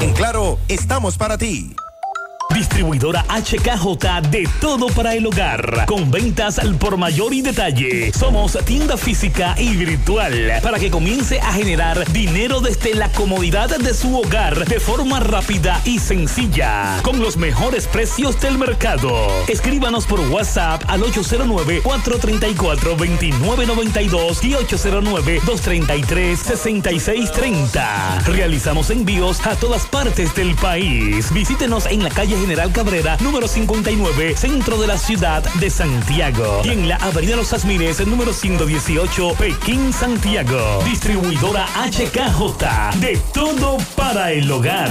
En Claro, estamos para ti. Distribuidora HKJ de todo para el hogar. Con ventas al por mayor y detalle. Somos tienda física y virtual para que comience a generar dinero desde la comodidad de su hogar de forma rápida y sencilla. Con los mejores precios del mercado. Escríbanos por WhatsApp al 809-434-2992 y 809-233-6630. Realizamos envíos a todas partes del país. Visítenos en la calle General Cabrera, número 59, centro de la ciudad de Santiago. Y en la Avenida Los Asmines, número 118, Pekín, Santiago. Distribuidora HKJ, de todo para el hogar.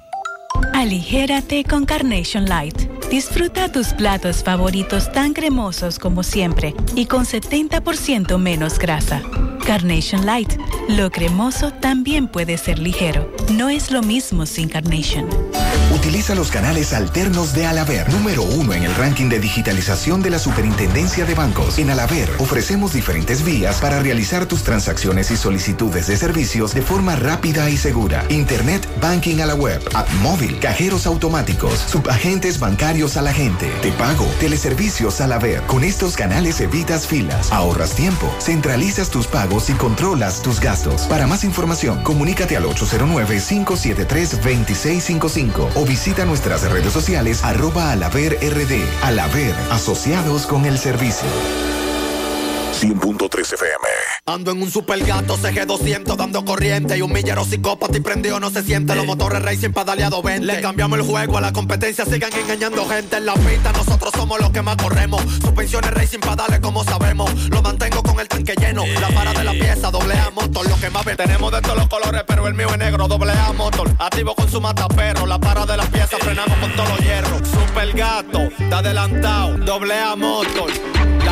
Aligérate con Carnation Light. Disfruta tus platos favoritos tan cremosos como siempre y con 70% menos grasa. Carnation Light. Lo cremoso también puede ser ligero. No es lo mismo sin Carnation. Utiliza los canales alternos de Alaver, número uno en el ranking de digitalización de la Superintendencia de Bancos. En Alaver ofrecemos diferentes vías para realizar tus transacciones y solicitudes de servicios de forma rápida y segura. Internet Banking a la web, app móvil, cajeros automáticos, subagentes bancarios a la gente, te pago, teleservicios Alaver. Con estos canales evitas filas, ahorras tiempo, centralizas tus pagos y controlas tus gastos. Para más información, comunícate al 809-573-2655 o visita nuestras redes sociales arroba alaver rd. Alaver, asociados con el servicio. 100.3 FM. Ando en un super gato CG200 dando corriente y un millero psicópata y prendido no se siente. Los motores racing pedaleado 20. Le cambiamos el juego a la competencia, sigan engañando gente en la pista. Nosotros somos los que más corremos. Suspensiones racing padales como sabemos. Lo mantengo con el tanque lleno. La para de la pieza, doble A motor. Lo que más ven. Tenemos de todos los colores, pero el mío es negro, doble A motor. Activo con su mataperro. La para de la pieza, frenamos con todos los hierros. Super gato, está adelantado, doble A motor.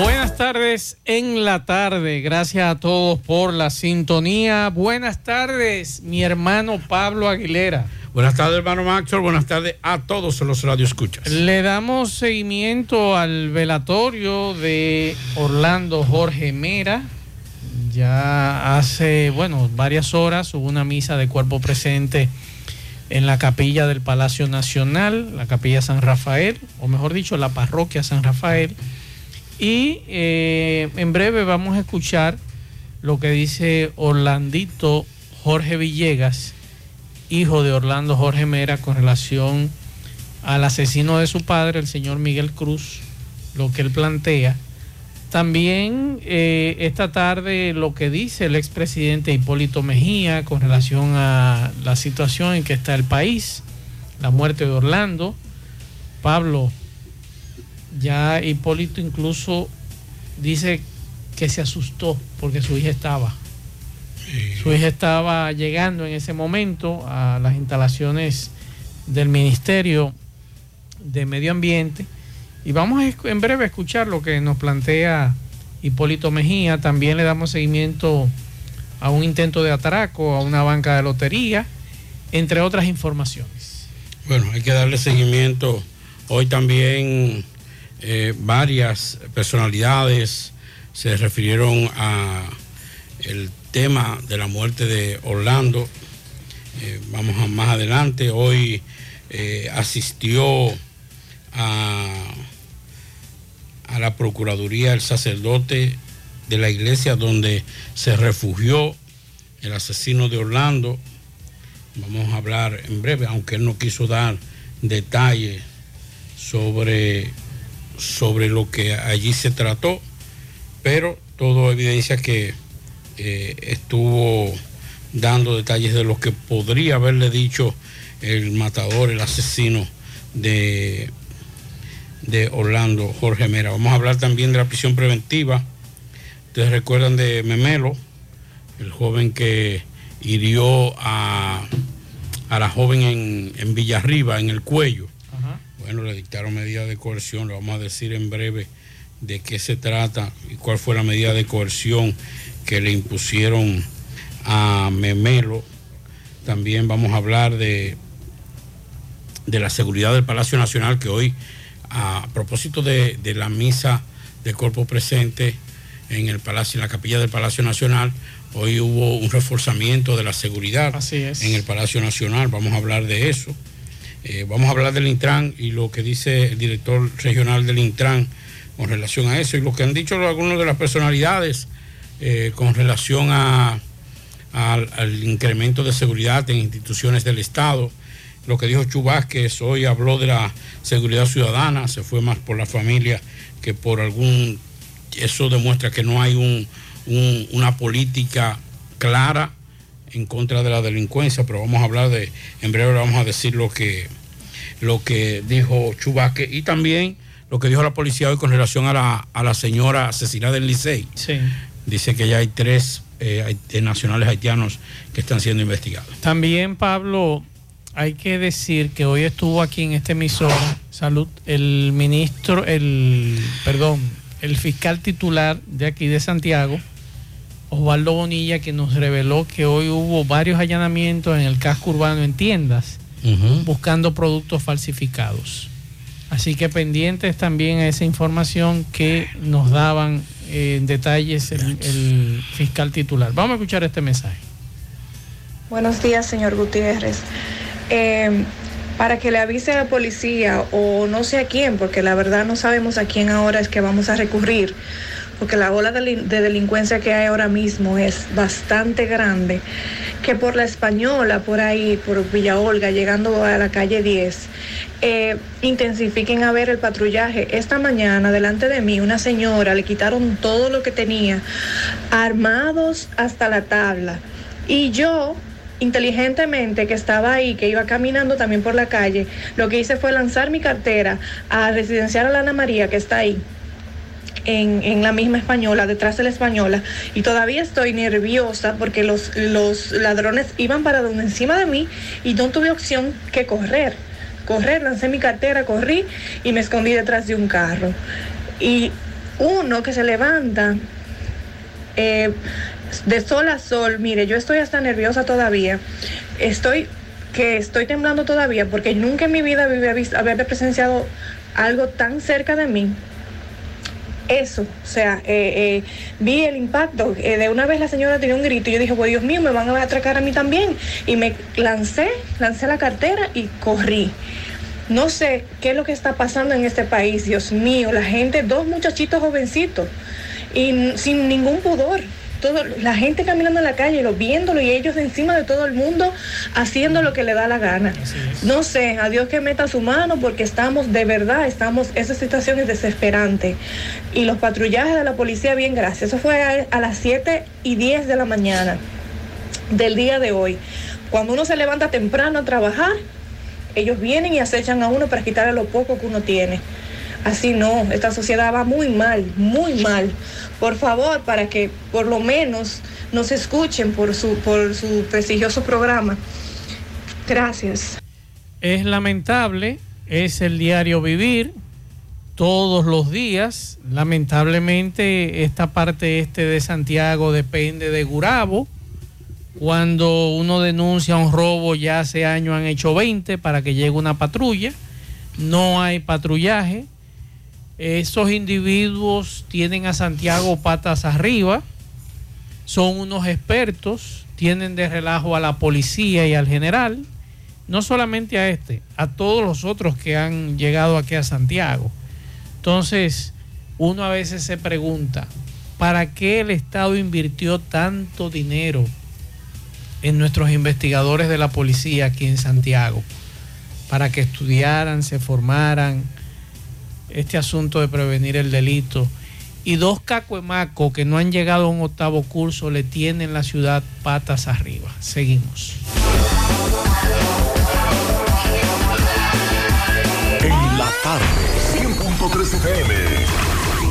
Buenas tardes en la tarde. Gracias a todos por la sintonía. Buenas tardes, mi hermano Pablo Aguilera. Buenas tardes, hermano Maxwell. Buenas tardes a todos los radioescuchas. Le damos seguimiento al velatorio de Orlando Jorge Mera. Ya hace, bueno, varias horas hubo una misa de cuerpo presente en la capilla del Palacio Nacional, la capilla San Rafael, o mejor dicho, la parroquia San Rafael. Y eh, en breve vamos a escuchar lo que dice Orlandito Jorge Villegas, hijo de Orlando Jorge Mera, con relación al asesino de su padre, el señor Miguel Cruz, lo que él plantea. También eh, esta tarde lo que dice el expresidente Hipólito Mejía con relación a la situación en que está el país, la muerte de Orlando. Pablo, ya Hipólito incluso dice que se asustó porque su hija estaba. Su hija estaba llegando en ese momento a las instalaciones del Ministerio de Medio Ambiente y vamos a, en breve a escuchar lo que nos plantea Hipólito Mejía. También le damos seguimiento a un intento de atraco a una banca de lotería, entre otras informaciones. Bueno, hay que darle seguimiento. Hoy también eh, varias personalidades se refirieron a el tema de la muerte de Orlando. Eh, vamos a más adelante. Hoy eh, asistió a, a la Procuraduría el sacerdote de la iglesia donde se refugió el asesino de Orlando. Vamos a hablar en breve, aunque él no quiso dar detalles sobre, sobre lo que allí se trató, pero todo evidencia que eh, estuvo dando detalles de lo que podría haberle dicho el matador, el asesino de, de Orlando, Jorge Mera. Vamos a hablar también de la prisión preventiva Ustedes recuerdan de Memelo, el joven que hirió a, a la joven en, en Villarriba, en el cuello. Bueno, le dictaron medidas de coerción, lo vamos a decir en breve de qué se trata y cuál fue la medida de coerción que le impusieron a Memelo. También vamos a hablar de, de la seguridad del Palacio Nacional, que hoy, a propósito de, de la misa de cuerpo presente, en el Palacio, en la capilla del Palacio Nacional. Hoy hubo un reforzamiento de la seguridad en el Palacio Nacional. Vamos a hablar de eso. Eh, vamos a hablar del Intran y lo que dice el director regional del Intran con relación a eso y lo que han dicho algunas de las personalidades eh, con relación a, al incremento de seguridad en instituciones del Estado. Lo que dijo Chubásquez hoy habló de la seguridad ciudadana, se fue más por la familia que por algún eso demuestra que no hay una política clara en contra de la delincuencia, pero vamos a hablar de, en breve vamos a decir lo que, lo que dijo Chubaque y también lo que dijo la policía hoy con relación a la, a la señora asesinada del Licey. Sí. Dice que ya hay tres eh, nacionales haitianos que están siendo investigados. También, Pablo, hay que decir que hoy estuvo aquí en este emisor, salud, el ministro, el, perdón, el fiscal titular de aquí de Santiago, Osvaldo Bonilla, que nos reveló que hoy hubo varios allanamientos en el casco urbano en tiendas buscando productos falsificados. Así que pendientes también a esa información que nos daban eh, en detalles el, fiscal titular. Vamos a escuchar este mensaje. Buenos días, señor Gutiérrez. Eh, para que le avise a la policía o no sé a quién, porque la verdad no sabemos a quién ahora es que vamos a recurrir, porque la ola de, delincuencia que hay ahora mismo es bastante grande, que por la española, por ahí, por Villa Olga, llegando a la calle 10, eh, intensifiquen a ver el patrullaje. Esta mañana, delante de mí, una señora le quitaron todo lo que tenía, armados hasta la tabla. Y yo inteligentemente que estaba ahí, que iba caminando también por la calle, lo que hice fue lanzar mi cartera a residenciar a la Ana María, que está ahí. En, la misma española, detrás de la española, y todavía estoy nerviosa porque los, los ladrones iban para donde encima de mí y no tuve opción que correr. Correr, lancé mi cartera, corrí y me escondí detrás de un carro. Y uno que se levanta, eh, de sol a sol, mire, yo estoy hasta nerviosa todavía. Estoy que estoy temblando todavía porque nunca en mi vida había, visto, había presenciado algo tan cerca de mí. Eso, o sea, eh, eh, vi el impacto. Eh, de una vez la señora tenía un grito y yo dije, pues Dios mío, me van a atracar a mí también. Y me lancé, lancé la cartera y corrí. No sé qué es lo que está pasando en este país, Dios mío. La gente, dos muchachitos jovencitos y sin ningún pudor todo, la gente caminando en la calle, lo viéndolo y ellos encima de todo el mundo haciendo lo que le da la gana. No sé, a Dios que meta su mano porque estamos, de verdad, estamos, esa situación es desesperante. Y los patrullajes de la policía, bien, gracias. Eso fue a, a las 7 y 10 de la mañana del día de hoy. Cuando uno se levanta temprano a trabajar, ellos vienen y acechan a uno para quitarle lo poco que uno tiene. Así no, esta sociedad va muy mal, muy mal. Por favor, para que por lo menos nos escuchen por su, por su prestigioso programa. Gracias. Es lamentable, es el diario vivir todos los días. Lamentablemente esta parte este de Santiago depende de Gurabo. Cuando uno denuncia un robo ya hace años han hecho 20 para que llegue una patrulla. No hay patrullaje. Esos individuos tienen a Santiago patas arriba. Son unos expertos. Tienen de relajo a la policía y al general no solamente a este, a todos los otros que han llegado aquí a Santiago. Entonces, uno a veces se pregunta, ¿para qué el Estado invirtió tanto dinero en nuestros investigadores de la policía aquí en Santiago? Para que estudiaran, se formaran este asunto de prevenir el delito. Y dos cacuemacos que no han llegado a un octavo curso le tienen la ciudad patas arriba. Seguimos. En la tarde, 100.3 FM.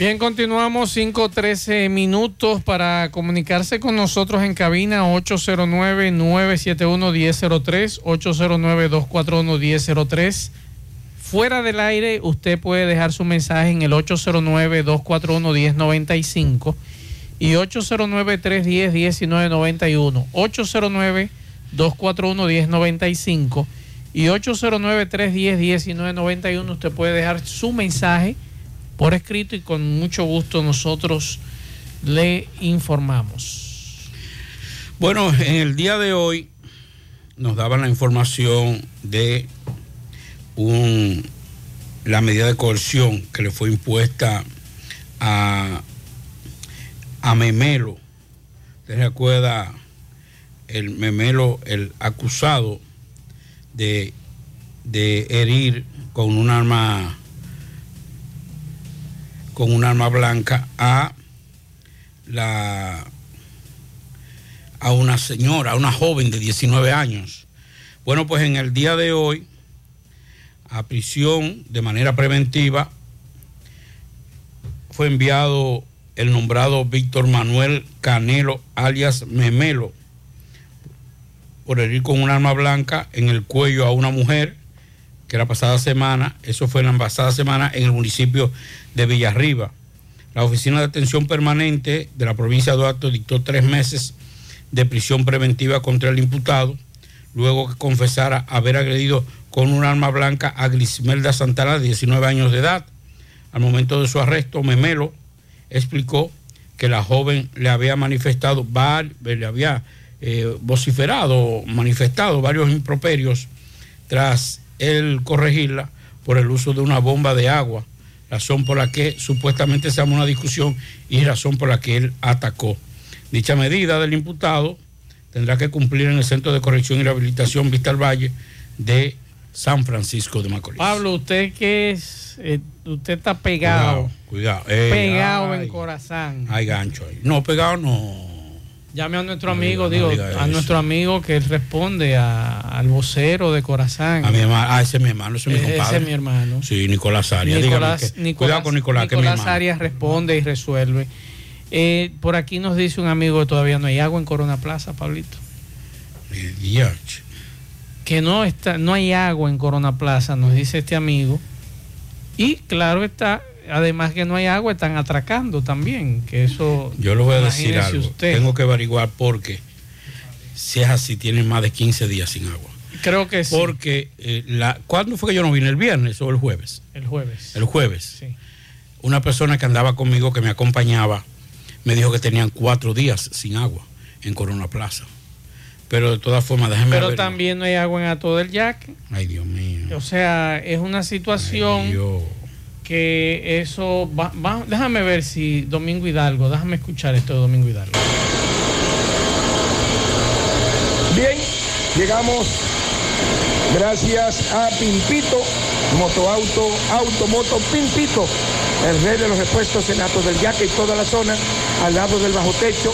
Bien, continuamos 5-13 minutos para comunicarse con nosotros en cabina 809-971-1003, 809-241-1003. Fuera del aire, usted puede dejar su mensaje en el 809-241-1095 y 809-310-1991. 809-241-1095 y 809-310-1991. Usted puede dejar su mensaje por escrito y con mucho gusto nosotros le informamos. Bueno, en el día de hoy nos daban la información de la medida de coerción que le fue impuesta a, a Memelo. ¿Usted recuerda el Memelo, el acusado de herir con un arma con un arma blanca a la a una señora, a una joven de 19 años. Bueno, pues en el día de hoy, a prisión de manera preventiva, fue enviado el nombrado Víctor Manuel Canelo, alias Memelo, por herir con un arma blanca en el cuello a una mujer, que la pasada semana, eso fue la pasada semana en el municipio de Villarriba. La Oficina de Atención Permanente de la provincia de Duarte dictó tres meses de prisión preventiva contra el imputado, luego que confesara haber agredido con un arma blanca a Grismelda Santana, de 19 años de edad. Al momento de su arresto, Memelo explicó que la joven le había manifestado, le había eh, vociferado, manifestado varios improperios tras él corregirla por el uso de una bomba de agua, razón por la que supuestamente se armó una discusión y razón por la que él atacó. Dicha medida del imputado tendrá que cumplir en el Centro de Corrección y Rehabilitación Vista al Valle de San Francisco de Macorís. Pablo, usted que es, eh, usted está pegado. Cuidado, cuidado. pegado en corazón. Hay gancho ahí. No, pegado no. Llame a nuestro amigo, digo, a nuestro amigo que responde al vocero de Corazán. A mi hermano, ah, ese es mi hermano, ese es mi compadre. Ese es mi hermano. Sí, Nicolás Arias. Nicolás, cuidado con Nicolás, que Nicolás Arias responde y resuelve. Eh, por aquí nos dice un amigo que todavía no hay agua en Corona Plaza, Pablito. Que no está, no hay agua en Corona Plaza, nos dice este amigo. Y claro está, además que no hay agua, están atracando también. Que eso. Yo le voy a decir algo. Tengo que averiguar porque si es así, tienen más de 15 días sin agua. Creo que sí. Porque, eh, la, ¿cuándo fue que yo no vine? ¿El viernes o el jueves? El jueves. El jueves. Sí. Una persona que andaba conmigo, que me acompañaba, me dijo que tenían cuatro días sin agua en Corona Plaza. Pero de todas formas, déjenme Pero también no hay agua en Ato del Yaque. Ay, Dios mío. O sea, es una situación que eso... Va, va, déjame ver si Domingo Hidalgo, déjame escuchar esto de Domingo Hidalgo. Bien, llegamos gracias a Pimpito, Motoauto, Automoto Pimpito, el rey de los repuestos en Ato del Yaque y toda la zona, al lado del bajo techo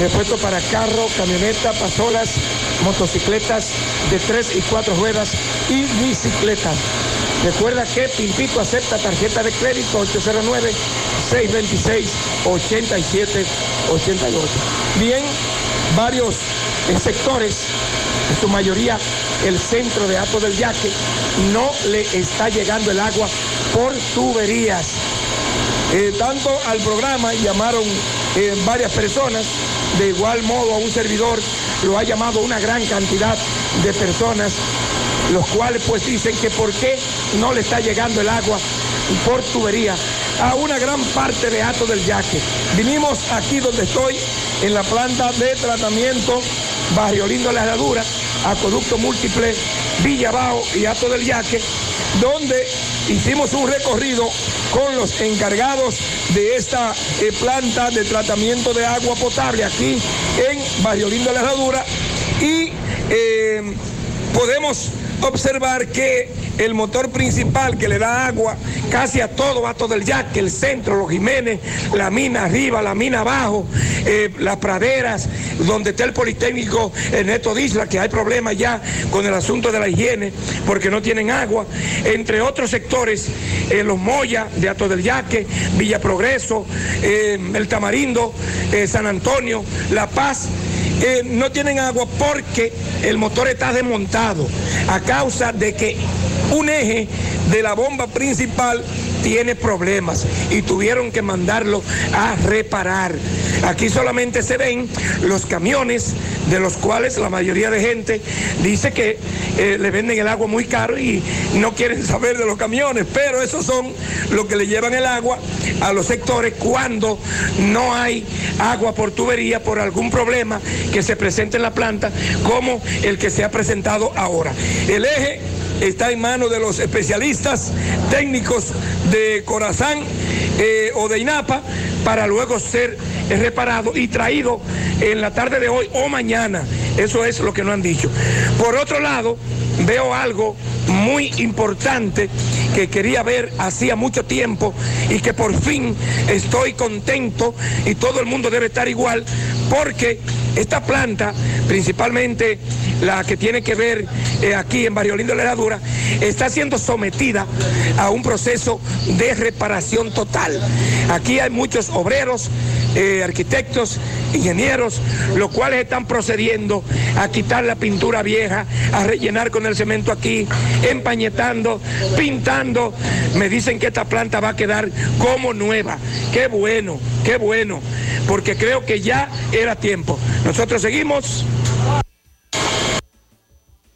repuesto para carro, camioneta, pasolas, motocicletas de tres y cuatro ruedas y bicicletas. Recuerda que Pimpito acepta tarjeta de crédito 809-626-8788. Bien, varios eh, sectores, en su mayoría el centro de Ato del Yaque, no le está llegando el agua por tuberías. Eh, tanto al programa llamaron eh, varias personas, de igual modo a un servidor lo ha llamado una gran cantidad de personas, los cuales pues dicen que por qué no le está llegando el agua por tubería a una gran parte de Ato del Yaque. Vinimos aquí donde estoy, en la planta de tratamiento Barrio Lindo La Herradura, Acueducto Múltiple, Villa Bajo y Ato del Yaque, donde hicimos un recorrido con los encargados de esta eh, planta de tratamiento de agua potable aquí en Barrio Lindo La Herradura y eh, podemos observar que el motor principal que le da agua casi a todo Vato del Yaque, el centro, los Jiménez, la mina arriba, la mina abajo, eh, las praderas, donde está el Politécnico Neto Disla, que hay problemas ya con el asunto de la higiene, porque no tienen agua, entre otros sectores, eh, los Moya de Ato del Yaque, Villa Progreso, eh, el Tamarindo, San Antonio, La Paz, no tienen agua porque el motor está desmontado a causa de que un eje de la bomba principal tiene problemas y tuvieron que mandarlo a reparar. Aquí solamente se ven los camiones de los cuales la mayoría de gente dice que eh, le venden el agua muy caro y no quieren saber de los camiones, pero esos son los que le llevan el agua a los sectores cuando no hay agua por tubería por algún problema que se presente en la planta como el que se ha presentado ahora. El eje está en manos de los especialistas técnicos de Corazán eh, o de INAPA para luego ser reparado y traído en la tarde de hoy o mañana. Eso es lo que no han dicho. Por otro lado, veo algo muy importante que quería ver hacía mucho tiempo y que por fin estoy contento y todo el mundo debe estar igual porque esta planta, principalmente la que tiene que ver eh, aquí en Barrio Lindo de la Herradura, está siendo sometida a un proceso de reparación total. Aquí hay muchos obreros, eh, arquitectos, ingenieros, los cuales están procediendo a quitar la pintura vieja, a rellenar con el cemento aquí, empañetando, pintando. Me dicen que esta planta va a quedar como nueva. Qué bueno, qué bueno, porque creo que ya era tiempo. Nosotros seguimos.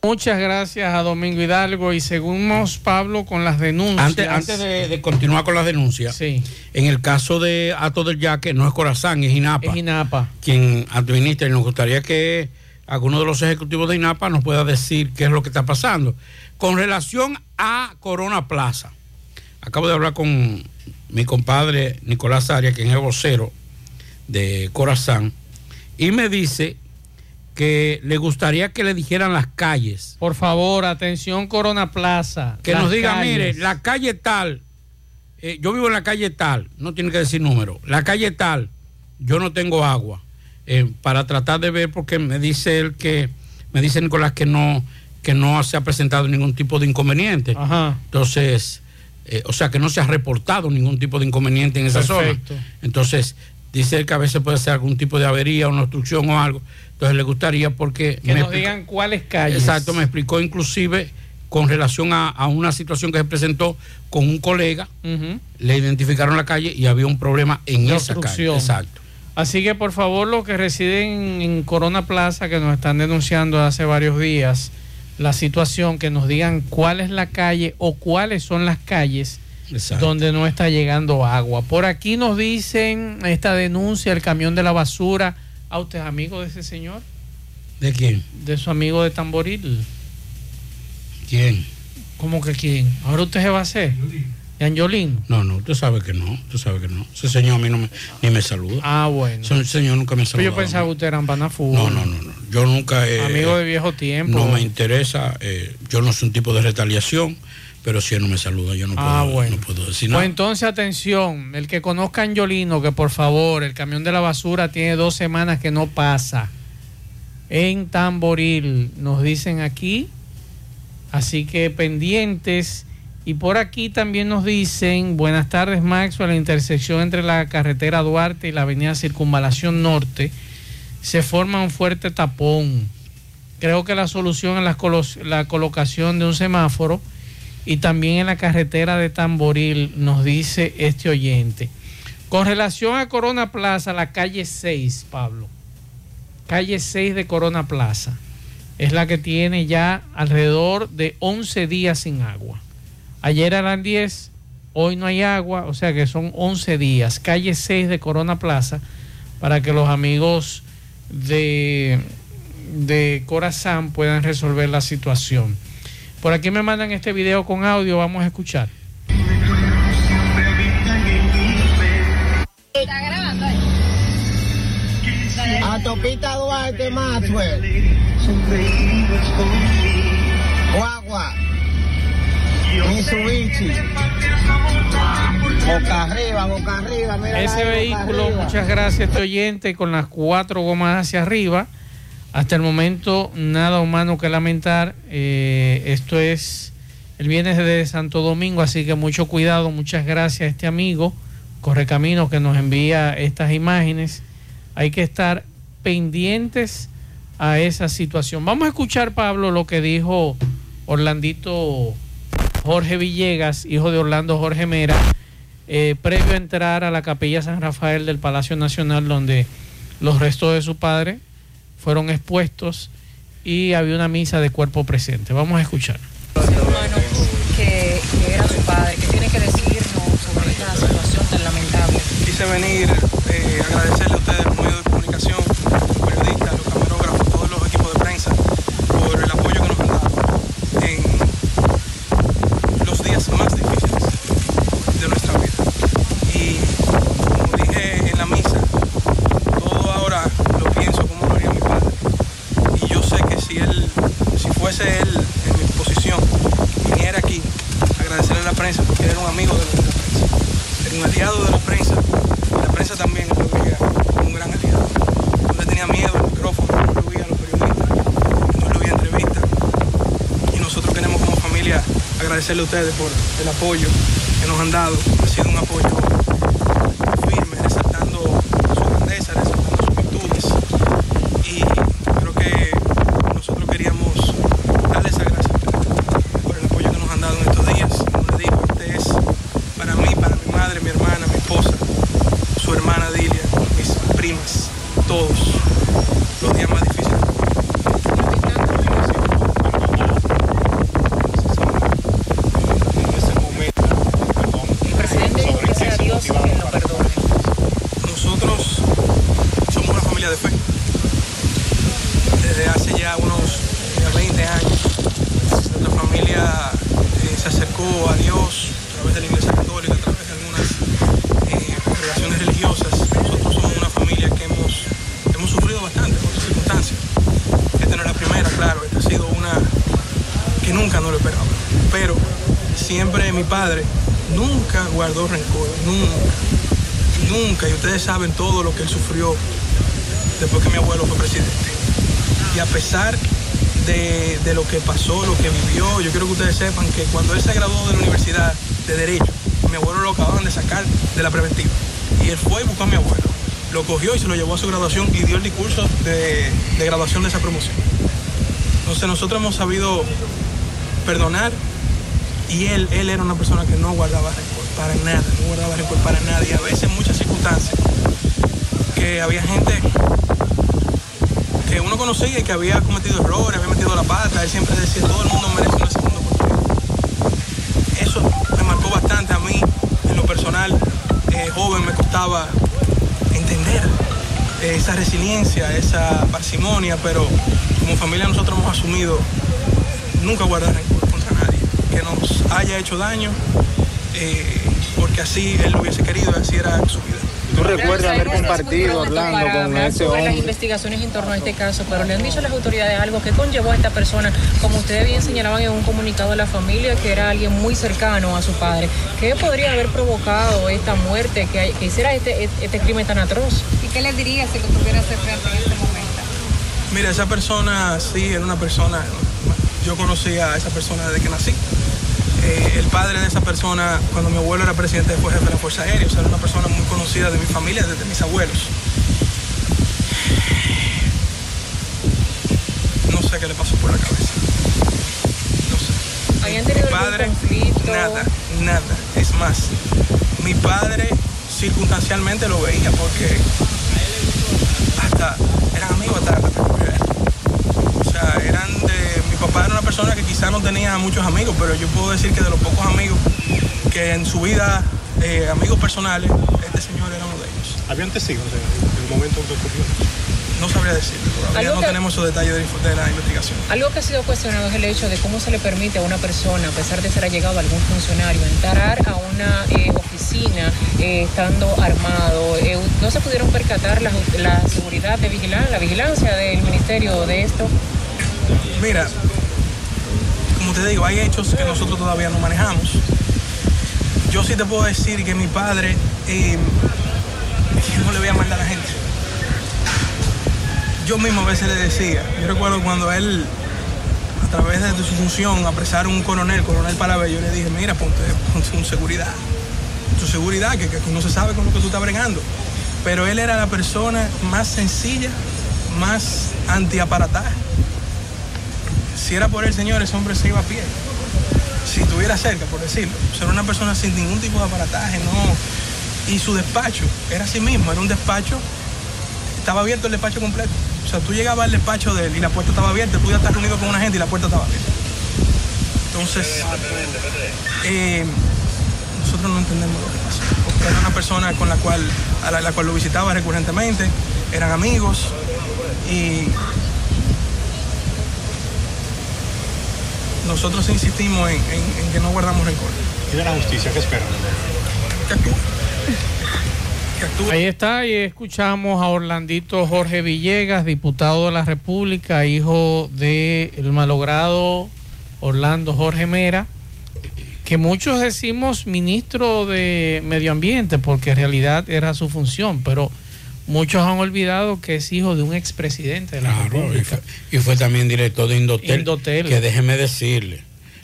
Muchas gracias a Domingo Hidalgo y seguimos, Pablo, con las denuncias. Antes, de, continuar con las denuncias, sí. en el caso de Ato del Yaque, no es Corazán, es INAPA. Es INAPA. Quien administra y nos gustaría que alguno de los ejecutivos de INAPA nos pueda decir qué es lo que está pasando. Con relación a Corona Plaza, acabo de hablar con mi compadre Nicolás Arias, quien es vocero de Corazán, y me dice que le gustaría que le dijeran las calles. Por favor, atención Corona Plaza. Que nos diga, mire, la calle tal, eh, yo vivo en la calle tal, no tiene que decir número, la calle tal, yo no tengo agua. Eh, para tratar de ver, porque me dice él que, me dice Nicolás que no, que no se ha presentado ningún tipo de inconveniente. Entonces, eh, o sea que no se ha reportado ningún tipo de inconveniente en esa Perfecto. zona. Entonces, dice él que a veces puede ser algún tipo de avería, una obstrucción o algo. Entonces le gustaría porque... Que nos digan cuáles calles. Exacto, me explicó inclusive con relación a, una situación que se presentó con un colega, le identificaron la calle y había un problema en esa calle. Exacto. Así que por favor los que residen en Corona Plaza, que nos están denunciando hace varios días la situación, que nos digan cuál es la calle o cuáles son las calles donde no está llegando agua. Por aquí nos dicen esta denuncia, el camión de la basura ¿A usted es amigo de ese señor? ¿De quién? De su amigo de Tamboril. ¿Quién? ¿Cómo que quién? ¿Ahora usted se va a hacer? ¿De Angiolín? No, no, usted sabe que no, usted sabe que no. Ese señor a mí no me, ni me saluda. Ah, bueno. Ese señor nunca me saluda. Pero yo pensaba que usted era Banafú. No, no, no, no. Yo nunca he... Amigo de viejo tiempo. No me interesa, eh, yo no soy un tipo de retaliación pero si él no me saluda, yo no, ah, puedo, bueno. no puedo decir nada. Pues entonces, atención, el que conozca a Angiolino, que por favor, el camión de la basura tiene dos semanas que no pasa. en Tamboril, nos dicen aquí. Así que pendientes. Y por aquí también nos dicen, buenas tardes Max, a la intersección entre la carretera Duarte y la avenida Circunvalación Norte se forma un fuerte tapón. Creo que la solución es la, la colocación de un semáforo y también en la carretera de Tamboril, nos dice este oyente. Con relación a Corona Plaza, la calle 6, Pablo. Calle 6 de Corona Plaza. Es la que tiene ya alrededor de 11 días sin agua. Ayer eran 10, hoy no hay agua, o sea que son 11 días. Calle 6 de Corona Plaza, para que los amigos de, de Corazán puedan resolver la situación. Por aquí me mandan este video con audio, vamos a escuchar. Está grabando A Topita Duarte Maxwell. Guagua. Mitsubishi. Boca arriba, boca arriba. Mira Ese vehículo, muchas gracias este oyente, con las cuatro gomas hacia arriba. Hasta el momento nada humano que lamentar. Eh, esto es el viernes de Santo Domingo, así que mucho cuidado. Muchas gracias a este amigo Correcamino que nos envía estas imágenes. Hay que estar pendientes a esa situación. Vamos a escuchar, Pablo, lo que dijo Orlandito Jorge Villegas, hijo de Orlando Jorge Mera, eh, previo a entrar a la capilla San Rafael del Palacio Nacional, donde los restos de su padre fueron expuestos y había una misa de cuerpo presente. Vamos a escuchar. hermano que, que era su padre, que tiene que decirnos sobre esta situación tan lamentable. Quise venir eh, agradecerle a ustedes, los medios de comunicación, agradecerle a ustedes por el apoyo que nos han dado. Ha sido un apoyo firme, resaltando su grandeza, resaltando sus virtudes. Y creo que nosotros queríamos darles esa gracias a ustedes por el apoyo que nos han dado en estos días. Como les digo, este es para mí, para mi madre, mi hermana, mi esposa, su hermana Dilia, mis primas, todos los días más difíciles. Presidente, dice a Dios que lo perdone. Nosotros somos una familia de fe. Desde hace ya unos eh, 20 años, nuestra familia eh, se acercó a Dios a través de la Iglesia Católica, a través de algunas eh, congregaciones religiosas. Nosotros somos una familia que hemos, hemos sufrido bastante por circunstancias. Esta no es la primera, claro, esta ha sido una que nunca no lo esperaba. Pero siempre mi padre nunca guardó rencor, nunca nunca, y ustedes saben todo lo que él sufrió después que mi abuelo fue presidente. A pesar de, lo que pasó, lo que vivió, yo quiero que ustedes sepan que cuando él se graduó de la Universidad de Derecho, mi abuelo lo acababan de sacar de la preventiva. Y él fue y buscó a mi abuelo. Lo cogió y se lo llevó a su graduación y dio el discurso de, de graduación de esa promoción. Entonces nosotros hemos sabido perdonar y él, él era una persona que no guardaba rencor para nada, no guardaba rencor para nada. Y a veces en muchas circunstancias que había gente que uno conocía que había cometido errores, había metido la pata, él siempre decía, todo el mundo merece una segunda oportunidad. Eso me marcó bastante a mí, en lo personal, eh, joven me costaba entender eh, esa resiliencia, esa parsimonia, pero como familia nosotros hemos asumido nunca guardar rencor contra nadie, que nos haya hecho daño, eh, porque así él lo hubiese querido, así era su vida. ¿Tú recuerdas haber compartido, Orlando, con ese sobre las hombre? investigaciones en torno a este caso, pero le han dicho a las autoridades algo que conllevó a esta persona, como ustedes bien señalaban en un comunicado de la familia, que era alguien muy cercano a su padre. ¿Qué podría haber provocado esta muerte, que, que hiciera este, este crimen tan atroz? ¿Y qué le diría si lo tuviera frente en este momento? Mira, esa persona sí era una persona, yo conocía a esa persona desde que nací. Eh, el padre de esa persona, cuando mi abuelo era presidente, jefe de la Fuerza Aérea, o sea, era una persona muy conocida de mi familia, desde mis abuelos. No sé qué le pasó por la cabeza. ¿Habían tenido Mi algún padre, conflicto? nada, nada. Es más, mi padre circunstancialmente lo veía porque hasta eran amigos hasta, hasta que murió él. O sea, eran de. Mi papá era una persona que quizá no tenía muchos amigos, pero yo puedo decir que de los pocos amigos que en su vida, eh, amigos personales, este señor era uno de ellos. ¿Habían testigos en el momento que ocurrió? No sabría decirlo, todavía no que- tenemos esos detalles de, de la investigación. Algo que ha sido cuestionado es el hecho de cómo se le permite a una persona, a pesar de ser allegado a algún funcionario, entrar a una eh, oficina eh, estando armado. Eh, ¿No se pudieron percatar la, la seguridad de vigilancia, la vigilancia del ministerio de esto? Mira, te digo, hay hechos que nosotros todavía no manejamos. Yo sí te puedo decir que mi padre eh, no le voy a mandar a la gente. Yo mismo a veces le decía, yo recuerdo cuando él, a través de su función, apresaron un coronel, coronel Palabé, yo le dije, mira, ponte, ponte un seguridad, tu seguridad, que, que no se sabe con lo que tú estás bregando. Pero él era la persona más sencilla, más antiaparataje. Si era por él, señor, ese hombre se iba a pie. Si estuviera cerca, por decirlo. Era una persona sin ningún tipo de aparataje, no. Y su despacho era así mismo, era un despacho, estaba abierto el despacho completo. O sea, tú llegabas al despacho de él y la puerta estaba abierta, tú podías estar reunido con una gente y la puerta estaba abierta. Entonces, eh, nosotros no entendemos lo que pasó. Porque era una persona con la cual, a la cual lo visitaba recurrentemente, eran amigos y nosotros insistimos en, en- en que no guardamos rencor. ¿Y de la justicia qué esperan? Que actúe. Ahí está, y escuchamos a Orlandito Jorge Villegas, diputado de la República, hijo del malogrado Orlando Jorge Mera, que muchos decimos ministro de Medio Ambiente, porque en realidad era su función, pero muchos han olvidado que es hijo de un expresidente de la Claro, y República. fue, y fue también director de Indotel, Indotel. Que déjeme decirle,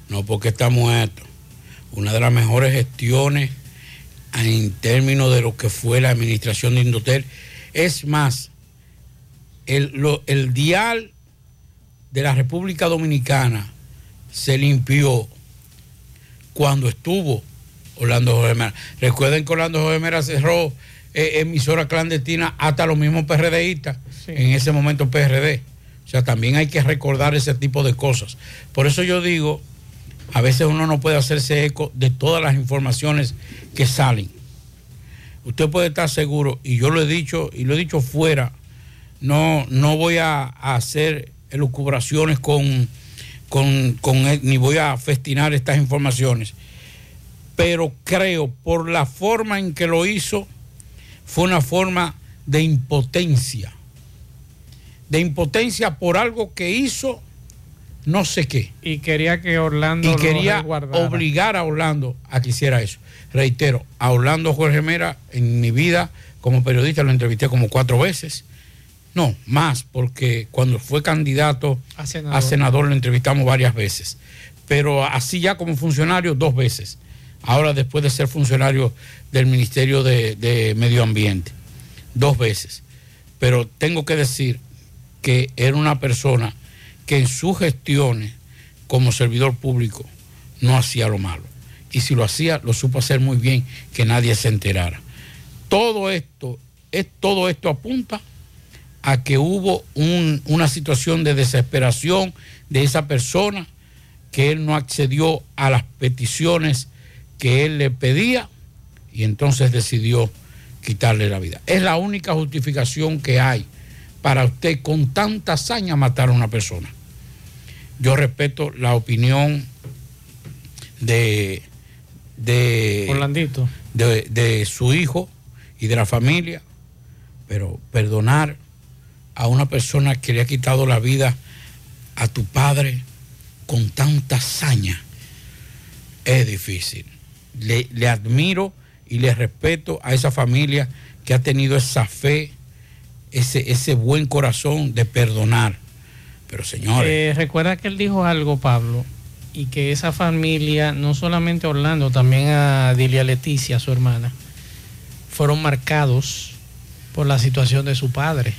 no porque está muerto, una de las mejores gestiones en términos de lo que fue la administración de Indotel. Es más, el, lo- el dial de la República Dominicana se limpió cuando estuvo Orlando Jorge Mera. Recuerden que Orlando Jorge Mera cerró eh, emisora clandestina hasta los mismos PRDistas, en ese momento PRD. O sea, también hay que recordar ese tipo de cosas. Por eso yo digo, a veces uno no puede hacerse eco de todas las informaciones que salen. Usted puede estar seguro, y yo lo he dicho, y lo he dicho fuera, no, no voy a, a hacer elucubraciones con, con, con él, ni voy a festinar estas informaciones. Pero creo, por la forma en que lo hizo, fue una forma de impotencia. De impotencia por algo que hizo no sé qué. Y quería que Orlando Y quería obligar a Orlando a que hiciera eso. Reitero, a Orlando Jorge Mera en mi vida como periodista lo entrevisté como cuatro veces. No, más, porque cuando fue candidato A senador. a senador lo entrevistamos varias veces. Pero así ya como funcionario, dos veces. Ahora después de ser funcionario del Ministerio de, Medio Ambiente, dos veces. Pero tengo que decir que era una persona que en sus gestiones como servidor público no hacía lo malo. Y si lo hacía, lo supo hacer muy bien, que nadie se enterara. Todo esto, es, todo esto apunta a que hubo un- una situación de desesperación de esa persona, que él no accedió a las peticiones que él le pedía y entonces decidió quitarle la vida. Es la única justificación que hay para usted con tanta hazaña matar a una persona. Yo respeto la opinión de, de, Orlandito. de, de su hijo y de la familia, pero perdonar a una persona que le ha quitado la vida a tu padre con tanta hazaña es difícil. Le, le admiro y le respeto a esa familia que ha tenido esa fe ese, ese buen corazón de perdonar. Pero señores, Eh, recuerda que él dijo algo, Pablo, y que esa familia, no solamente a Orlando, también a Dilia Leticia, su hermana, fueron marcados por la situación de su padre.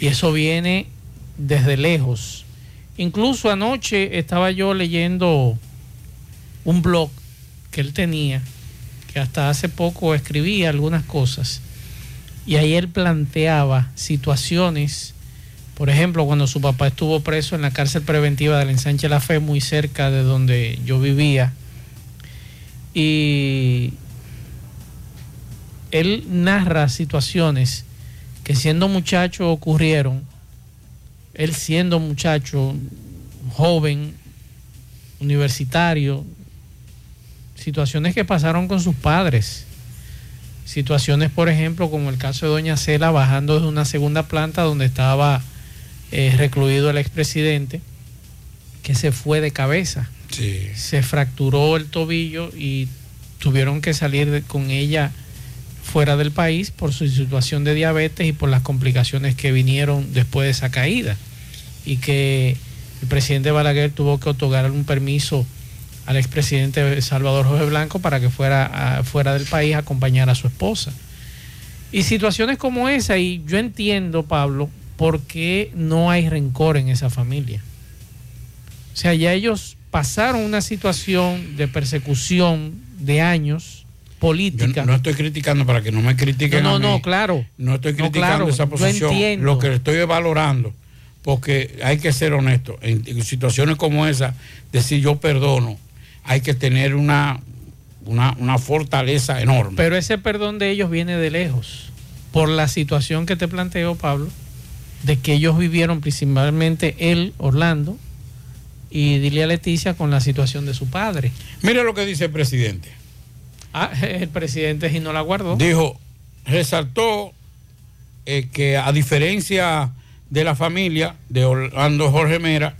Y eso viene desde lejos. Incluso anoche estaba yo leyendo un blog que él tenía, que hasta hace poco escribía algunas cosas, y ahí él planteaba situaciones, por ejemplo, cuando su papá estuvo preso en la cárcel preventiva del ensanche La Fe, muy cerca de donde yo vivía, y él narra situaciones que siendo muchacho ocurrieron, él siendo muchacho, joven, universitario, situaciones que pasaron con sus padres. Situaciones, por ejemplo, como el caso de Doña Cela bajando de una segunda planta donde estaba eh, recluido el expresidente, que se fue de cabeza. Sí. Se fracturó el tobillo y tuvieron que salir de- con ella fuera del país por su situación de diabetes y por las complicaciones que vinieron después de esa caída. Y que el presidente Balaguer tuvo que otorgar un permiso al expresidente Salvador Jorge Blanco para que fuera a- fuera del país a acompañar a su esposa. Y situaciones como esa, y yo entiendo, Pablo, por qué no hay rencor en esa familia. O sea, ya ellos pasaron una situación de persecución de años política. Yo no estoy criticando para que no me critiquen. No, a no, mí. no, claro. No estoy No, criticando claro, esa posición. Lo que estoy valorando, porque hay que ser honesto. En situaciones como esa, decir yo perdono, hay que tener una, una, una fortaleza enorme. Pero ese perdón de ellos viene de lejos, por la situación que te planteó Pablo, de que ellos vivieron principalmente él, Orlando, y dile a Leticia con la situación de su padre. Mira lo que dice el presidente. Ah, el presidente no la guardó. Dijo, resaltó eh, que a diferencia de la familia de Orlando Jorge Mera,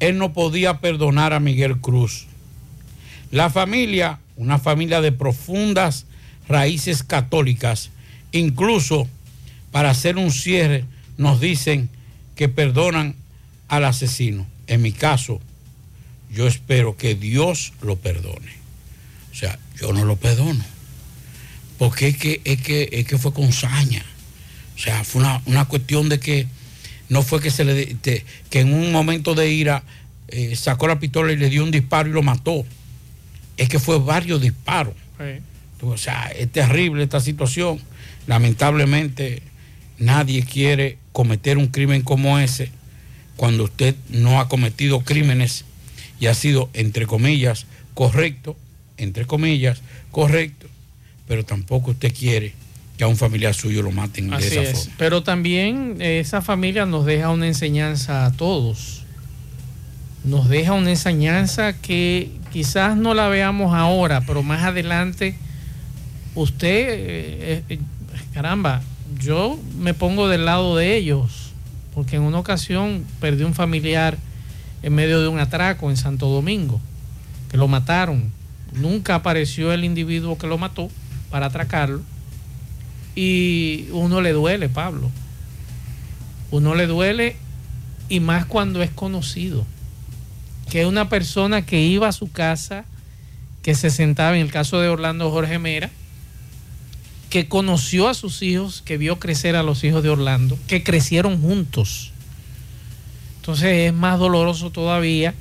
él no podía perdonar a Miguel Cruz. La familia, una familia de profundas raíces católicas, incluso para hacer un cierre, nos dicen que perdonan al asesino. En mi caso, yo espero que Dios lo perdone. O sea, yo no lo perdono. Porque es que, es que, es que fue con saña. O sea, fue una, una cuestión de que no fue que se le que en un momento de ira eh, sacó la pistola y le dio un disparo y lo mató. Es que fue varios disparos. O sea, es terrible esta situación. Lamentablemente, nadie quiere cometer un crimen como ese cuando usted no ha cometido crímenes y ha sido, entre comillas, correcto, entre comillas, correcto, pero tampoco usted quiere que a un familiar suyo lo maten de Así esa es. forma. Pero también esa familia nos deja una enseñanza a todos. Nos deja una enseñanza que quizás no la veamos ahora, pero más adelante usted, eh, eh, caramba, yo me pongo del lado de ellos, porque en una ocasión perdí un familiar en medio de un atraco en Santo Domingo, que lo mataron. Nunca apareció el individuo que lo mató para atracarlo. Y uno le duele, Pablo. Uno le duele y más cuando es conocido. Que una persona que iba a su casa, que se sentaba, en el caso de Orlando Jorge Mera, que conoció a sus hijos, que vio crecer a los hijos de Orlando, que crecieron juntos. Entonces es más doloroso todavía,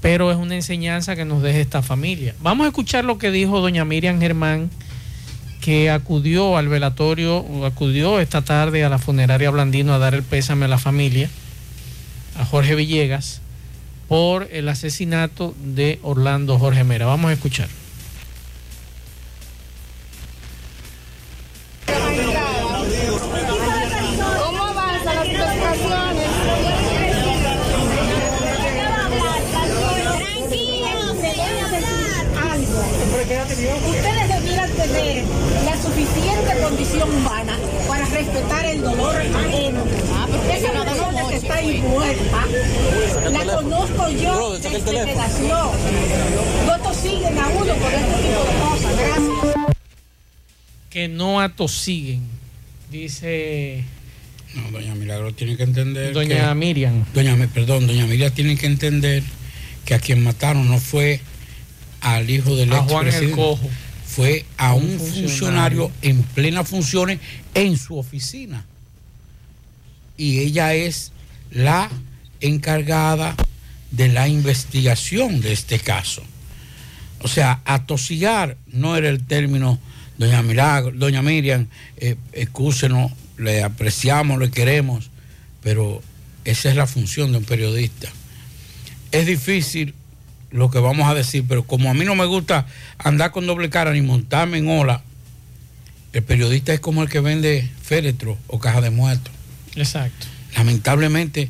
pero es una enseñanza que nos deja esta familia. Vamos a escuchar lo que dijo doña Miriam Germán, que acudió al velatorio, acudió esta tarde a la funeraria Blandino a dar el pésame a la familia, a Jorge Villegas, por el asesinato de Orlando Jorge Mera. Vamos a escuchar. Ustedes debieran tener la suficiente condición humana para respetar el dolor ajeno. Está ahí muerta, la conozco yo desde que nació. No tosiguen a uno por este tipo de cosas. Gracias. que no atosiguen, dice No, doña Milagro tiene que entender. Doña que- Miriam. Doña, perdón, doña Miriam tiene que entender que a quien mataron no fue al hijo del A Juan el expresidente, Cojo. Fue a un, Un funcionario. funcionario en plenas funciones en su oficina. Y ella es la encargada de la investigación de este caso. O sea, atosigar no era el término, doña Milagro, doña Miriam, eh, excúsenos, le apreciamos, le queremos, pero esa es la función de un periodista. Es difícil lo que vamos a decir, pero como a mí no me gusta andar con doble cara ni montarme en ola, el periodista es como el que vende féretro o caja de muertos. Exacto. Lamentablemente,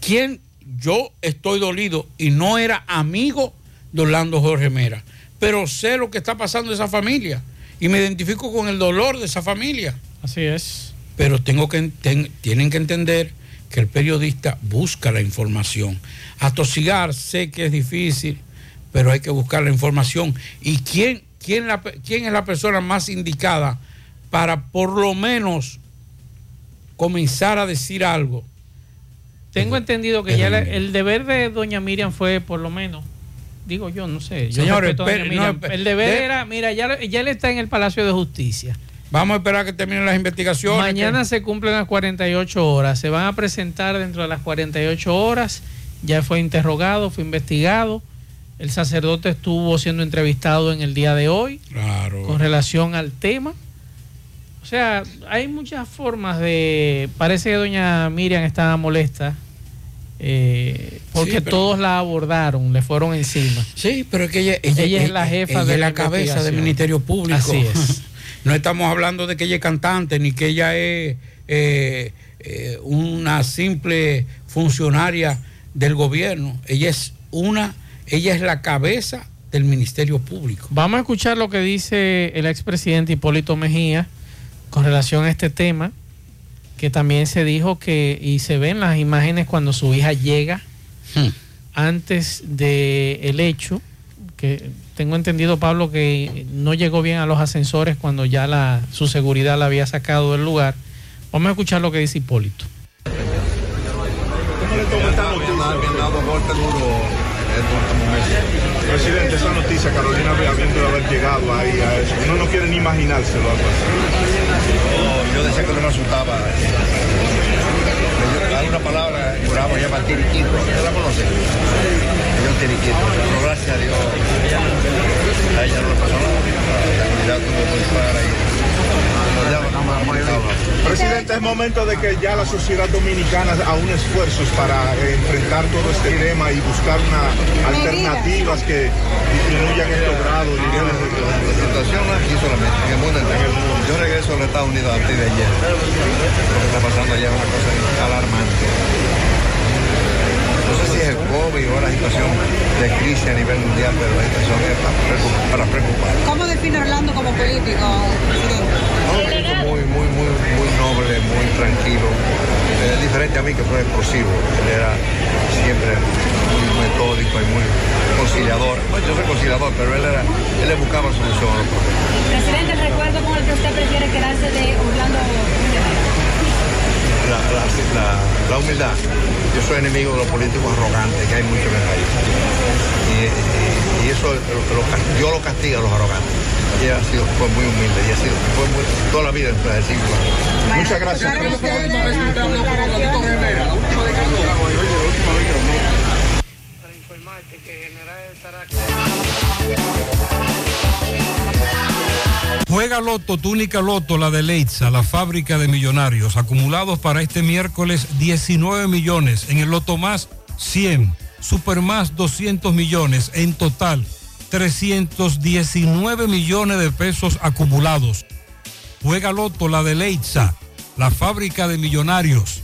¿quién? Yo estoy dolido y no era amigo de Orlando Jorge Mera, pero sé lo que está pasando en esa familia y me identifico con el dolor de esa familia. Así es. Pero tengo que ten- tienen que entender que el periodista busca la información. Atosigar sé que es difícil, pero hay que buscar la información. ¿Y quién, quién, la quién es la persona más indicada para por lo menos comenzar a decir algo? Tengo entendido que ya la- el deber de doña Miriam fue por lo menos, digo yo, no sé. Yo Señores, Miriam. no, el deber de- era, mira, ya, ya él está en el Palacio de Justicia. Vamos a esperar que terminen las investigaciones. Mañana que- se cumplen las 48 horas. Se van a presentar dentro de las 48 horas. Ya fue interrogado, fue investigado. El sacerdote estuvo siendo entrevistado en el día de hoy Claro. con relación al tema. O sea, hay muchas formas de... Parece que doña Miriam estaba molesta eh, porque Sí, pero- todos la abordaron, le fueron encima. Sí, pero es que ella, ella, es la jefa ella de es la la cabeza del. Ministerio Público. Así es. No estamos hablando de que ella es cantante, ni que ella es eh, eh, una simple funcionaria del gobierno. Ella es una, ella es la cabeza del Ministerio Público. Vamos a escuchar lo que dice el expresidente Hipólito Mejía con relación a este tema, que también se dijo que, y se ven las imágenes cuando su hija llega Hmm. antes del el hecho, que tengo entendido, Pablo, que no llegó bien a los ascensores cuando ya la, su seguridad la había sacado del lugar. Vamos a escuchar lo que dice Hipólito. ¿Cómo le toma esta noticia? Presidente, esa noticia, Carolina habiendo haber llegado ahí a eso, uno no quiere ni imaginárselo algo así. Yo decía que no me asustaba. Hay una palabra que llama tiriquito. ¿Usted la conoce? Yo tiriquito. Pero gracias a Dios. A ella no le pasó nada. La seguridad estuvo muy clara y nos llama nada más comunicado. Presidente, es momento de que ya la sociedad dominicana aúne esfuerzos para eh, enfrentar todo este tema y buscar una alternativas que disminuyan estos grados. La situación aquí solamente, en el mundo entero. Yo regreso a los Estados Unidos a partir de ayer. Lo que está pasando allá es una cosa alarmante. No sé si es el COVID o la situación de crisis a nivel mundial, pero la situación es para preocupar. Para preocupar. ¿Cómo define a Orlando como político, presidente? Un muy, muy, muy, muy noble, muy tranquilo. Es diferente a mí que fue explosivo. Él era siempre muy metódico y muy conciliador. Bueno, yo soy conciliador, pero él era, él le buscaba solución a los problemas. Presidente, el recuerdo con el que usted prefiere quedarse de Orlando la, la, la- la humildad. Yo soy enemigo de los políticos arrogantes, que hay muchos en el país. Y, y- y eso lo- lo yo lo castigo a los arrogantes. Y él ha sido, fue muy humilde y ha sido, fue muy, toda la vida en el siglo. Muchas gracias. Juega Loto, túnica Loto, la de Leitza, la fábrica de millonarios. Acumulados para este miércoles 19 millones. En el Loto Más 100. Super Más 200 millones. En total 319 millones de pesos acumulados. Juega Loto, la de Leitza, la fábrica de millonarios.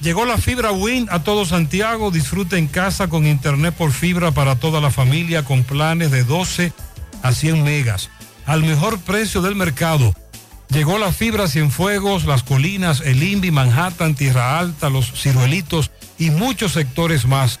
Llegó la fibra Win a todo Santiago. Disfruta en casa con internet por fibra para toda la familia con planes de 12 a 100 megas. Al mejor precio del mercado. Llegó la fibra Cienfuegos, Las Colinas, El Invi, Manhattan, Tierra Alta, Los Ciruelitos y muchos sectores más.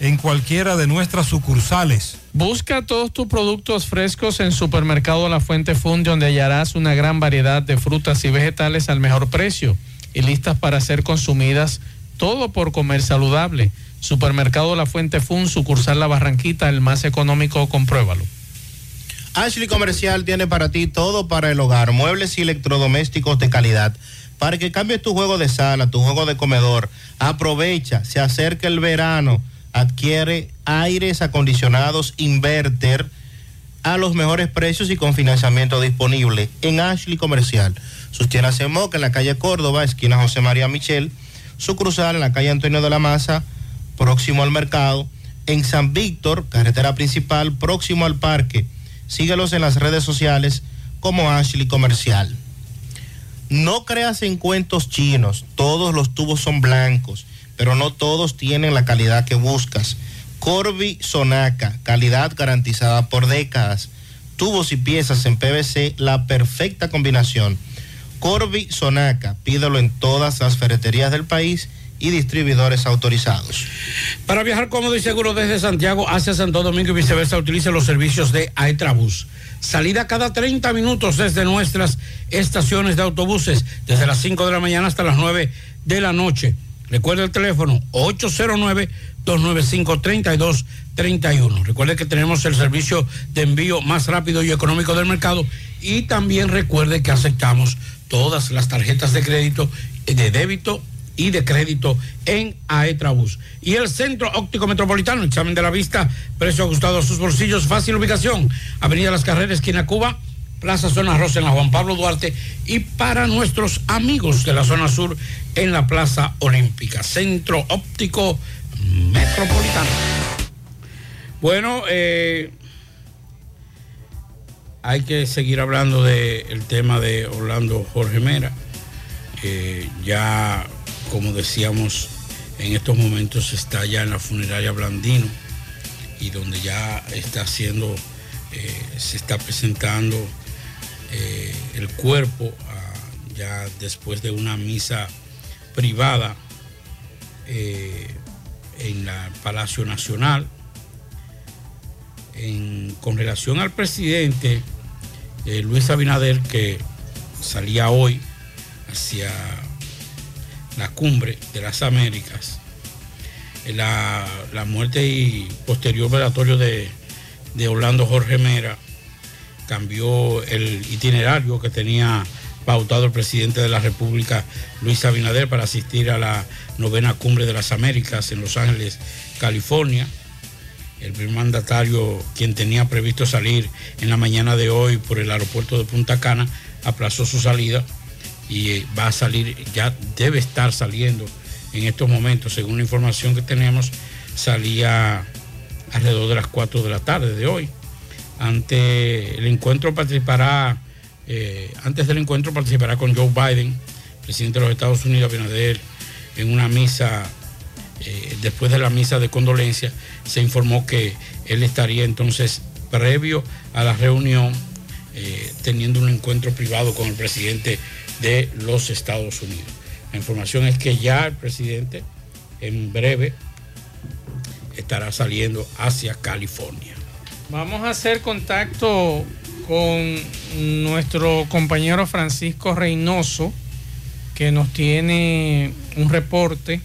en cualquiera de nuestras sucursales. Busca todos tus productos frescos en Supermercado La Fuente Fun, donde hallarás una gran variedad de frutas y vegetales al mejor precio y listas para ser consumidas, todo por comer saludable. Supermercado La Fuente Fun, sucursal La Barranquita, el más económico, compruébalo. Ashley Comercial tiene para ti todo para el hogar, muebles y electrodomésticos de calidad. Para que cambies tu juego de sala, tu juego de comedor, aprovecha, se acerca el verano, adquiere aires acondicionados inverter a los mejores precios y con financiamiento disponible en Ashley Comercial. Sus tiendas en Moca, en la calle Córdoba, esquina José María Michel, su cruzal en la calle Antonio de la Maza, próximo al mercado, en San Víctor, carretera principal, próximo al parque. Síguelos en las redes sociales como Ashley Comercial. No creas en cuentos chinos, todos los tubos son blancos, pero no todos tienen la calidad que buscas. Corby Sonaca, calidad garantizada por décadas. Tubos y piezas en PVC, la perfecta combinación. Corby Sonaca, pídelo en todas las ferreterías del país y distribuidores autorizados. Para viajar cómodo y seguro desde Santiago hacia Santo Domingo y viceversa, utilice los servicios de Aetrabús. Salida cada 30 minutos desde nuestras estaciones de autobuses, desde las 5 de la mañana hasta las 9 de la noche. Recuerde el teléfono 809-295-3231. Recuerde que tenemos el servicio de envío más rápido y económico del mercado y también recuerde que aceptamos todas las tarjetas de crédito, de débito y de crédito en Aetrabús. Y el Centro Óptico Metropolitano, examen de la vista, precio ajustado a sus bolsillos, fácil ubicación, Avenida Las Carreras, esquina Cuba, Plaza Zona Rosa en la Juan Pablo Duarte y para nuestros amigos de la zona sur en la Plaza Olímpica, Centro Óptico Metropolitano. Bueno, eh, hay que seguir hablando del tema de Orlando Jorge Mera. Eh, ya, como decíamos, en estos momentos está ya en la funeraria Blandino y donde ya está haciendo, eh, se está presentando eh, el cuerpo ah, ya después de una misa privada eh, en el Palacio Nacional. En- con relación al presidente eh, Luis Abinader, que salía hoy hacia la cumbre de las Américas, la, la muerte y posterior velatorio de, de Orlando Jorge Mera cambió el itinerario que tenía pautado el presidente de la República, Luis Abinader, para asistir a la novena cumbre de las Américas en Los Ángeles, California. El primer mandatario, quien tenía previsto salir en la mañana de hoy por el aeropuerto de Punta Cana, aplazó su salida y eh, va a salir, ya debe estar saliendo en estos momentos, según la información que tenemos, salía alrededor de las 4 de la tarde de hoy. Ante el encuentro participará, eh, antes del encuentro participará con Joe Biden, presidente de los Estados Unidos, Abinader, en una misa, eh, después de la misa de condolencia, se informó que él estaría entonces previo a la reunión eh, teniendo un encuentro privado con el presidente de los Estados Unidos. La información es que ya el presidente en breve estará saliendo hacia California. Vamos a hacer contacto con nuestro compañero Francisco Reynoso, que nos tiene un reporte.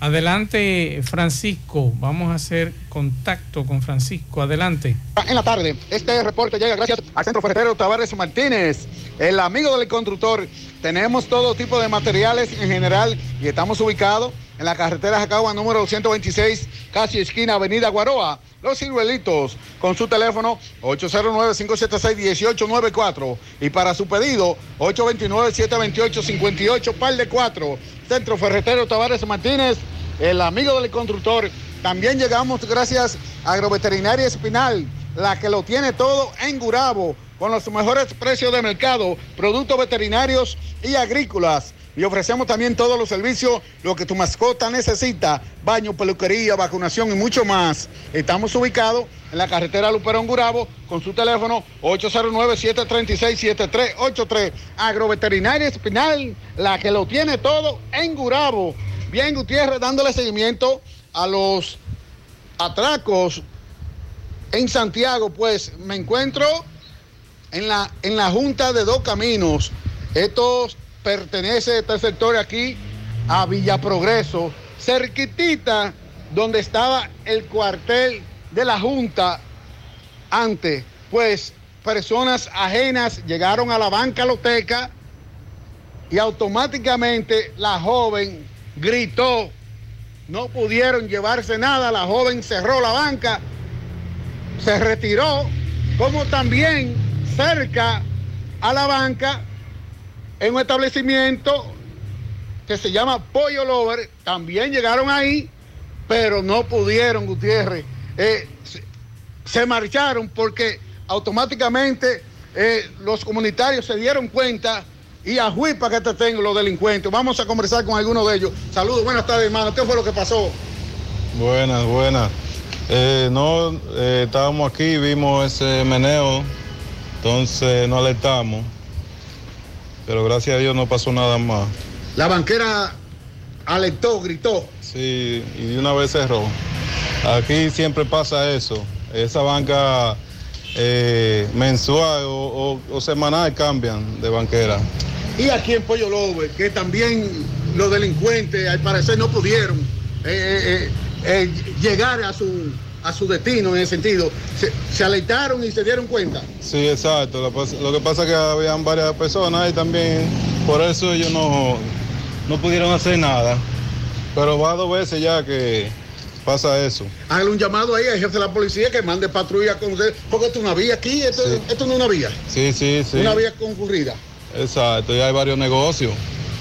Adelante, Francisco. Vamos a hacer contacto con Francisco. Adelante. En la tarde, este reporte llega gracias al Centro Ferretero Tavares Martínez, el amigo del constructor. Tenemos todo tipo de materiales en general y estamos ubicados en la carretera Jacagua número 226, casi esquina Avenida Guaroa. Los ciruelitos con su teléfono 809-576-1894 y para su pedido 829-728-58 par de 4. Centro Ferretero Tavares Martínez, el amigo del constructor. También llegamos gracias a Agroveterinaria Espinal, la que lo tiene todo en Gurabo, con los mejores precios de mercado, productos veterinarios y agrícolas. Y ofrecemos también todos los servicios, lo que tu mascota necesita, baño, peluquería, vacunación y mucho más. Estamos ubicados en la carretera Luperón Gurabo con su teléfono 809-736-7383. Agroveterinaria Espinal, la que lo tiene todo en Gurabo. Bien, Gutiérrez, dándole seguimiento a los atracos en Santiago, pues me encuentro en la, en la Junta de Dos Caminos. Esto pertenece, este sector aquí, a Villa Progreso, cerquitita donde estaba el cuartel de la Junta antes. Pues personas ajenas llegaron a la banca loteca y automáticamente la joven gritó. No pudieron llevarse nada, la joven cerró la banca, se retiró, como también cerca a la banca en un establecimiento que se llama Pollo Lover, también llegaron ahí, pero no pudieron, Gutiérrez. Eh, se, marcharon porque automáticamente eh, los comunitarios se dieron cuenta y a Juipa que te tengo los delincuentes. Vamos a conversar con alguno de ellos. Saludos, buenas tardes, hermano. ¿Qué fue lo que pasó? Buenas, buenas. Eh, no, estábamos aquí, vimos ese meneo, entonces no alertamos, pero gracias a Dios no pasó nada más. La banquera alertó, gritó. Sí, y de una vez cerró. Aquí siempre pasa eso. Esa banca eh, mensual o, o- o semanal cambian de banquera. Y aquí en Pollo Lover, que también los delincuentes al parecer no pudieron eh, eh, eh, llegar a su, a su destino en ese sentido. Se, se alertaron y se dieron cuenta. Sí, exacto. Lo, lo que pasa es que habían varias personas y también por eso ellos no, no pudieron hacer nada. Pero va dos veces ya que pasa eso. Hágale un llamado ahí al jefe de la policía que mande patrulla con usted, porque esto es una vía aquí, esto, esto no es una vía, Sí, sí, sí. una vía concurrida. Exacto. Y hay varios negocios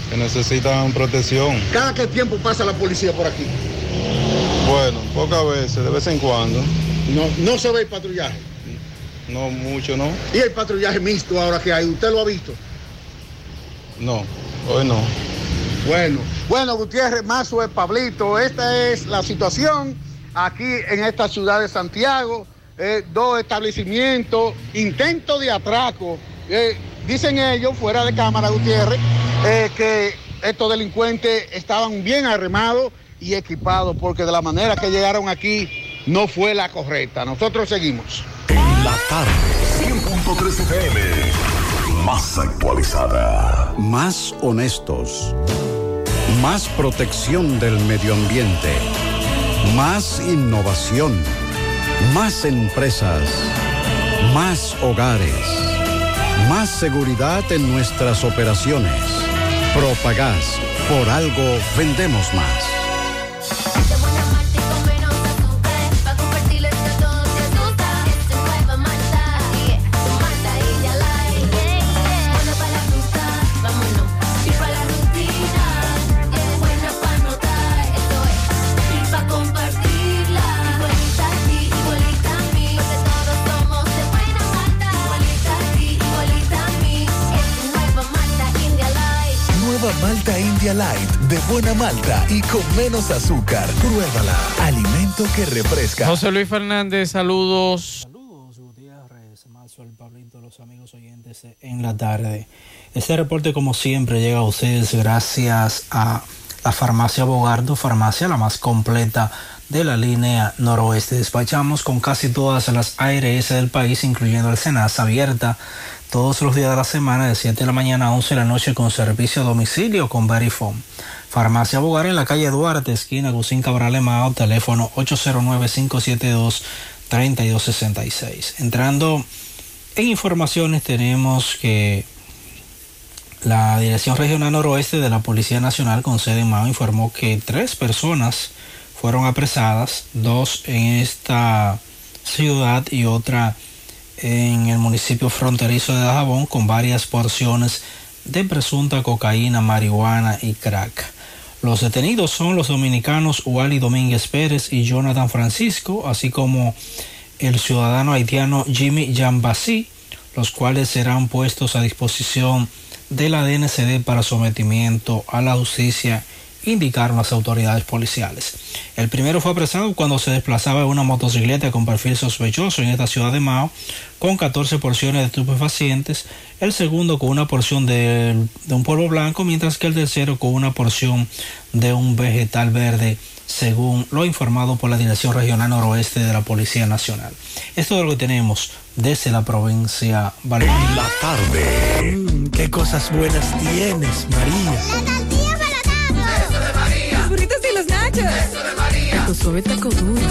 que necesitan protección. ¿Cada qué tiempo pasa la policía por aquí? Bueno, pocas veces, de vez en cuando. No, no se ve el patrullaje. No mucho, ¿no? Y el patrullaje mixto ahora que hay, ¿usted lo ha visto? No, hoy no. Bueno, bueno, Gutiérrez Mazo, Pablito, esta es la situación aquí en esta ciudad de Santiago. Eh, dos establecimientos, intento de atraco. Eh, dicen ellos, fuera de cámara, Gutiérrez, eh, que estos delincuentes estaban bien arremados y equipados, porque de la manera que llegaron aquí no fue la correcta. Nosotros seguimos. La tarde, 100.3 FM. Más actualizada. Más honestos. Más protección del medio ambiente. Más innovación. Más empresas. Más hogares. Más seguridad en nuestras operaciones. Propagás. Por algo vendemos más. India Light, de buena malta y con menos azúcar. Pruébala. Alimento que refresca. José Luis Fernández, saludos. en la tarde. Este reporte, como siempre, llega a ustedes gracias a la farmacia Bogardo, farmacia la más completa de la línea noroeste. Despachamos con casi todas las ARS del país, incluyendo el Senasa, abierta todos los días de la semana, de 7 de la mañana a 11 de la noche, con servicio a domicilio con Verifone. Farmacia Bogar en la calle Duarte, esquina Gusín Cabral Emao, teléfono 809-572-3266. Entrando en informaciones, tenemos que la Dirección Regional Noroeste de la Policía Nacional con sede en Mao informó que tres personas fueron apresadas, dos en esta ciudad y otra en el municipio fronterizo de Dajabón con varias porciones de presunta cocaína, marihuana y crack. Los detenidos son los dominicanos Wally Domínguez Pérez y Jonathan Francisco, así como el ciudadano haitiano Jimmy Jambassi, los cuales serán puestos a disposición de la DNCD para sometimiento a la justicia, indicaron las autoridades policiales. El primero fue apresado cuando se desplazaba en una motocicleta con perfil sospechoso en esta ciudad de Mao con 14 porciones de estupefacientes, el segundo con una porción de, de un polvo blanco, mientras que el tercero con una porción de un vegetal verde, según lo informado por la Dirección Regional Noroeste de la Policía Nacional. Esto es lo que tenemos desde la provincia Valladolid. La tarde. Mm, qué cosas buenas tienes, María. Eso de María. Tu suave taco duro.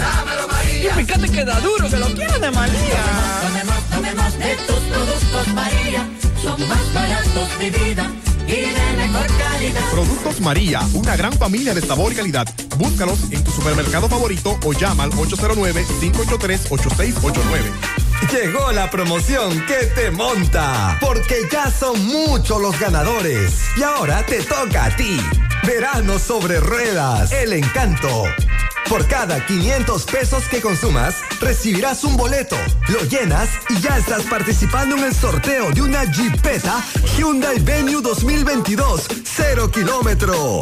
Y fíjate que da duro, que lo quiero de María. Tomemos, tomemos de tus productos María. Son más baratos de vida y de mejor calidad. Productos María, una gran familia de sabor y calidad. Búscalos en tu supermercado favorito o llama al 809-583-8689. Llegó la promoción que te monta, porque ya son muchos los ganadores. Y ahora te toca a ti. Verano sobre ruedas, el encanto. Por cada 500 pesos que consumas, recibirás un boleto, lo llenas y ya estás participando en el sorteo de una Jeepeta Hyundai Venue 2022, 0 kilómetro.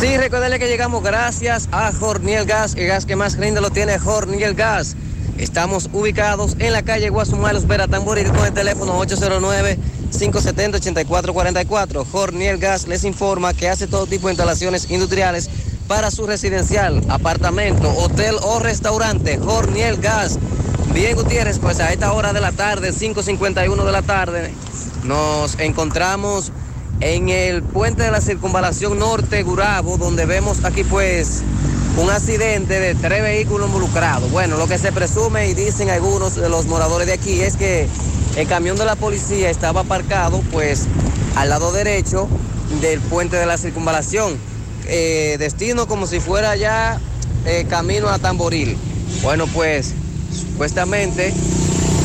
Sí, recuerden que llegamos gracias a Jorniel Gas, el gas que más rinde lo tiene Jorniel Gas. Estamos ubicados en la calle Guasumalos Vera Tamboril con el teléfono 809-570-8444. Jorniel Gas les informa que hace todo tipo de instalaciones industriales para su residencial, apartamento, hotel o restaurante. Jorniel Gas. Bien, Gutiérrez, pues a esta hora de la tarde, 5.51 de la tarde, nos encontramos en el puente de la circunvalación norte Gurabo, donde vemos aquí pues un accidente de tres vehículos involucrados. Bueno, lo que se presume y dicen algunos de los moradores de aquí es que el camión de la policía estaba aparcado pues al lado derecho del puente de la circunvalación, eh, destino como si fuera ya eh, camino a Tamboril. Bueno, pues supuestamente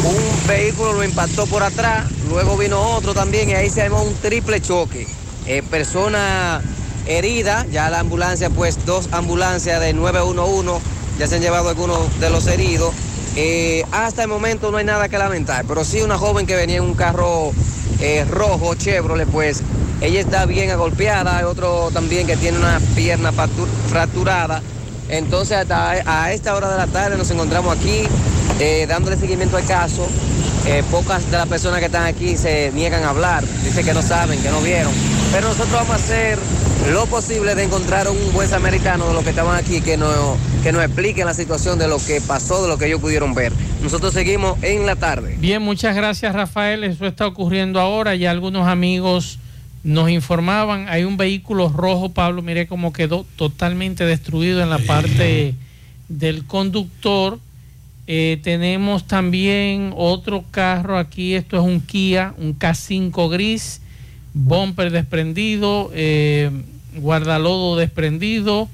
un vehículo lo impactó por atrás, luego vino otro también y ahí se armó un triple choque. Eh, persona herida, ya la ambulancia, pues dos ambulancias de 911 ya se han llevado algunos de los heridos. Eh, hasta el momento no hay nada que lamentar, pero sí una joven que venía en un carro eh, rojo, Chevrolet, pues ella está bien agolpeada, hay otro también que tiene una pierna fractu- fracturada. Entonces hasta a esta hora de la tarde nos encontramos aquí eh, dándole seguimiento al caso. Eh, pocas de las personas que están aquí se niegan a hablar, dicen que no saben, que no vieron. Pero nosotros vamos a hacer lo posible de encontrar un buen samaritano de los que estaban aquí que nos, que nos expliquen la situación de lo que pasó, de lo que ellos pudieron ver. Nosotros seguimos en la tarde. Bien, muchas gracias Rafael. Eso está ocurriendo ahora. Ya algunos amigos nos informaban. Hay un vehículo rojo, Pablo, mire cómo quedó totalmente destruido en la parte del conductor. Eh, tenemos también otro carro aquí. Esto es un Kia, un K5 gris, bumper desprendido, eh, guardalodo desprendido.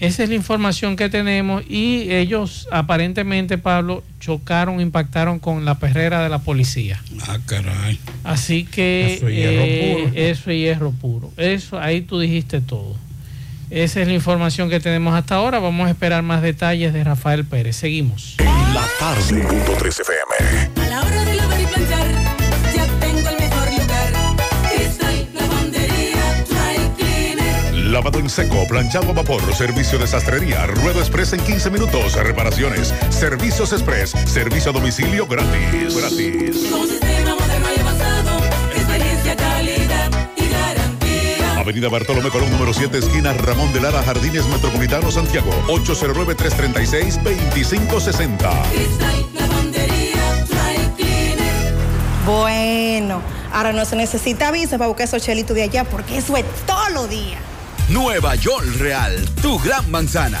Esa es la información que tenemos y ellos aparentemente, Pablo, chocaron, impactaron con la perrera de la policía. Ah, caray. Así que Eso es hierro eh, puro. eso es hierro puro. Eso, ahí tú dijiste todo. Esa es la información que tenemos hasta ahora. Vamos a esperar más detalles de Rafael Pérez. Seguimos. La tarde. 5.3 FM. A la hora de lavar y planchar, ya tengo el mejor lugar. Cristal Lavandería Dry Cleaner. Lavado en seco, planchado a vapor, servicio de sastrería, ruedo express en 15 minutos, reparaciones, servicios express, servicio a domicilio gratis. Gratis. Con sistema Avenida Bartolomé Colón, número 7, esquina Ramón de Lara, Jardines Metropolitano, Santiago. 809-336-2560. Cristal Lavandería Dry Cleaner. Bueno, ahora no se necesita visa para buscar esos chelitos de allá porque eso es todo lo día. Nueva York Real, tu gran manzana.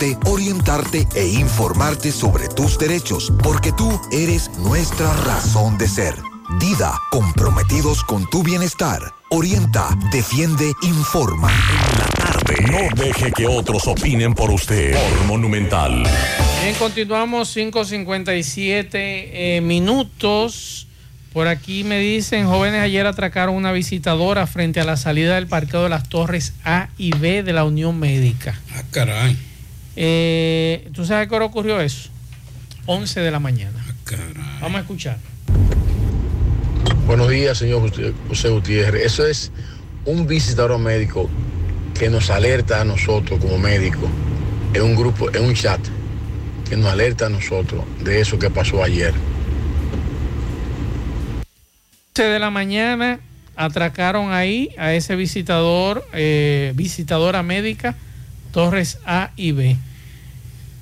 orientarte e informarte sobre tus derechos, porque tú eres nuestra razón de ser. Dida, comprometidos con tu bienestar. Orienta, defiende, informa. No deje que otros opinen por usted. Por Monumental. Bien, continuamos 5.57 eh, minutos. Por aquí me dicen, jóvenes ayer atracaron una visitadora frente a la salida del parqueo de las torres A y B de la Unión Médica. Ah, caray. Eh, ¿Tú sabes qué hora ocurrió eso? 11 de la mañana. Vamos a escuchar. Buenos días, señor José- Gutiérrez. Eso es un visitador médico que nos alerta a nosotros como médicos en un grupo, en un chat, que nos alerta a nosotros de eso que pasó ayer. 11 de la mañana atracaron ahí a ese visitador, eh, visitadora médica, Torres A y B.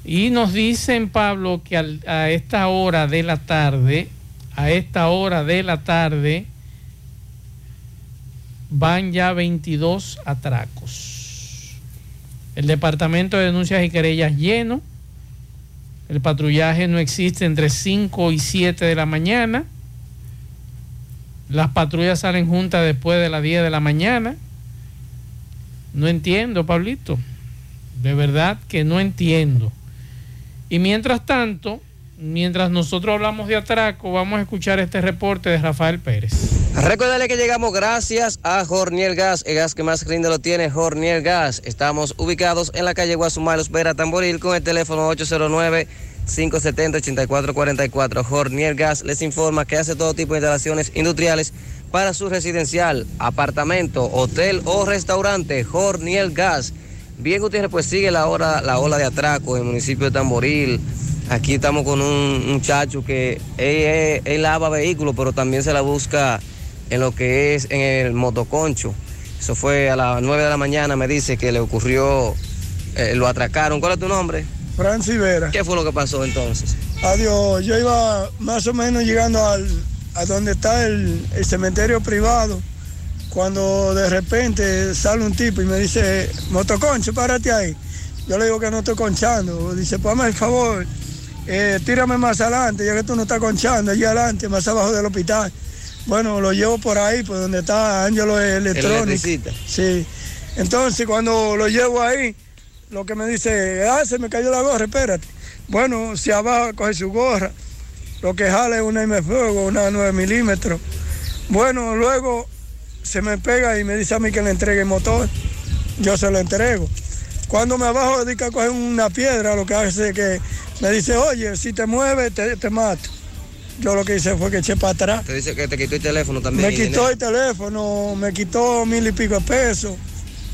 Y nos dicen, Pablo, que a esta hora de la tarde, a esta hora de la tarde, van ya 22 atracos. El departamento de denuncias y querellas lleno. El patrullaje no existe entre 5 y 7 de la mañana. Las patrullas salen juntas después de las 10 de la mañana. No entiendo, Pablito. De verdad que no entiendo. Y mientras tanto, mientras nosotros hablamos de atraco, vamos a escuchar este reporte de Rafael Pérez. Recuérdale que llegamos gracias a Jorniel Gas, el gas que más rinde lo tiene Jorniel Gas. Estamos ubicados en la calle Guasumalos, Vera Tamboril, con el teléfono 809-570-8444. Jorniel Gas les informa que hace todo tipo de instalaciones industriales para su residencial, apartamento, hotel o restaurante. Jorniel Gas. Bien, Gutiérrez, pues sigue la, hora, la ola de atraco en el municipio de Tamboril. Aquí estamos con un muchacho que él, él- él lava vehículos, pero también se la busca en lo que es en el motoconcho. Eso fue a las 9 de la mañana, me dice que le ocurrió, eh, lo atracaron. ¿Cuál es tu nombre? Francis Vera. ¿Qué fue lo que pasó entonces? Adiós, yo iba más o menos llegando al, a donde está el, el cementerio privado, cuando de repente sale un tipo y me dice, motoconcho, párate ahí. Yo le digo que no estoy conchando. Dice, ponme el favor, eh, tírame más adelante, ya que tú no estás conchando, allí adelante, más abajo del hospital. Bueno, lo llevo por ahí, por donde está Ángelo Electrónico. Sí. Entonces, cuando lo llevo ahí, lo que me dice, ah, se me cayó la gorra, espérate. Bueno, si abajo coge su gorra, lo que jala es una M Fuego, una 9 milímetros. Bueno, luego se me pega y me dice a mí que le entregue el motor. Yo se lo entrego. Cuando me abajo dedica a coger una piedra, lo que hace es que me dice, oye, si te mueves, te, te mato. Yo lo que hice fue que eché para atrás. Te dice que te quitó el teléfono también. Me quitó el teléfono, me quitó mil y pico de pesos.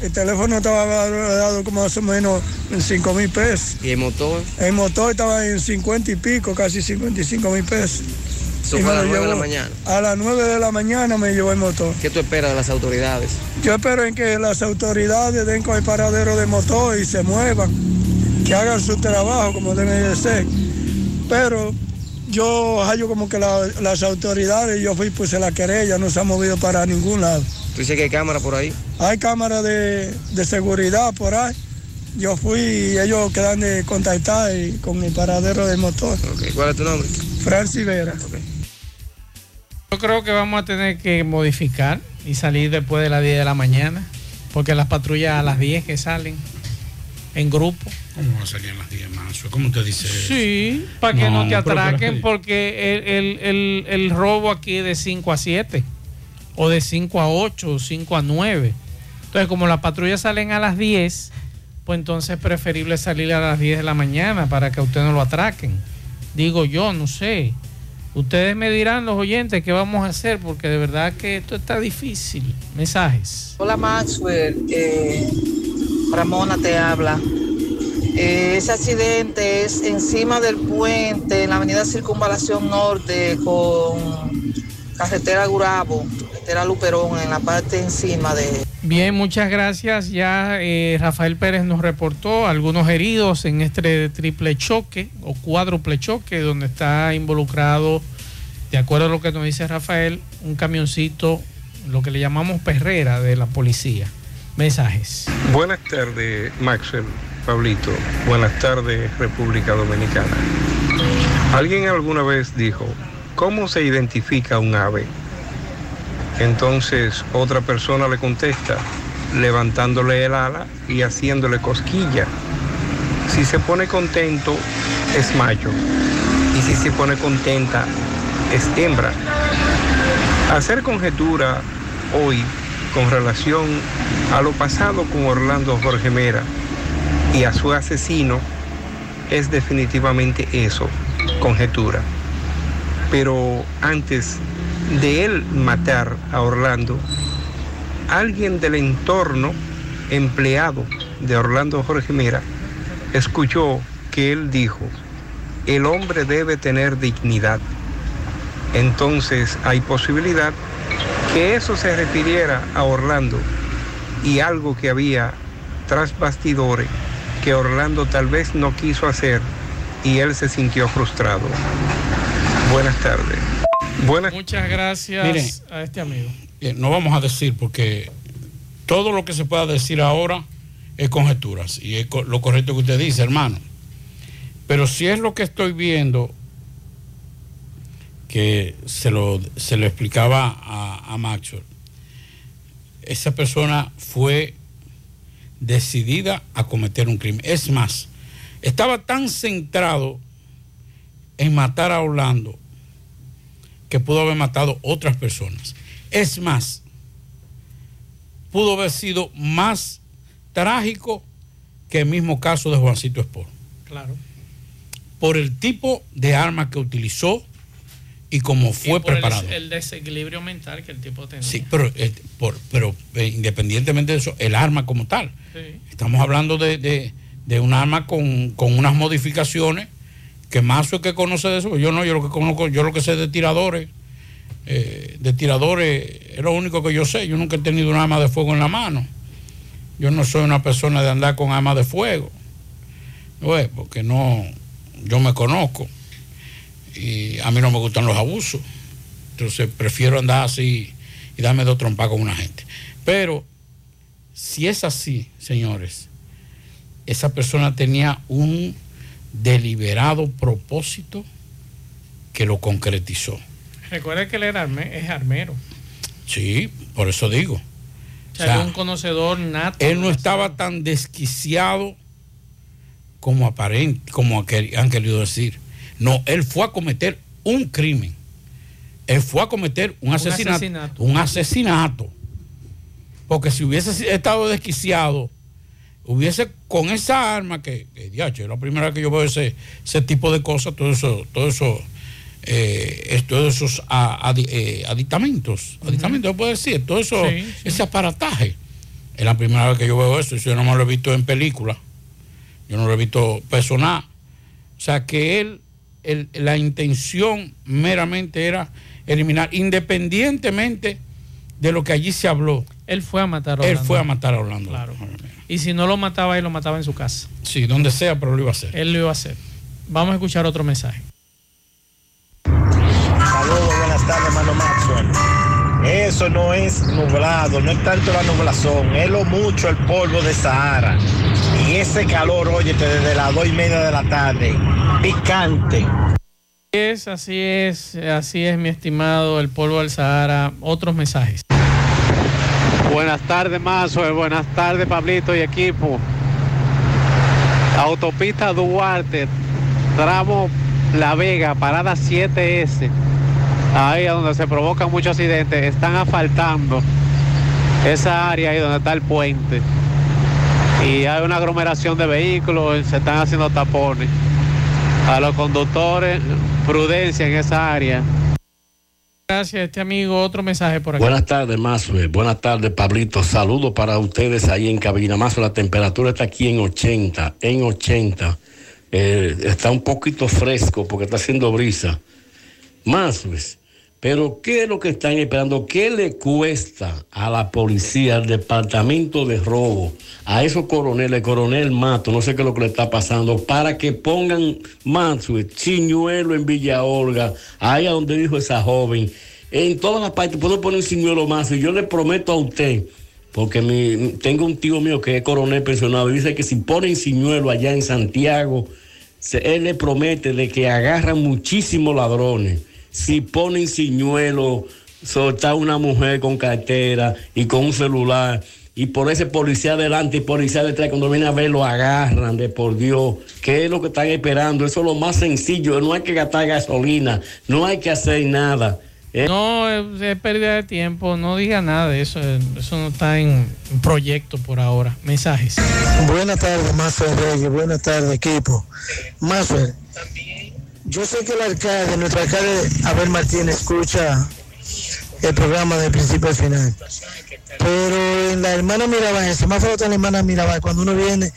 El teléfono estaba dado como más o menos en cinco mil pesos. ¿Y el motor? El motor estaba en 50 y pico, casi 55 mil pesos. Eso Y fue a las lo 9 de la mañana. A las 9 de la mañana me llevó el motor. ¿Qué tú esperas de las autoridades? Yo espero en que las autoridades den con el paradero de motor y se muevan, que hagan su trabajo como debe de ser. Pero yo hallo como que la- las autoridades, yo fui puse la querella, no se ha movido para ningún lado. ¿Tú dices que hay cámara por ahí? Hay cámaras de, de seguridad por ahí. Yo fui y ellos quedan de contactar y- con el paradero del motor. ¿Cuál es tu nombre? Francis Vera. Yo creo que vamos a tener que modificar y salir después de las 10 de la mañana, porque las patrullas a las 10 que salen. en grupo. ¿Cómo va a salir a las 10 más? ¿Cómo te dice? Sí, para que no, te que las- atraquen, porque el, el- el- el robo aquí es de 5 a 7, o de 5 a 8, o 5 a 9. Entonces, como las patrullas salen a las 10, pues entonces es preferible salir a las 10 de la mañana para que a usted no lo atraquen. Digo yo, no sé. Ustedes me dirán, los oyentes, qué vamos a hacer, porque de verdad que esto está difícil. Mensajes. Hola Maxwell, eh, Ramona te habla. Eh, ese accidente es encima del puente en la avenida Circunvalación Norte con carretera Gurabo, carretera Luperón, en la parte encima de... Bien, muchas gracias. Ya eh, Rafael Pérez nos reportó algunos heridos en este triple choque o cuádruple choque donde está involucrado, de acuerdo a lo que nos dice Rafael, un camioncito, lo que le llamamos perrera de la policía. Mensajes. Buenas tardes, Maxwell, Pablito. Buenas tardes, República Dominicana. Alguien alguna vez dijo, ¿cómo se identifica un ave? Entonces otra persona le contesta, levantándole el ala y haciéndole cosquilla. Si se pone contento, es macho. Y si se pone contenta, es hembra. Hacer conjetura hoy con relación a lo pasado con Orlando Jorge Mera y a su asesino es definitivamente eso, conjetura. Pero antes de él matar a Orlando, alguien del entorno empleado de Orlando Jorge Mera escuchó que él dijo, el hombre debe tener dignidad. Entonces hay posibilidad que eso se refiriera a Orlando y algo que había tras bastidores que Orlando tal vez no quiso hacer y él se sintió frustrado. Buenas tardes. Buenas Muchas gracias Mire. a este amigo. Eh, no vamos a decir porque todo lo que se pueda decir ahora es conjeturas y es lo correcto que usted dice, hermano. Pero si es lo que estoy viendo, que se lo, se lo explicaba a, a Maxwell, esa persona fue decidida a cometer un crimen. Es más, estaba tan centrado en matar a Orlando que pudo haber matado otras personas. Es más, pudo haber sido más trágico que el mismo caso de Juancito Espor, Claro. por el tipo de arma que utilizó y cómo fue Y por el- preparado. El, desequilibrio mental que el tipo tenía. Sí, pero, eh, por- pero eh, independientemente de eso, el arma como tal. Sí. Estamos hablando de, de- de un arma con, con unas modificaciones que más es que conoce de eso. Yo no, yo lo que conozco, yo lo que sé de tiradores, eh, de tiradores, es lo único que yo sé. Yo nunca he tenido un arma de fuego en la mano. Yo no soy una persona de andar con armas de fuego. Oye, porque no, yo me conozco. Y a mí no me gustan los abusos. Entonces prefiero andar así y darme dos trompas con una gente. Pero si es así, señores, esa persona tenía un deliberado propósito que lo concretizó. Recuerda que él era arme- es armero. Sí, por eso digo. O sea, O sea, era un conocedor nato. Él no estaba tan desquiciado como aparente, como han querido decir. No, él fue a cometer un crimen. Él fue a cometer un Un asesinato. asesinato. Un asesinato. Porque si hubiese estado desquiciado, hubiese con esa arma que, que diache, es la primera vez que yo veo ese, ese tipo de cosas, todo eso, todo eso, eh, todos esos a- eh, aditamentos, aditamentos, se puede decir, todo eso, Sí, sí. ese aparataje. Es la primera vez que yo veo eso, yo no me lo he visto en película, yo no lo he visto personal. O sea que él, el- la intención meramente era eliminar, independientemente de lo que allí se habló. Él fue a matar a Él Orlando. fue a matar a Orlando. Claro. Y si no lo mataba, él lo mataba en su casa. Sí, donde sea, pero lo iba a hacer. Él lo iba a hacer. Vamos a escuchar otro mensaje. Saludos, buenas tardes, hermano Maxwell. Eso no es nublado, no es tanto la nublación, es lo mucho el polvo de Sahara. Y ese calor, óyete, desde las dos y media de la tarde, picante. Es, así es, así es, mi estimado, el polvo del Sahara. Otros mensajes. Buenas tardes, Mazo. Buenas tardes, Pablito y equipo. Autopista Duarte, tramo La Vega, parada 7S. Ahí es donde se provocan muchos accidentes. Están asfaltando esa área ahí donde está el puente. Y hay una aglomeración de vehículos, se están haciendo tapones. A los conductores, prudencia en esa área. Gracias, este amigo. Otro mensaje por aquí. Buenas tardes, Mazue. Buenas tardes, Pablito. Saludos para ustedes ahí en cabina. Mazue, la temperatura está aquí en 80, en 80. Eh, está un poquito fresco porque está haciendo brisa. Mazue, pero ¿qué es lo que están esperando? ¿Qué le cuesta a la policía, al departamento de robo, a esos coroneles, coronel Mato, no sé qué es lo que le está pasando, para que pongan Mazue, Chiñuelo en Villa Olga, ahí a donde dijo esa joven, en todas las partes, puedo poner un Chiñuelo más, yo le prometo a usted, porque tengo un tío mío que es coronel pensionado, y dice que si ponen Chiñuelo allá en Santiago, se- él le promete de que agarran muchísimos ladrones. Si ponen Chiñuelo, soltar una mujer con cartera y con un celular, y por ese policía adelante y policía detrás, cuando viene a ver, lo agarran de por Dios. ¿Qué es lo que están esperando? Eso es lo más sencillo, no hay que gastar gasolina, no hay que hacer nada. ¿eh? No, es, es pérdida de tiempo. No diga nada de eso. Eso no está en en proyecto por ahora. Mensajes. Buenas tardes, Mafer Reyes. Buenas tardes, equipo. Mafer, yo sé que el alcalde, nuestro alcalde Abel Martínez, escucha el programa de principio al final. Pero en la hermana Mirabal, en el semáforo está la hermana Mirabal, cuando uno viene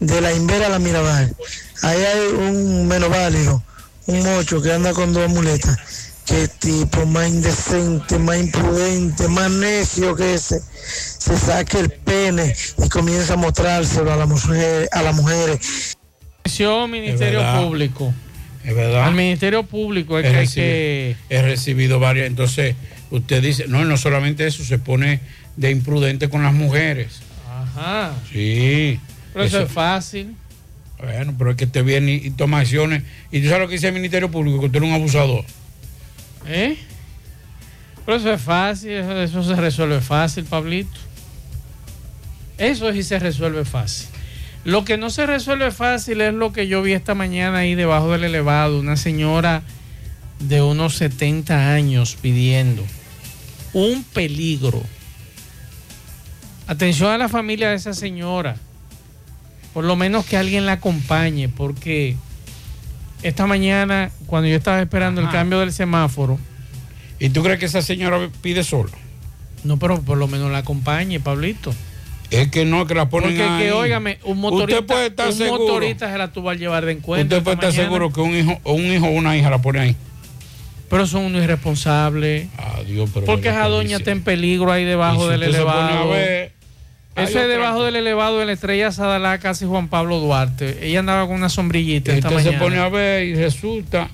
de la Invera a la Mirabal, ahí hay un menos válido, un mocho que anda con dos muletas. Qué tipo más indecente, más imprudente, más necio que ese. Se saca el pene y comienza a mostrárselo a la mujer, a las mujeres. Ministerio. Público. Es verdad. Al Ministerio Público es He que hay recibi- que. he recibido varias. Entonces, usted dice, no, no solamente eso, se pone de imprudente con las mujeres. Ajá. Sí. Pero eso, es fácil. Bueno, pero es que te viene y, y toma acciones. Y tú sabes lo que dice el Ministerio Público, que usted es un abusador. ¿Eh? Pero eso es fácil. Eso, eso se resuelve fácil, Pablito. Eso sí se resuelve fácil. Lo que no se resuelve fácil es lo que yo vi esta mañana ahí debajo del elevado. Una señora de unos 70 años pidiendo un peligro. Atención a la familia de esa señora. Por lo menos que alguien la acompañe, porque esta mañana, cuando yo estaba esperando el cambio del semáforo. ¿Y tú crees que esa señora pide sola? No, pero por lo menos la acompañe, Pablito. Es que no, que la ponen Porque ahí. que, óigame, un motorista, Usted puede estar un seguro. motorista se la tuvo al llevar de encuentro. Usted puede esta estar mañana. seguro que un hijo o un hijo o una hija la pone ahí. Pero son unos irresponsables. Adiós, pero Porque esa doña está en peligro ahí debajo si del se elevado. ver, Eso es debajo del elevado de la estrella Sadalá, casi Juan Pablo Duarte. Ella andaba con una sombrillita Y esta usted se mañana. pone a ver y resulta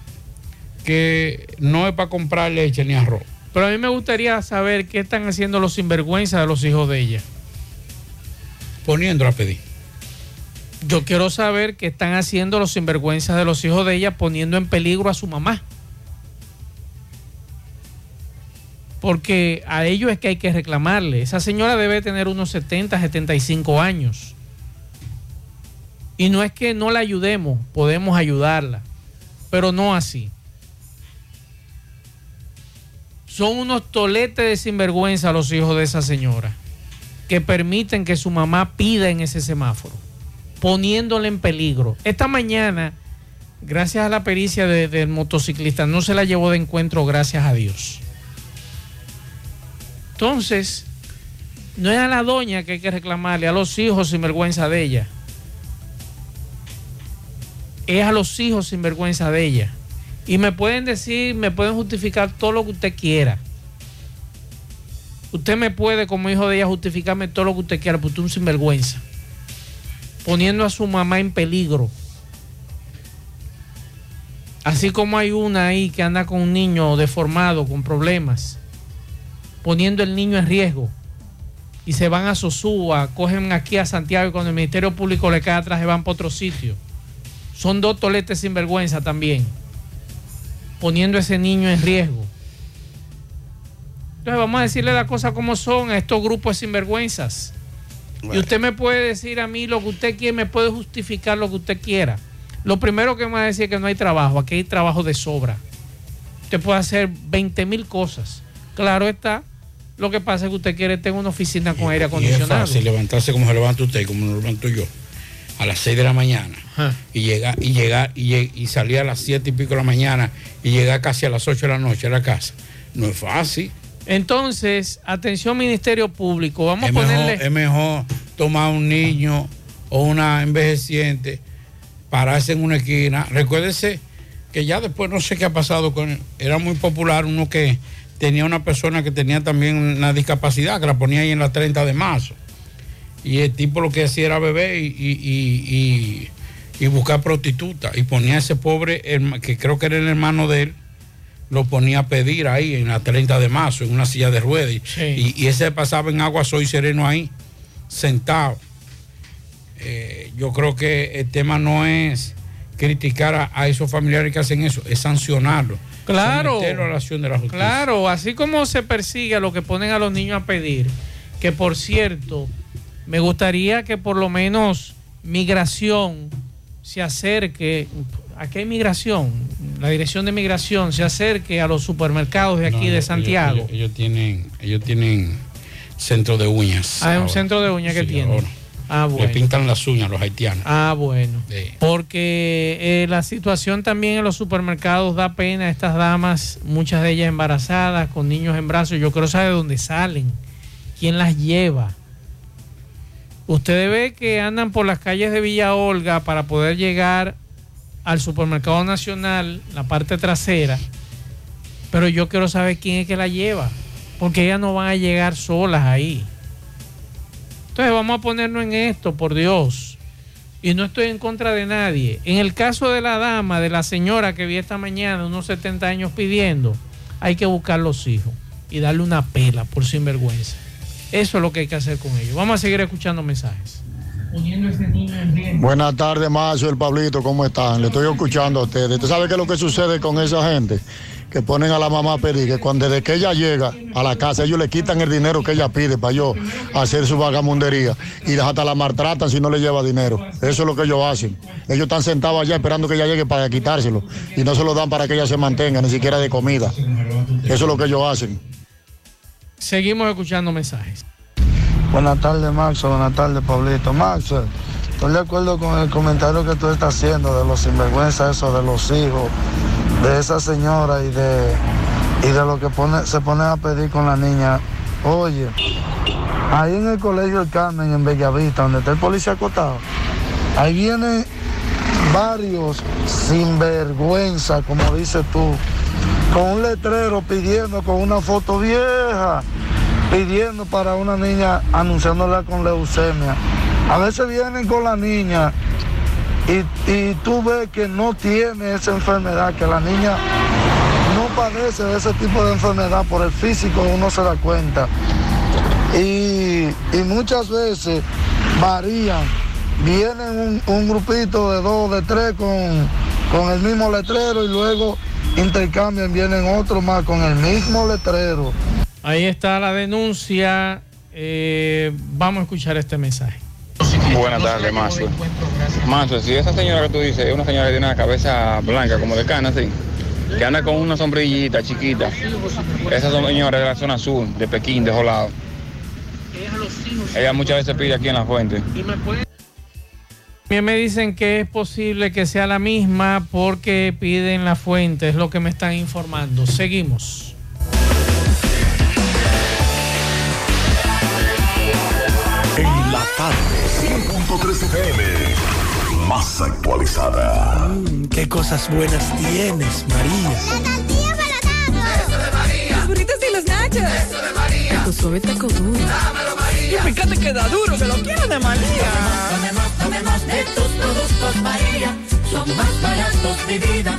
que no es para comprar leche ni arroz. Pero a mí me gustaría saber qué están haciendo los sinvergüenzas de los hijos de ella. Poniéndola a pedir. Yo quiero saber qué están haciendo los sinvergüenzas de los hijos de ella poniendo en peligro a su mamá. Porque a ellos es que hay que reclamarle. Esa señora debe tener unos 70, 75 años. Y no es que no la ayudemos, podemos ayudarla, pero no así. Son unos toletes de sinvergüenza los hijos de esa señora que permiten que su mamá pida en ese semáforo, poniéndole en peligro. Esta mañana, gracias a la pericia de- del motociclista, no se la llevó de encuentro, gracias a Dios. Entonces, no es a la doña que hay que reclamarle, a los hijos sin vergüenza de ella. Es a los hijos sin vergüenza de ella. Y me pueden decir, me pueden justificar todo lo que usted quiera. Usted me puede, como hijo de ella, justificarme todo lo que usted quiera, porque usted es un sinvergüenza. Poniendo a su mamá en peligro. Así como hay una ahí que anda con un niño deformado, con problemas, poniendo el niño en riesgo. Y se van a Sosúa, cogen aquí a Santiago y cuando el Ministerio Público le cae atrás se van para otro sitio. Son dos toletes sinvergüenza también. Poniendo ese niño en riesgo. Entonces vamos a decirle las cosas como son a estos grupos de sinvergüenzas. Y usted me puede decir a mí lo que usted quiere, me puede justificar lo que usted quiera. Lo primero que me va a decir es que no hay trabajo, aquí hay trabajo de sobra. Usted puede hacer 20 mil cosas. Claro está, lo que pasa es que usted quiere tener una oficina con aire Y es acondicionado. fácil levantarse como se levanta usted, como me levanto yo, a las 6 de la mañana. Y llegar, y llegar, y, y salir a las 7 y pico de la mañana y llegar casi a las 8 de la noche a la casa. No es fácil. Entonces, atención Ministerio Público, vamos es, a mejor, ponerle... es mejor tomar un niño o una envejeciente, pararse en una esquina. Recuérdese que ya después no sé qué ha pasado con él. Era muy popular uno que tenía una persona que tenía también una discapacidad, que la ponía ahí en la 30 de marzo. Y el tipo lo que hacía era beber y, y- y- y- y buscar prostituta. Y ponía a ese pobre, que creo que era el hermano de él, lo ponía a pedir ahí en la 30 de marzo, en una silla de ruedas. Y, y- y ese pasaba en agua soy sereno ahí, sentado. Eh, yo creo que el tema no es criticar a, a esos familiares que hacen eso, es sancionarlo. Claro. A la acción de la justicia. Claro, así como se persigue a lo que ponen a los niños a pedir, que por cierto, me gustaría que por lo menos migración se acerque, aquí hay migración, la dirección de migración se acerque a los supermercados de aquí No, de Santiago. Ellos, ellos tienen, ellos tienen centro de uñas. Hay un ahora. centro de uñas que Sí, tiene. ahora. Ah, Le bueno. pintan las uñas los haitianos. Ah, bueno. Porque eh, la situación también en los supermercados da pena. Estas damas, muchas de ellas embarazadas, con niños en brazos, yo saber de dónde salen, quién las lleva. Ustedes ve que andan por las calles de Villa Olga para poder llegar al supermercado nacional, la parte trasera, pero yo quiero saber quién es que la lleva, porque ellas no van a llegar solas ahí. Entonces vamos a ponernos en esto, por Dios. Y no estoy en contra de nadie. En el caso de la dama, de la señora que vi esta mañana, unos 70 años pidiendo, hay que buscar los hijos y darle una pela por sinvergüenza. Eso es lo que hay que hacer con ellos. Vamos a seguir escuchando mensajes. Poniendo ese niño en riesgo. Buenas tardes, Macio, el Pablito, ¿cómo están? Le estoy escuchando a ustedes. ¿Usted sabe qué es lo que sucede con esa gente? Que ponen a la mamá a pedir que cuando desde que ella llega a la casa, ellos le quitan el dinero que ella pide para yo hacer su vagamundería y hasta la maltratan si no le lleva dinero. Eso es lo que ellos hacen. Ellos están sentados allá esperando que ella llegue para quitárselo y no se lo dan para que ella se mantenga, ni siquiera de comida. Eso es lo que ellos hacen. Seguimos escuchando mensajes. Buenas tardes, Max. Buenas tardes, Pablito. Max, estoy de acuerdo con el comentario que tú estás haciendo de los sinvergüenzas, eso de los hijos, de esa señora y de, y de lo que se pone a pedir con la niña. Oye, ahí en el colegio El Carmen, en Bellavista, donde está el policía acotado, ahí vienen varios sinvergüenza, como dices tú, con un letrero pidiendo con una foto vieja pidiendo para una niña anunciándola con leucemia. A veces vienen con la niña y, y tú ves que no tiene esa enfermedad, que la niña no padece de ese tipo de enfermedad por el físico, uno se da cuenta. Y, y muchas veces varían. Vienen un, un grupito de dos, de tres con, con el mismo letrero y luego intercambian, vienen otros más con el mismo letrero. Ahí está la denuncia. Eh, vamos a escuchar este mensaje. Buenas tardes, Mazo. Mazo, si esa señora que tú dices es una señora que tiene una cabeza blanca, como de cana, así, que anda con una sombrillita chiquita, esa señora es de la zona sur, de Pekín, de Jolado. Ella muchas veces pide aquí en la fuente. También me dicen que es posible que sea la misma porque piden la fuente, es lo que me están informando. Seguimos. Tarde, 100.3 FM, más actualizada. Qué cosas buenas tienes, María. Los burritos y los nachos. Eso de María. Taco suave, taco duro. Dámelo, María. Y fíjate que da duro, que lo quiero de María. Tomemos, tomemos de tus productos, María. Son más baratos de vida.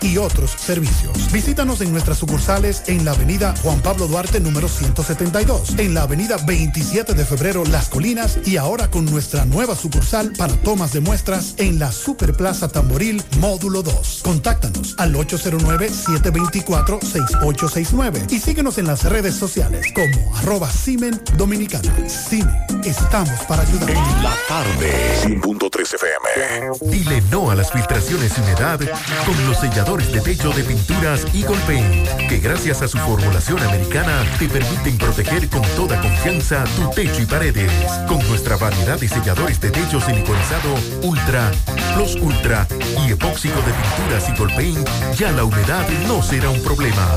y otros servicios. Visítanos en nuestras sucursales en la avenida Juan Pablo Duarte número 172, en la avenida 27 de febrero Las Colinas y ahora con nuestra nueva sucursal para tomas de muestras en la Superplaza Tamboril Módulo 2. Contáctanos al 809-724-6869 y síguenos en las redes sociales como arroba Simen Dominicana. Simen, estamos para ayudar. En la tarde, 100.3 FM. Dile no a las filtraciones y humedad con los selladores de techo de pinturas Eagle Paint, que gracias a su formulación americana te permiten proteger con toda confianza tu techo y paredes. Con nuestra variedad de selladores de techo siliconizado Ultra, Plus Ultra y epóxico de pinturas Eagle Paint, ya la humedad no será un problema.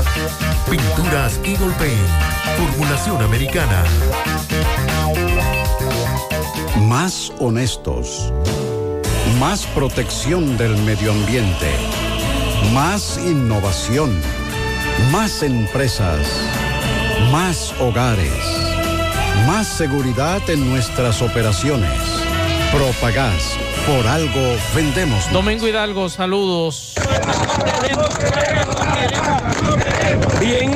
Pinturas Eagle Paint, formulación americana. Más honestos. Más protección del medio ambiente. Más innovación. Más empresas. Más hogares. Más seguridad en nuestras operaciones. Propagás. Por algo vendemos. Domingo Hidalgo, saludos. Bien,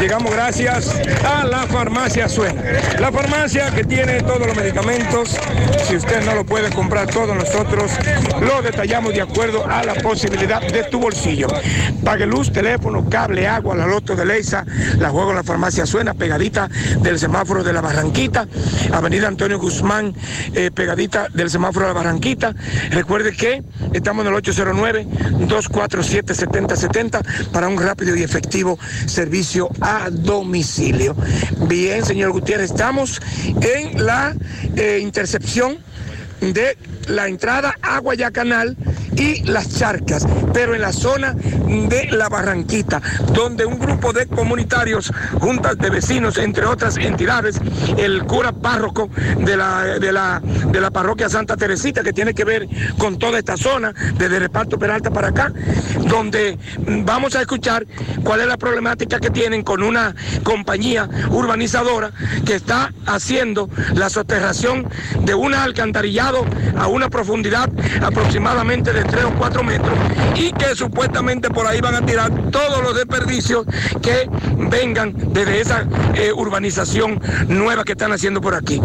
llegamos gracias a la farmacia Suena. La farmacia que tiene todos los medicamentos. Si usted no lo puede comprar todos nosotros, lo detallamos de acuerdo a la posibilidad de tu bolsillo. Pague luz, teléfono, cable, agua, la loto de Leisa, la juego en la farmacia Suena, pegadita del semáforo de la Barranquita, Avenida Antonio Guzmán, eh, pegadita del semáforo de la Barranquita. Recuerde que estamos en el 809-247-7070 para un rápido y efectivo servicio a domicilio. Bien, señor Gutiérrez, estamos en la eh, intercepción de la entrada a Guayacanal y las charcas, pero en la zona de la Barranquita, donde un grupo de comunitarios, juntas de vecinos, entre otras entidades, el cura párroco de la, de la, de la parroquia Santa Teresita, que tiene que ver con toda esta zona, desde Reparto Peralta para acá, donde vamos a escuchar cuál es la problemática que tienen con una compañía urbanizadora que está haciendo la soterración de un alcantarillado a una profundidad aproximadamente de 3 o 4 metros y que supuestamente por ahí van a tirar todos los desperdicios que vengan desde esa eh, urbanización nueva que están haciendo por aquí.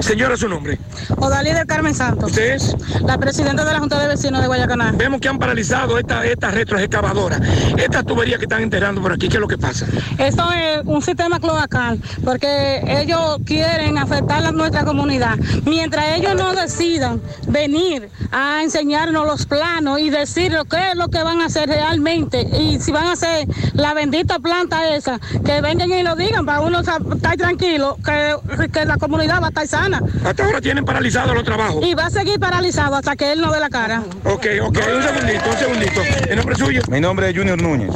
Señora, su nombre. Odalí del Carmen Santos. ¿Usted es? La presidenta de la Junta de Vecinos de Guayacaná. Vemos que han paralizado esta, esta retroexcavadora. Estas tuberías que están enterrando por aquí, ¿qué es lo que pasa? Esto es un sistema cloacal, porque ellos quieren afectar a nuestra comunidad. Mientras ellos no decidan venir a enseñarnos los planos y decir lo que es lo que van a hacer realmente, y si van a hacer la bendita planta esa, que vengan y lo digan para uno estar tranquilo, que, que la comunidad va a estar sana. Hasta ahora tienen paralizados los trabajos. Y va a seguir paralizado hasta que él no dé la cara. Ok, ok, un segundito, un segundito. ¿El nombre suyo? Mi nombre es Junior Núñez.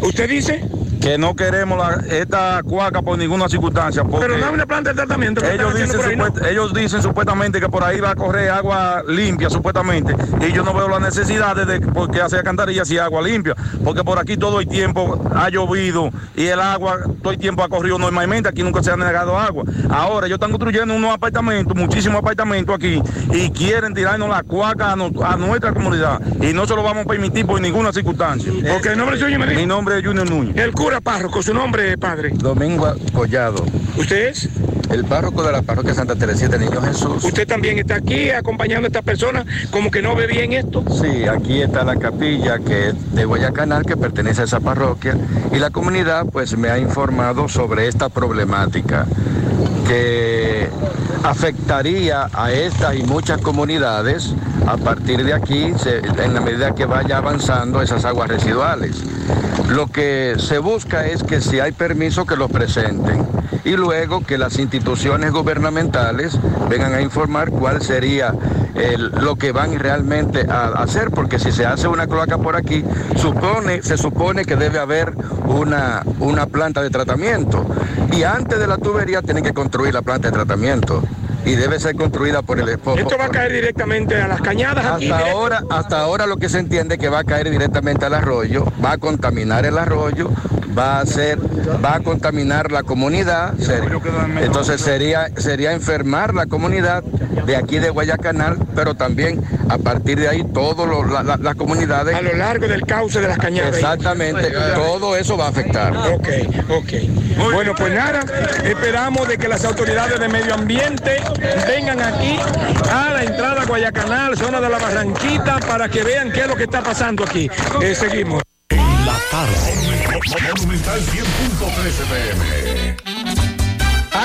¿Usted dice? Que no queremos la- esta cuaca por ninguna circunstancia. Porque Pero no hay una planta de tratamiento. que ellos, dicen haciendo por ahí, ¿no? supuest- ellos dicen supuestamente que por ahí va a correr agua limpia, supuestamente. Y yo no veo la necesidad de, porque hacer alcantarillas y agua limpia. Porque por aquí todo el tiempo ha llovido y el agua todo el tiempo ha corrido normalmente. Aquí nunca se ha negado agua. Ahora ellos están construyendo unos apartamentos, muchísimos apartamentos aquí, y quieren tirarnos la cuaca a, no- a nuestra comunidad. Y no se lo vamos a permitir por ninguna circunstancia. Ok, ¿el nombre me dijo? Mi nombre es Junior Núñez. El cura párroco, su nombre, padre. Domingo Collado. ¿Usted es? El párroco de la parroquia Santa Teresita Niño Jesús. ¿Usted también está aquí acompañando a esta persona como que no ve bien esto? Sí, aquí está la capilla que es de Guayacanal, que pertenece a esa parroquia, y la comunidad pues me ha informado sobre esta problemática que afectaría a estas y muchas comunidades a partir de aquí, se- en la medida que vaya avanzando esas aguas residuales. Lo que se busca es que si hay permiso que lo presenten y luego que las instituciones gubernamentales vengan a informar cuál sería lo que van realmente a hacer, porque si se hace una cloaca por aquí, supone, se supone que debe haber una, una planta de tratamiento. Y antes de la tubería tienen que construir la planta de tratamiento. Y debe ser construida por el por- Esto va a caer directamente a las cañadas hasta ahora, hasta ahora lo que se entiende es que va a caer directamente al arroyo, va a contaminar el arroyo, va a hacer, va a contaminar la comunidad. ser- entonces sería, sería enfermar la comunidad de aquí de Guayacanal, pero también a partir de ahí todas las comunidades. A lo largo del cauce de las cañadas. Exactamente, todo eso va a afectar. Ok, ok. Bueno, pues nada, esperamos de que las autoridades de medio ambiente vengan aquí a la entrada a Guayacanal, zona de la Barranquita, para que vean qué es lo que está pasando aquí. Eh, seguimos. La tarde. Monumental 100.13 pm.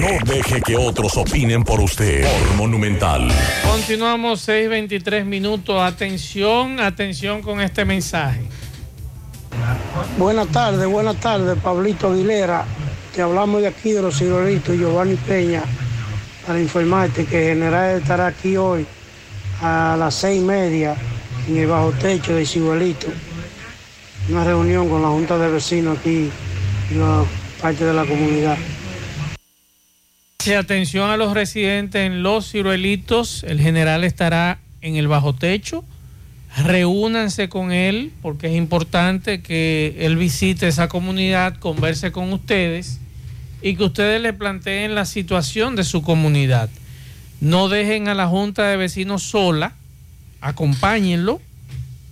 No deje que otros opinen por usted. Por Monumental. Continuamos 6:23 minutos. Atención, atención con este mensaje. Buenas tardes, buenas tardes, Pablito Aguilera. Te hablamos de aquí de los ciruelitos, Giovanni Peña, para informarte que General estará aquí hoy a las seis y media en el bajo techo de Ciruelito. Una reunión con la Junta de Vecinos aquí y la parte de la comunidad. Sí, atención a los residentes en Los Ciruelitos. El general estará en el bajo techo. Reúnanse con él porque es importante que él visite esa comunidad, converse con ustedes y que ustedes le planteen la situación de su comunidad. No dejen a la Junta de Vecinos sola, acompáñenlo,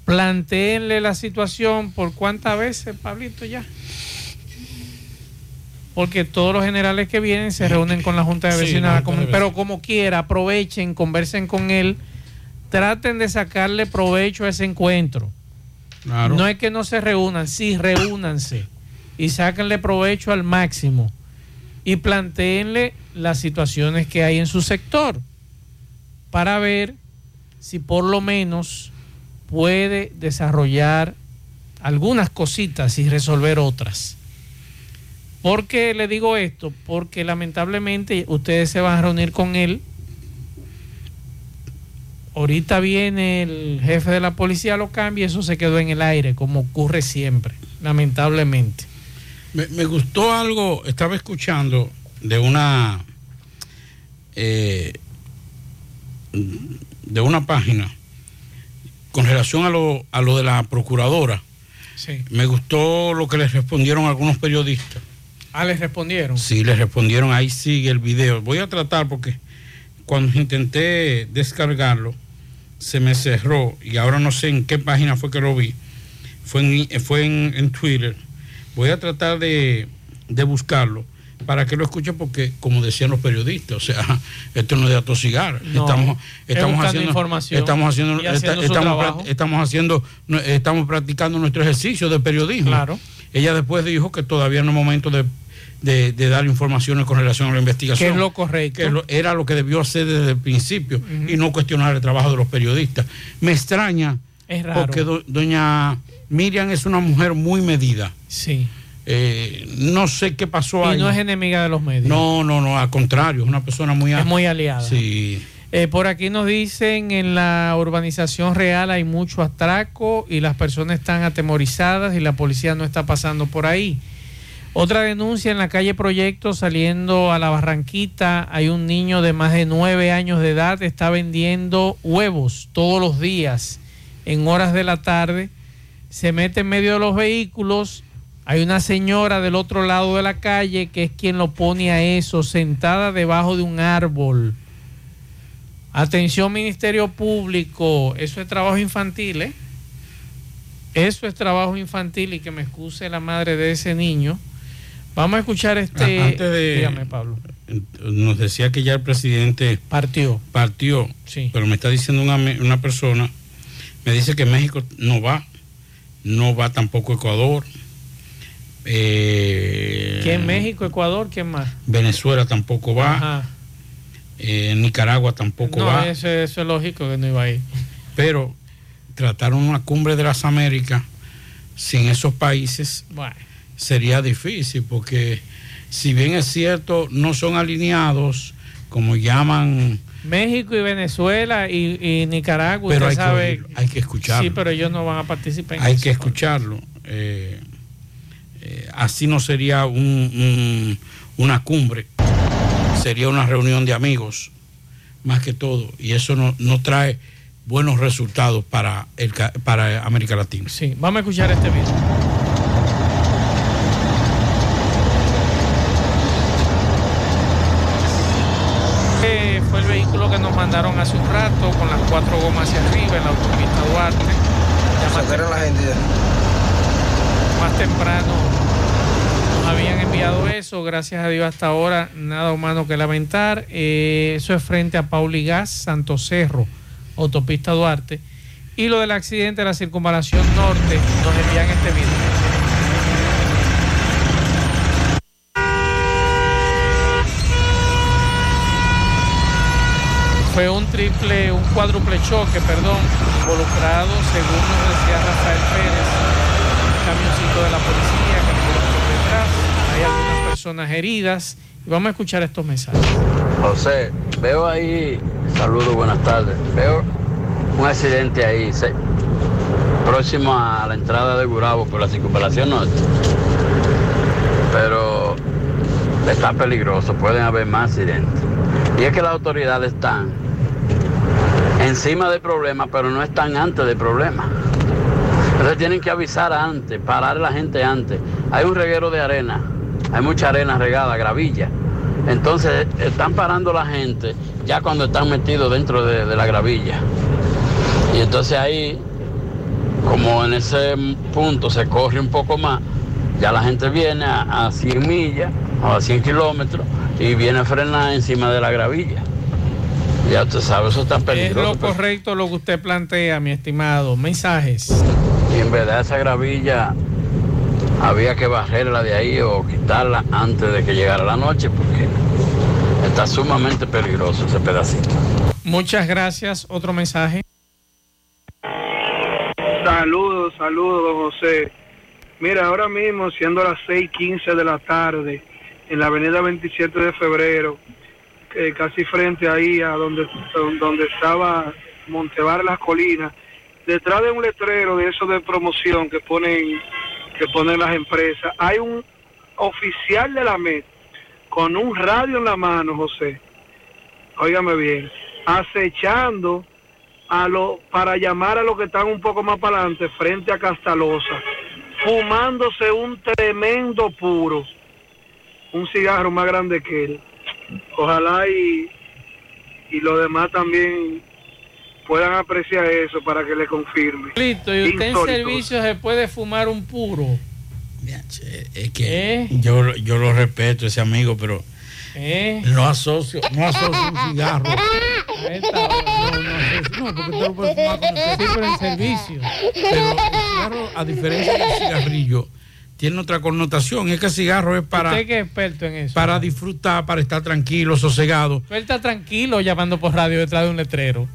planteenle la situación por cuántas veces, Pablito, ya porque todos los generales que vienen se reúnen con la Junta de Vecinos, pero como quiera, aprovechen, conversen con él, traten de sacarle provecho a ese encuentro. Claro. No es que no se reúnan, sí, reúnanse y sáquenle provecho al máximo y planteenle las situaciones que hay en su sector para ver si por lo menos puede desarrollar algunas cositas y resolver otras. ¿Por qué le digo esto? Porque lamentablemente ustedes se van a reunir con él. Ahorita viene el jefe de la policía, lo cambia y eso se quedó en el aire, como ocurre siempre, lamentablemente. Me, me gustó algo, estaba escuchando de una eh, de una página con relación a lo, a lo de la procuradora. Sí. Me gustó lo que les respondieron algunos periodistas. Ah, les respondieron. Sí, les respondieron, ahí sigue el video. Voy a tratar porque cuando intenté descargarlo, se me cerró y ahora no sé en qué página fue que lo vi. Fue en, fue en, en Twitter. Voy a tratar de, de buscarlo para que lo escuche porque, como decían los periodistas, o sea, esto no es de atosigar. No, estamos es estamos haciendo, información estamos haciendo, haciendo su estamos, estamos haciendo, estamos practicando nuestro ejercicio de periodismo. Claro. Ella después dijo que todavía no es momento de, de, de dar informaciones con relación a la investigación. Que es lo correcto. Que lo- era lo que debió hacer desde el principio y no cuestionar el trabajo de los periodistas. Me extraña Es raro. porque do- doña Miriam es una mujer muy medida. Sí. Eh, no sé qué pasó Y ahí. no es enemiga de los medios. No, no, no, al contrario, es una persona muy... Es muy aliada. Sí. Eh, por aquí nos dicen en la urbanización real hay mucho atraco y las personas están atemorizadas y la policía no está pasando por ahí. Otra denuncia en la calle Proyecto saliendo a la Barranquita hay un niño de más de nueve años de edad está vendiendo huevos todos los días en horas de la tarde. Se mete en medio de los vehículos. Hay una señora del otro lado de la calle que es quien lo pone a eso sentada debajo de un árbol. Atención Ministerio Público, eso es trabajo infantil, ¿eh? Eso es trabajo infantil y que me excuse la madre de ese niño. Vamos a escuchar este... Ah, Antes de- Dígame, Pablo. Nos decía que ya el presidente partió. Partió. Pero me está diciendo una, una persona, me dice que México no va, no va tampoco Ecuador. eh, ¿Quién México, Ecuador? ¿Quién más? Venezuela tampoco va. Ajá. eh, Nicaragua tampoco No, va. eso, eso es lógico que no iba a ir. Pero trataron una cumbre de las Américas sin esos países Bueno. Sería difícil porque si bien es cierto no son alineados como llaman México y Venezuela y, y Nicaragua, Pero hay que oírlo, hay que escucharlo. Sí, pero ellos no van a participar en hay eso. que escucharlo eh, eh, así no sería un- un- una cumbre sería una reunión de amigos más que todo y eso no, no trae buenos resultados para el para América Latina sí vamos a escuchar este video Eh, fue el vehículo que nos mandaron hace un rato con las cuatro gomas hacia arriba en la autopista Duarte. Ya más, temprano, más temprano nos habían enviado eso, gracias a Dios hasta ahora nada humano que lamentar. Eh, eso es frente a Pauli Gas, Santo Cerro, autopista Duarte. Y lo del accidente de la circunvalación norte, nos envían este video. Fue un triple, un cuádruple choque, perdón, involucrado, según nos decía Rafael Pérez, un camioncito de la policía que por detrás. Hay algunas personas heridas. Y vamos a escuchar estos mensajes. José, veo ahí, saludos, buenas tardes. Veo un accidente ahí, próximo a la entrada de Gurabo por la circunvalación norte. Pero está peligroso, pueden haber más accidentes. Y es que las autoridades están encima del problema, pero no están antes del problema. Entonces tienen que avisar antes, parar a la gente antes. Hay un reguero de arena, hay mucha arena regada, gravilla. Entonces están parando la gente ya cuando están metidos dentro de, la gravilla. Y entonces ahí, como en ese punto se corre un poco más, ya la gente viene a, a 100 millas o a 100 kilómetros y viene a frenar encima de la gravilla. Ya usted sabe, eso está Es peligroso. lo correcto lo que usted plantea, mi estimado. Mensajes. Y en verdad esa gravilla había que barrerla de ahí o quitarla antes de que llegara la noche porque está sumamente peligroso ese pedacito. Muchas gracias. Otro mensaje. Saludos, saludos, don José. Mira, ahora mismo, siendo las 6:15 de la tarde, en la avenida 27 de febrero, que casi frente ahí a donde, donde estaba Montevar Las Colinas, detrás de un letrero de eso de promoción que ponen, que ponen las empresas, hay un oficial de la MED con un radio en la mano, José. Óigame bien, acechando a lo, para llamar a los que están un poco más para adelante, frente a Castalosa, fumándose un tremendo puro, un cigarro más grande que él. Ojalá y, y los demás también puedan apreciar eso para que le confirme. Listo, y usted en servicio se puede fumar un puro. es que yo, yo lo respeto ese amigo pero ¿Eh? no asocio no asocio un cigarro A esta hora. no, no asocio- no, porque tú lo puedes fumar Sí, pero en servicio. pero el cigarro a diferencia del cigarrillo tiene otra connotación. Es que el cigarro es para, Usted que es experto en eso. para disfrutar, para estar tranquilo, sosegado. Él está tranquilo llamando por radio detrás de un letrero.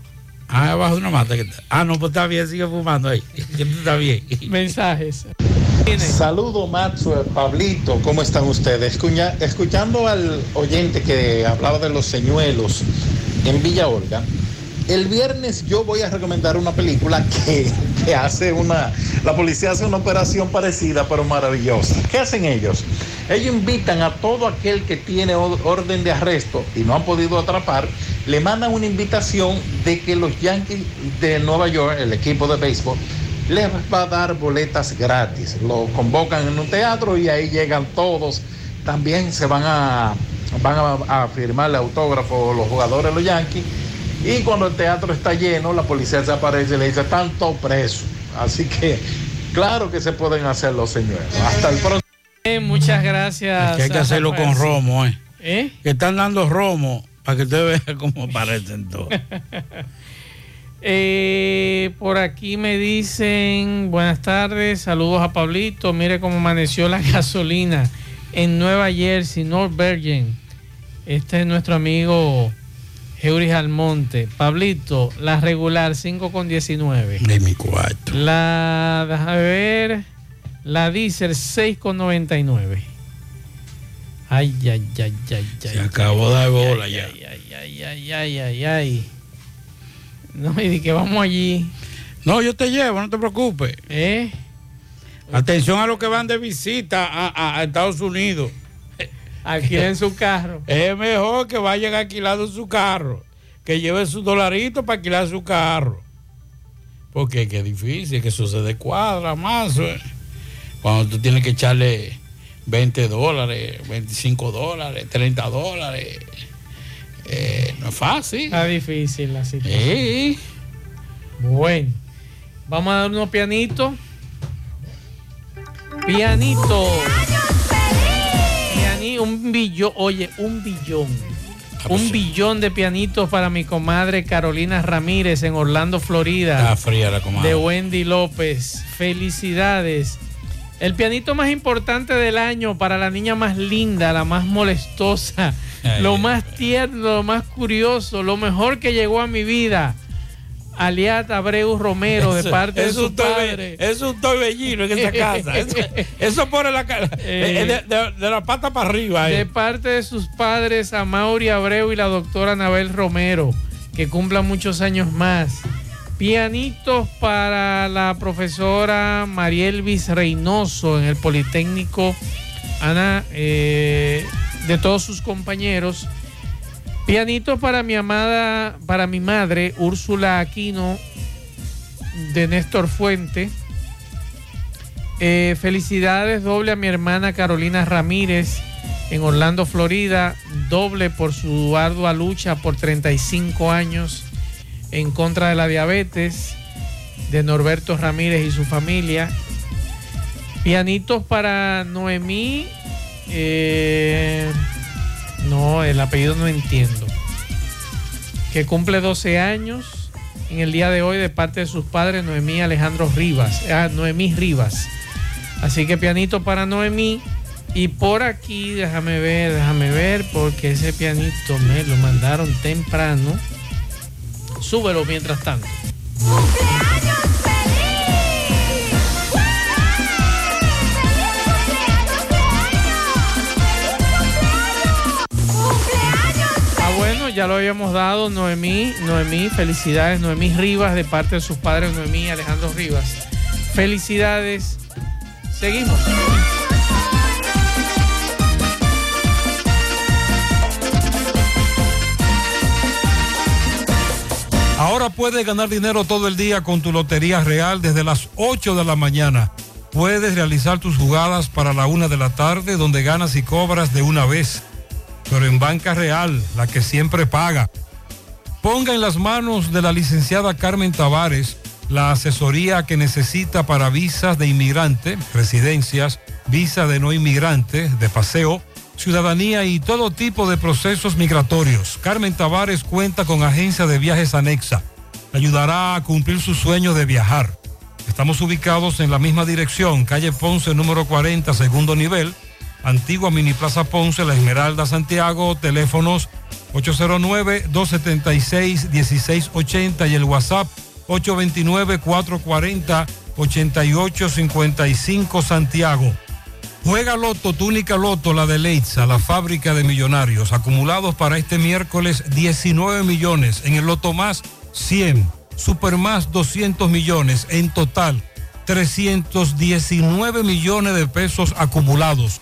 Ah, abajo de una mata. que está. Ah, no, pues está bien, sigue fumando ahí. está bien. Mensajes. Saludo, Maxwell, Pablito, ¿cómo están ustedes? Escuña- escuchando al oyente que hablaba de los señuelos en Villa Olga, el viernes yo voy a recomendar una película que, hace una, la policía hace una operación parecida pero maravillosa. ¿Qué hacen ellos? Ellos invitan a todo aquel que tiene or- orden de arresto y no han podido atrapar, le mandan una invitación de que los Yankees de Nueva York, el equipo de béisbol, les va a dar boletas gratis. Lo convocan en un teatro y ahí llegan todos. También se van a, van a, a autógrafo los jugadores los Yankees. Y cuando el teatro está lleno, la policía se aparece y le dice, están todos presos. Así que, claro que se pueden hacer los señores. Hasta el próximo. Eh, muchas gracias. Que hay que hacerlo Rafael. con romo, ¿eh? ¿Eh? Que están dando romo para que usted vea cómo parecen todos. Eh, por aquí me dicen, buenas tardes, saludos a Pablito, mire cómo amaneció la gasolina en Nueva Jersey, North Virgin. Este es nuestro amigo Euris Almonte. Pablito, la regular 5 con 19. De mi cuarto. La, déjame ver, la diésel 6 con 99. Ay, ay, ay, ay, ay. Se acabó de dar bola ay, ya. Ay, ay, ay, ay, ay, ay. No, y di que vamos allí. No, yo te llevo, no te preocupes. ¿Eh? Atención a los que van de visita a, a- a Estados Unidos. Alquilen su carro. Es mejor que vayan alquilando su carro, que lleven sus dolaritos para alquilar su carro. Porque es que es difícil, que eso se descuadra más. eh. Cuando tú tienes que echarle 20 dólares, 25 dólares, 30 dólares. eh, no es fácil. Está difícil la situación. Sí. Bueno, vamos a dar unos pianitos. Pianito. Un billón, oye, un billón. Un billón de pianitos para mi comadre Carolina Ramírez en Orlando, Florida. Está fría la comadre. de Wendy López. Felicidades. El pianito más importante del año para la niña más linda, la más molestosa, Ay, lo más tierno, lo más curioso, lo mejor que llegó a mi vida. Aliat Abreu Romero, de Eso- parte de su be- padre. Es un toy bellino en esa casa. Eso, eso pone la cara. Eh, de, de- de la pata para arriba. eh. De parte de sus padres, a Mauri Abreu y la doctora Anabel Romero, que cumplan muchos años más. Pianitos para la profesora Marielvis Reynoso en el Politécnico Ana, eh, de todos sus compañeros. Pianitos para mi amada, para mi madre, Úrsula Aquino, de Néstor Fuente. Eh, felicidades doble a mi hermana Carolina Ramírez en Orlando, Florida. Doble por su ardua lucha por 35 años en contra de la diabetes de Norberto Ramírez y su familia. Pianitos para Noemí. eh, no, el apellido no entiendo. Que cumple 12 años en el día de hoy de parte de sus padres, Noemí Alejandro Rivas. Ah, Noemí Rivas. Así que pianito para Noemí. Y por aquí, déjame ver, déjame ver, porque ese pianito me lo mandaron temprano. Súbelo mientras tanto. Ya lo habíamos dado, Noemí, Noemí, felicidades, Noemí Rivas, de parte de sus padres, Noemí y Alejandro Rivas. Felicidades. Seguimos. Ahora puedes ganar dinero todo el día con tu Lotería Real desde las 8 de la mañana. Puedes realizar tus jugadas para la una de la tarde donde ganas y cobras de una vez. Pero en Banca Real, la que siempre paga. Ponga en las manos de la licenciada Carmen Tavares la asesoría que necesita para visas de inmigrante, residencias, visa de no inmigrante, de paseo, ciudadanía y todo tipo de procesos migratorios. Carmen Tavares cuenta con agencia de viajes anexa. Le ayudará a cumplir su sueño de viajar. Estamos ubicados en la misma dirección, calle Ponce número 40, segundo nivel, antigua Mini Plaza Ponce, La Esmeralda, Santiago, teléfonos 809-276-1680 y el WhatsApp 829-440-8855 Santiago. Juega Loto, túnica Loto, la de Leitza, la fábrica de millonarios, acumulados para este miércoles 19 millones, en el Loto más 100, Super más 200 millones, en total 319 millones de pesos acumulados.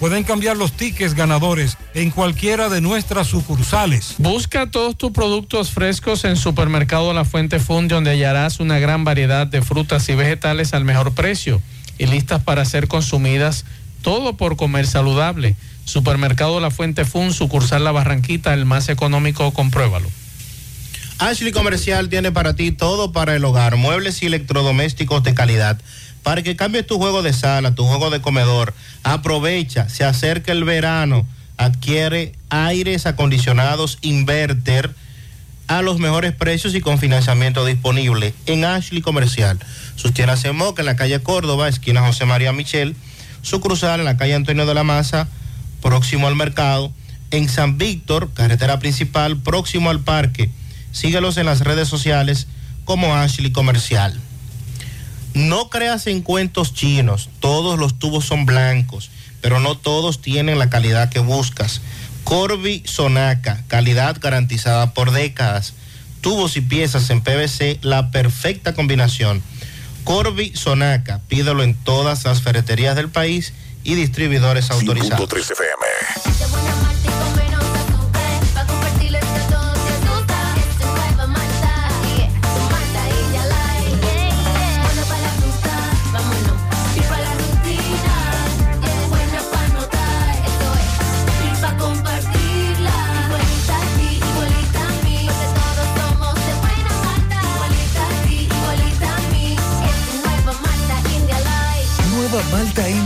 Pueden cambiar los tickets ganadores en cualquiera de nuestras sucursales. Busca todos tus productos frescos en Supermercado La Fuente Fun, donde hallarás una gran variedad de frutas y vegetales al mejor precio y listas para ser consumidas, todo por comer saludable. Supermercado La Fuente Fun, sucursal La Barranquita, el más económico, compruébalo. Ashley Comercial tiene para ti todo para el hogar, muebles y electrodomésticos de calidad. Para que cambies tu juego de sala, tu juego de comedor, aprovecha, se acerca el verano, adquiere aires acondicionados inverter a los mejores precios y con financiamiento disponible en Ashley Comercial. Sus tiendas en Moca, en la calle Córdoba, esquina José María Michel, sucursal en la calle Antonio de la Maza, próximo al mercado, en San Víctor, carretera principal, próximo al parque. Síguelos en las redes sociales como Ashley Comercial. No creas en cuentos chinos, todos los tubos son blancos, pero no todos tienen la calidad que buscas. Corby Sonaca, calidad garantizada por décadas. Tubos y piezas en PVC, la perfecta combinación. Corby Sonaca, pídelo en todas las ferreterías del país y distribuidores autorizados. 5.3 FM.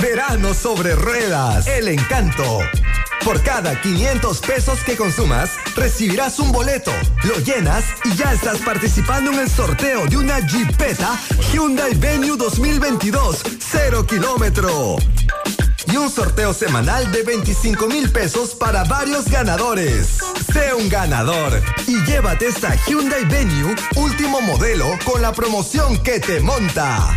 Verano sobre ruedas, el encanto. Por cada 500 pesos que consumas, recibirás un boleto, lo llenas y ya estás participando en el sorteo de una Jeepeta Hyundai Venue 2022, 0 kilómetro. Y un sorteo semanal de 25 mil pesos para varios ganadores. Sé un ganador y llévate esta Hyundai Venue último modelo con la promoción que te monta.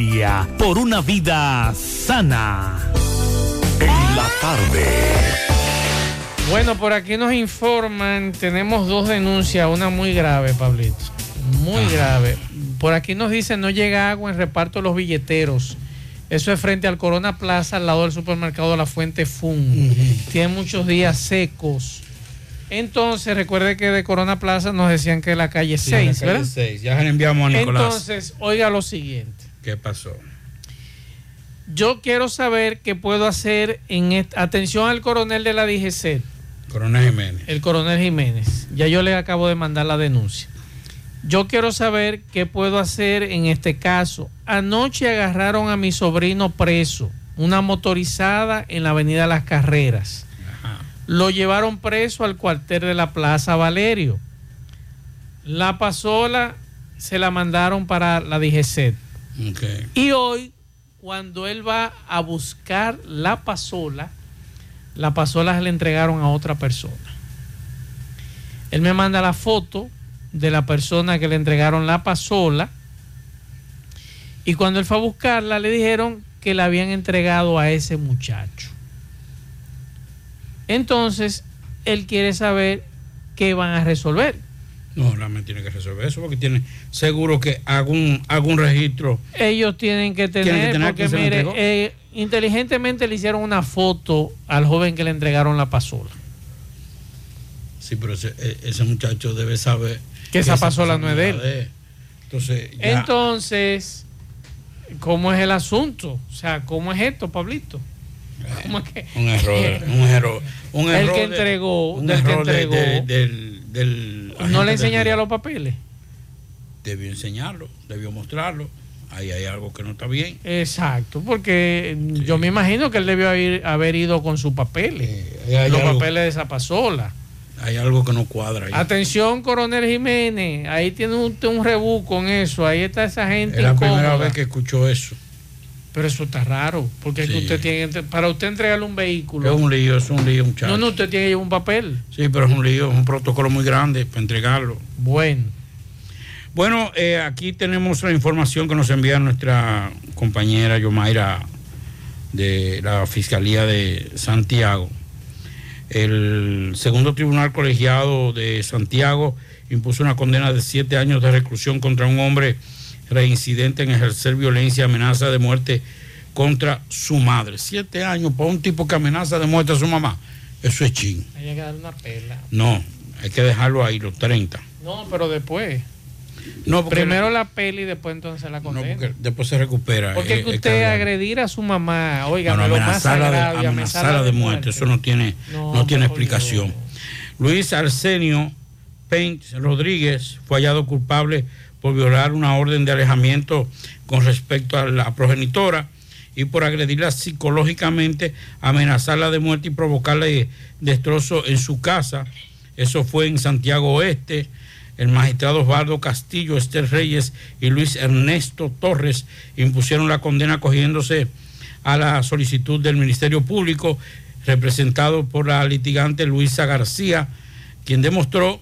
por una vida sana. En la tarde. Bueno, por aquí nos informan, tenemos dos denuncias, una muy grave, Pablito. Muy grave. Por aquí nos dicen no llega agua en reparto de los billeteros. Eso es frente al Corona Plaza, al lado del supermercado La Fuente Fun. Tiene muchos días secos. Entonces, recuerde que de Corona Plaza nos decían que la calle Sí, en la 6, calle ¿verdad? seis. Ya se le enviamos a Nicolás. Entonces, oiga lo siguiente. ¿Qué pasó? Yo quiero saber qué puedo hacer en atención al coronel de la DGC, Coronel Jiménez. el coronel Jiménez. Ya yo le acabo de mandar la denuncia. Yo quiero saber qué puedo hacer en este caso. Anoche agarraron a mi sobrino preso, una motorizada en la avenida Las Carreras. Lo llevaron preso al cuartel de la Plaza Valerio. La pasola se la mandaron para la DGC. Y hoy, cuando él va a buscar la pasola, la pasola se le entregaron a otra persona. Él me manda la foto de la persona que le entregaron la pasola. Y cuando él fue a buscarla, le dijeron que la habían entregado a ese muchacho. Entonces, él quiere saber qué van a resolver. No, la me tiene que resolver eso porque tiene seguro que algún, algún registro. ellos tienen que tener, Tienen que tener porque mire, eh, inteligentemente le hicieron una foto al joven que le entregaron la pasola. Sí, pero ese, e- ese muchacho debe saber Que esa pasola no es de él. él. Entonces, ya, Entonces, ¿cómo es el asunto? O sea, ¿cómo es esto, Pablito? ¿Cómo es que- un error, un error, un El error que de- entregó, un del que error entregó. de- del, del ¿No le enseñaría los papeles? Debió enseñarlo, debió mostrarlo. Ahí hay algo que no está bien. Exacto, porque yo me imagino que él debió haber, haber ido con sus papeles, hay los algo- papeles de esa pasola. Hay algo que no cuadra ahí. Atención, coronel Jiménez, ahí tiene usted un rebú con eso, ahí está esa gente Es la primera vez que escucho eso. Pero eso está raro, porque es que usted tiene, para usted entregarle un vehículo. Es un lío, es un lío, muchacho. No, no, usted tiene que llevar un papel. Sí, pero es un lío, es un protocolo muy grande para entregarlo. Bueno. Bueno, eh, aquí tenemos la información que nos envía nuestra compañera Yomaira de la Fiscalía de Santiago. El segundo tribunal colegiado de Santiago impuso una condena de siete años de reclusión contra un hombre reincidente en ejercer violencia y amenaza de muerte contra su madre. Siete años para un tipo que amenaza de muerte a su mamá. Eso es ching. Hay que darle una pela. No, hay que dejarlo ahí, los 30. No, pero después. No, Primero la pela y después entonces la condena. después se recupera. Porque eh, que usted agredir a su mamá, oiga, lo más amenazarla de, amenazarla de muerte, eso no tiene, No, no, tiene explicación. Luis Arsenio Paint Rodríguez fue hallado culpable por violar una orden de alejamiento con respecto a la progenitora y por agredirla psicológicamente, amenazarla de muerte y provocarle destrozo en su casa. Eso fue en Santiago Oeste. El magistrado Osvaldo Castillo, Esther Reyes y Luis Ernesto Torres impusieron la condena cogiéndose a la solicitud del Ministerio Público, representado por la litigante Luisa García, quien demostró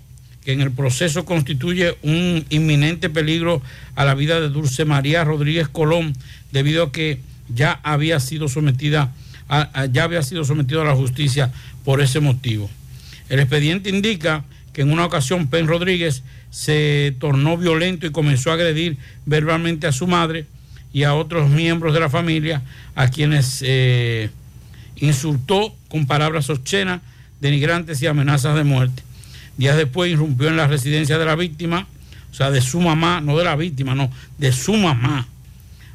que en el proceso constituye un inminente peligro a la vida de Dulce María Rodríguez Colón, debido a que ya había sido sometida a- ya había sido sometido a la justicia por ese motivo. El expediente indica que en una ocasión Pen Rodríguez se tornó violento y comenzó a agredir verbalmente a su madre y a otros miembros de la familia, a quienes eh, insultó con palabras obscenas, denigrantes y amenazas de muerte. Días después irrumpió en la residencia de la víctima, o sea, de su mamá, no de la víctima, no, de su mamá,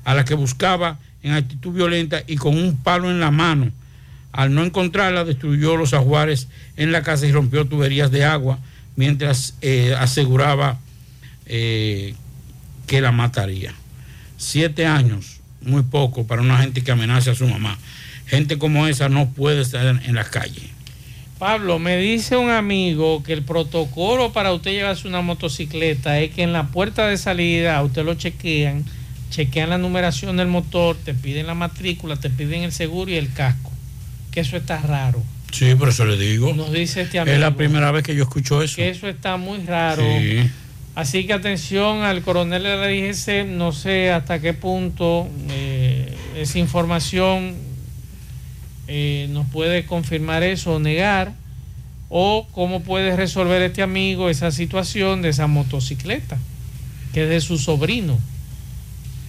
a la que buscaba en actitud violenta y con un palo en la mano. Al no encontrarla, destruyó los ajuares en la casa y rompió tuberías de agua mientras eh, aseguraba eh, que la mataría. Siete años, muy poco para una gente que amenaza a su mamá. Gente como esa no puede estar en, en las calles. Pablo, me dice un amigo que el protocolo para usted llevarse una motocicleta es que en la puerta de salida a usted lo chequean, chequean la numeración del motor, te piden la matrícula, te piden el seguro y el casco. Que eso está raro. Sí, por eso le digo. Nos dice este amigo. Es la primera vez que yo escucho eso. Que eso está muy raro. Sí. Así que atención al coronel de la DGC, no sé hasta qué punto eh, esa información eh, nos puede confirmar eso o negar, o cómo puede resolver este amigo esa situación de esa motocicleta, que es de su sobrino.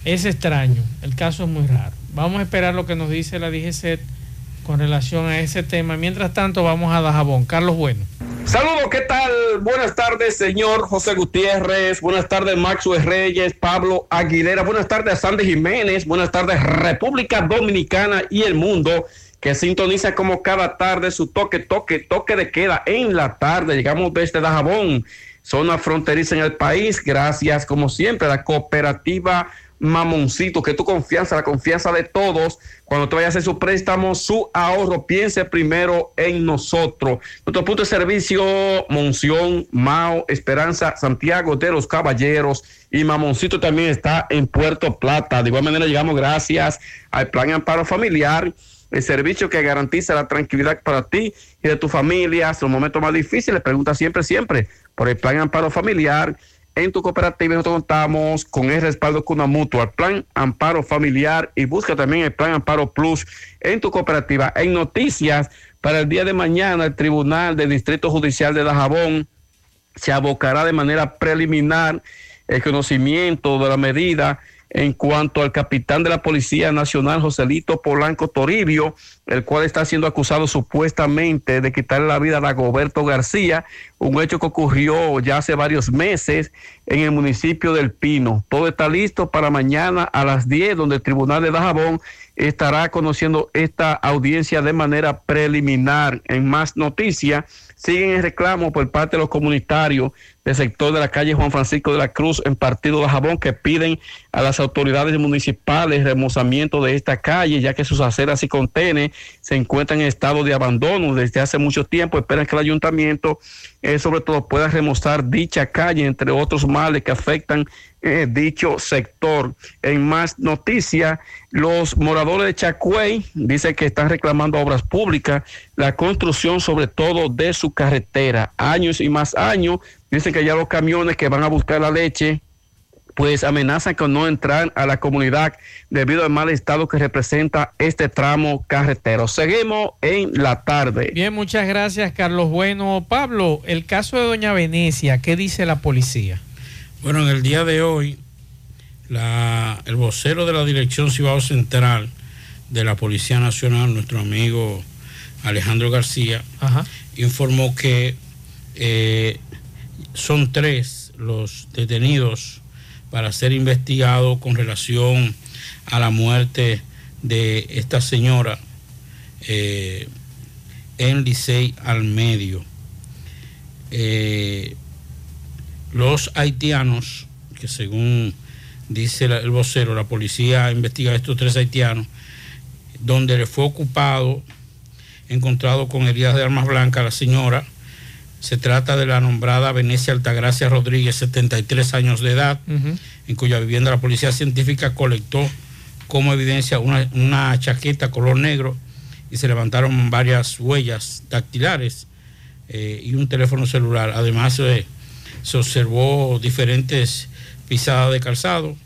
Es extraño, el caso es muy raro. Vamos a esperar lo que nos dice la DGC con relación a ese tema. Mientras tanto, vamos a Dajabón. Carlos Bueno. Saludos, ¿qué tal? Buenas tardes, señor José Gutiérrez. Buenas tardes, Maxwell Reyes, Pablo Aguilera. Buenas tardes, Sandy Jiménez. Buenas tardes, República Dominicana y el mundo que sintoniza como cada tarde su toque, toque, toque de queda en la tarde. Llegamos desde Dajabón, zona fronteriza en el país. Gracias, como siempre, a la cooperativa Mamoncito, que tu confianza, la confianza de todos, cuando te vayas a hacer su préstamo, su ahorro, piense primero en nosotros. Nuestro punto de servicio, Monción, Mao, Esperanza, Santiago de los Caballeros y Mamoncito también está en Puerto Plata. De igual manera llegamos gracias al Plan Amparo Familiar, el servicio que garantiza la tranquilidad para ti y de tu familia. En los momentos más difíciles, pregunta siempre, siempre por el Plan Amparo Familiar en tu cooperativa nosotros contamos con el respaldo con una mutua, plan Amparo Familiar y busca también el plan Amparo Plus en tu cooperativa. En noticias, para el día de mañana, el Tribunal del Distrito Judicial de Dajabón se abocará de manera preliminar el conocimiento de la medida en cuanto al capitán de la Policía Nacional, Joselito Polanco Toribio, el cual está siendo acusado supuestamente de quitarle la vida a Dagoberto García, un hecho que ocurrió ya hace varios meses en el municipio del Pino. Todo está listo para mañana a las 10, donde el Tribunal de Dajabón estará conociendo esta audiencia de manera preliminar. En más noticias, siguen el reclamo por parte de los comunitarios del sector de la calle Juan Francisco de la Cruz en Partido de Jabón que piden a las autoridades municipales remozamiento de esta calle, ya que sus aceras y contenes se encuentran en estado de abandono desde hace mucho tiempo. Esperan que el ayuntamiento, eh, sobre todo, pueda remozar dicha calle, entre otros males que afectan eh, dicho sector. En más noticias, los moradores de Chacuey dicen que están reclamando obras públicas la construcción, sobre todo, de su carretera. Años y más años, dicen que ya los camiones que van a buscar la leche pues amenazan con no entrar a la comunidad debido al mal estado que representa este tramo carretero. Seguimos en la tarde. Bien, muchas gracias, Carlos Bueno. Pablo, el caso de Doña Venecia, ¿qué dice la policía? Bueno, en el día de hoy, la- el vocero de la Dirección Cibao Central de la Policía Nacional, nuestro amigo Alejandro García, informó que eh, son tres los detenidos para ser investigados con relación a la muerte de esta señora eh, en Licey al medio. Eh, los haitianos, que según dice el vocero, la policía investiga a estos tres haitianos, donde le fue ocupado, encontrado con heridas de armas blancas la señora. Se trata de la nombrada Venecia Altagracia Rodríguez, 73 años de edad, en cuya vivienda la policía científica colectó como evidencia una, una chaqueta color negro y se levantaron varias huellas dactilares eh, y un teléfono celular. Además, eh, se observó diferentes pisadas de calzado.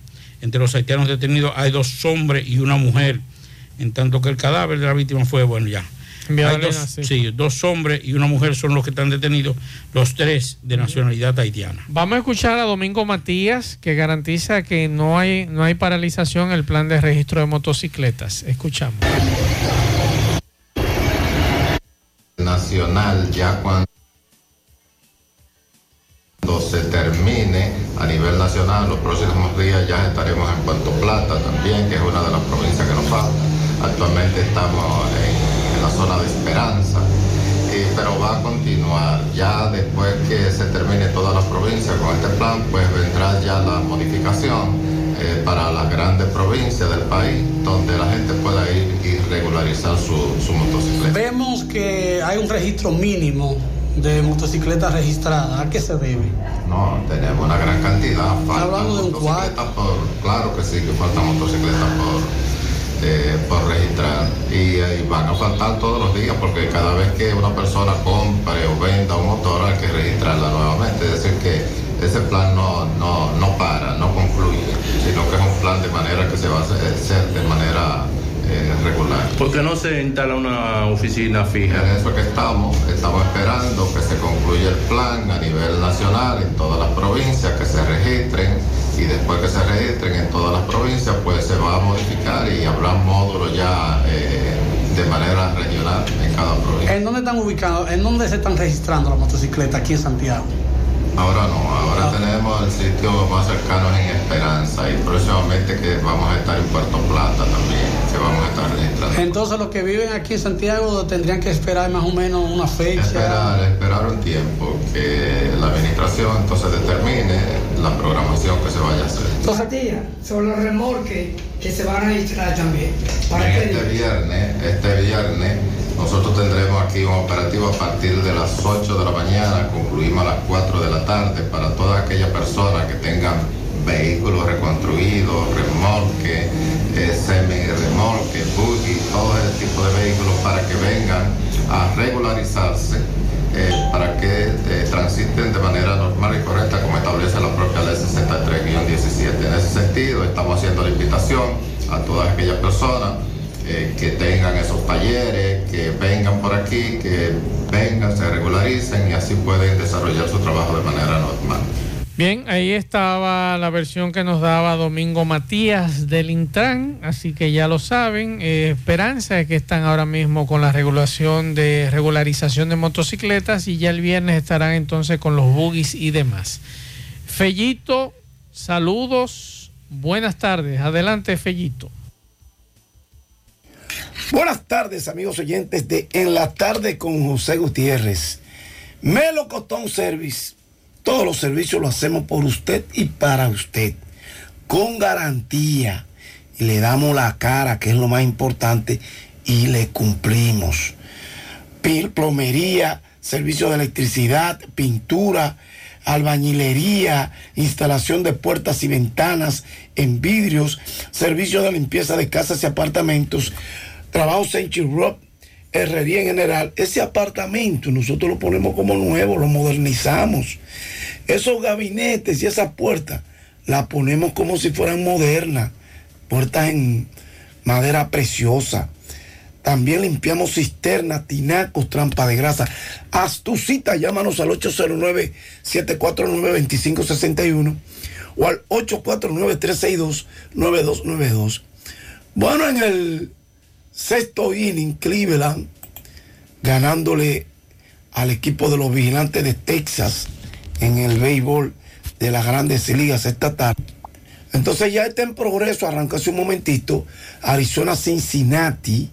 Entre los haitianos detenidos hay dos hombres y una mujer, en tanto que el cadáver de la víctima fue, bueno, ya. Hay a dos, sí, dos hombres y una mujer son los que están detenidos, los tres de nacionalidad haitiana. Vamos a escuchar a Domingo Matías, que garantiza que no hay, no hay paralización en el plan de registro de motocicletas. Escuchamos. nacional ya cuando se termine a nivel nacional, los próximos días ya estaremos en Puerto Plata también, que es una de las provincias que nos falta. Actualmente estamos en, la zona de Esperanza, pero va a continuar. Ya después que se termine todas las provincias con este plan, pues vendrá ya la modificación eh, para las grandes provincias del país, donde la gente pueda ir y regularizar su, su motocicleta. Vemos que hay un registro mínimo de motocicletas registradas. ¿A qué se debe? No, tenemos una gran cantidad. Faltan Hablando de un motocicletas por, claro que sí, que faltan motocicletas por, eh, por registrar. Y, eh, y van a faltar todos los días porque cada vez que una persona compre o venda un motor hay que registrarla nuevamente. Es decir, que ese plan no, no, no para, no concluye, sino que es un plan de manera que se va a hacer hacer de manera eh, regular. ¿Por qué no se instala una oficina fija? En eso que estamos, estamos esperando que se concluya el plan a nivel nacional en todas las provincias, que se registren y después que se registren en todas las provincias, pues se va a modificar y habrá módulos ya eh, de manera regional en cada provincia. ¿En dónde dónde están ubicados? ¿En dónde se están registrando las motocicletas aquí en Santiago? Ahora no, ahora tenemos el sitio más cercano en Esperanza y próximamente que vamos a estar en Puerto Plata también, que vamos a estar registrando. Entonces los que viven aquí en Santiago tendrían que esperar más o menos una fecha. Esperar, esperar un tiempo que la administración entonces determine la programación que se vaya a hacer. Matías, sobre los remolques que se van a registrar también. ¿Para En qué este día? viernes, este viernes, nosotros tendremos aquí un operativo a partir de las 8 de la mañana, concluimos a las 4 de la tarde para todas aquellas personas que tengan vehículos reconstruidos, remolque, eh, semi-remolque, buggy, todo ese tipo de vehículos para que vengan a regularizarse, eh, para que eh, transiten de manera normal y correcta como establece la propia ley 63-17. En ese sentido, estamos haciendo la invitación a todas aquellas personas que tengan esos talleres, que vengan por aquí, que vengan, se regularicen y así pueden desarrollar su trabajo de manera normal. Bien, ahí estaba la versión que nos daba Domingo Matías del Intran, así que ya lo saben. Eh, esperanza es que están ahora mismo con la regulación de regularización de motocicletas y ya el viernes estarán entonces con los buggies y demás. Fellito, saludos, buenas tardes. Adelante, Fellito. Buenas tardes, amigos oyentes de En la tarde con José Gutiérrez. Melocotón Service. Todos los servicios los hacemos por usted y para usted. Con garantía. Y le damos la cara, que es lo más importante, y le cumplimos. Plomería, servicio de electricidad, pintura, albañilería, instalación de puertas y ventanas en vidrios, servicio de limpieza de casas y apartamentos, trabajo Century Rock, herrería en general. Ese apartamento nosotros lo ponemos como nuevo, lo modernizamos. Esos gabinetes y esas puertas las ponemos como si fueran modernas, puertas en madera preciosa. También limpiamos cisternas, tinacos, trampa de grasa. Haz tu cita, llámanos al 809-749-2561 o al 849-362-9292. Bueno, en el sexto inning, Cleveland, ganándole al equipo de los vigilantes de Texas en el béisbol de las grandes ligas esta tarde. Entonces ya está en progreso, arrancó hace un momentito, Arizona Cincinnati,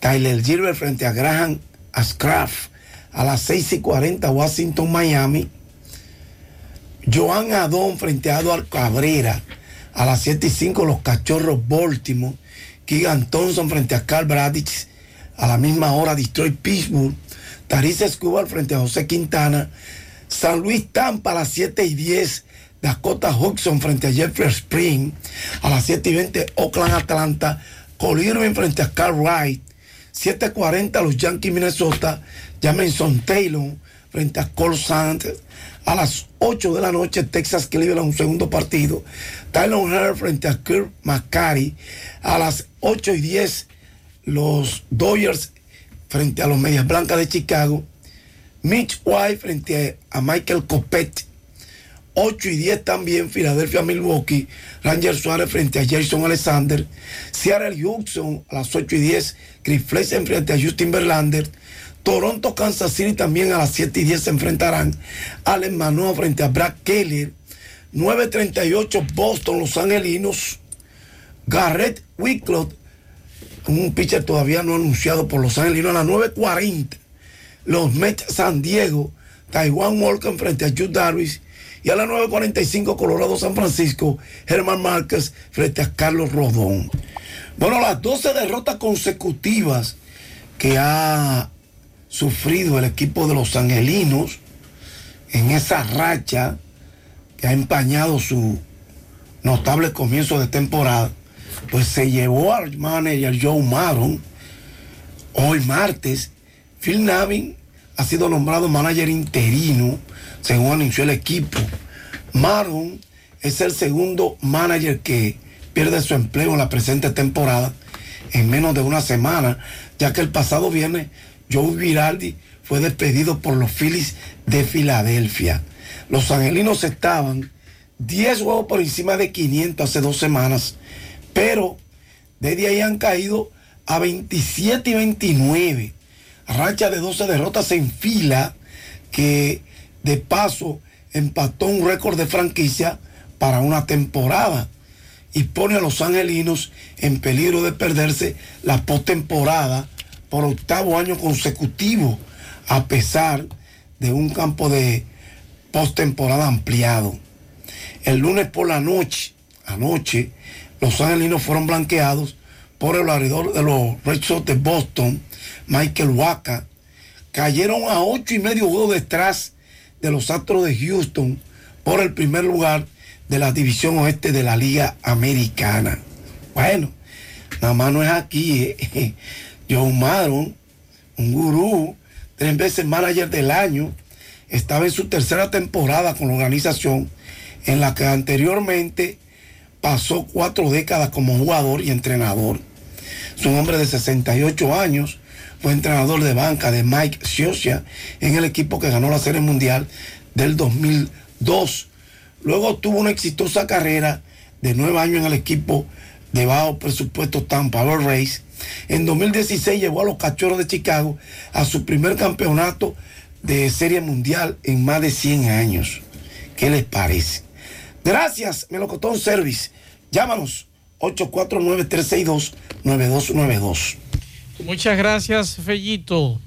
Tyler Gilbert frente a Graham Ascraft a las 6 y 40 Washington Miami, Joan Adón frente a Eduardo Cabrera a las 7 y 5 los Cachorros Baltimore, Keegan Thompson frente a Carl Bradich a la misma hora Detroit Pittsburgh, Tarisa Escobar frente a José Quintana, San Luis Tampa a las 7 y 10, Dakota Hudson frente a Jeffrey Spring, a las 7 y 20 Oakland Atlanta, Cole frente a Carl Wright, 7.40 los Yankees Minnesota, Jameson Taylor frente a Cole Sanders, a las 8 de la noche Texas Cleveland un segundo partido, Tylon Hare frente a Kirk McCarty, a las 8 y 10 los Dodgers frente a los Medias Blancas de Chicago, Mitch White frente a Michael Copet, 8 y 10 también Filadelfia Milwaukee, Ranger Suárez frente a Jason Alexander, Seattle Hudson a las 8 y 10, Chris Fleisen frente a Justin Verlander, Toronto Kansas City también a las 7 y 10 se enfrentarán, Allen Manoa frente a Brad Keller, 9.38 Boston Los Angelinos, Garrett Wicklow, un pitcher todavía no anunciado por Los Angelinos a las 9.40 los Mets San Diego, Taiwan Walker frente a Jude Darvish. Y a las 9.45 Colorado San Francisco, Germán Márquez frente a Carlos Rodón. Bueno, las 12 derrotas consecutivas que ha sufrido el equipo de los angelinos en esa racha que ha empañado su notable comienzo de temporada, pues se llevó al manager Joe Maron hoy martes. Phil Navin ha sido nombrado manager interino, según anunció el equipo. Maron es el segundo manager que pierde su empleo en la presente temporada en menos de una semana, ya que el pasado viernes Joe Viraldi fue despedido por los Phillies de Filadelfia. Los angelinos estaban 10 juegos por encima de 500 hace dos semanas, pero desde ahí han caído a 27 y 29. racha de 12 derrotas en fila que de paso empató un récord de franquicia para una temporada y pone a los angelinos en peligro de perderse la postemporada por octavo año consecutivo, a pesar de un campo de postemporada ampliado. El lunes por la noche, anoche, los angelinos fueron blanqueados por el alrededor de los Red Sox de Boston, Michael Waka. Cayeron a ocho y medio juegos detrás de los Astros de Houston por el primer lugar de la división oeste de la Liga Americana. Bueno, nada más no es aquí. eh. John Maron, un gurú, tres veces manager del año, estaba en su tercera temporada con la organización, en la que anteriormente pasó cuatro décadas como jugador y entrenador. Es un hombre de 68 años, fue entrenador de banca de Mike Scioscia en el equipo que ganó la Serie Mundial del 2002. Luego tuvo una exitosa carrera de nueve años en el equipo de bajo presupuesto Tampa Bay Rays. En 2016 llevó a los Cachorros de Chicago a su primer campeonato de Serie Mundial en más de 100 años. ¿Qué les parece? Gracias, Melocotón Service. Llámanos 849-362-9292. Muchas gracias, Fellito.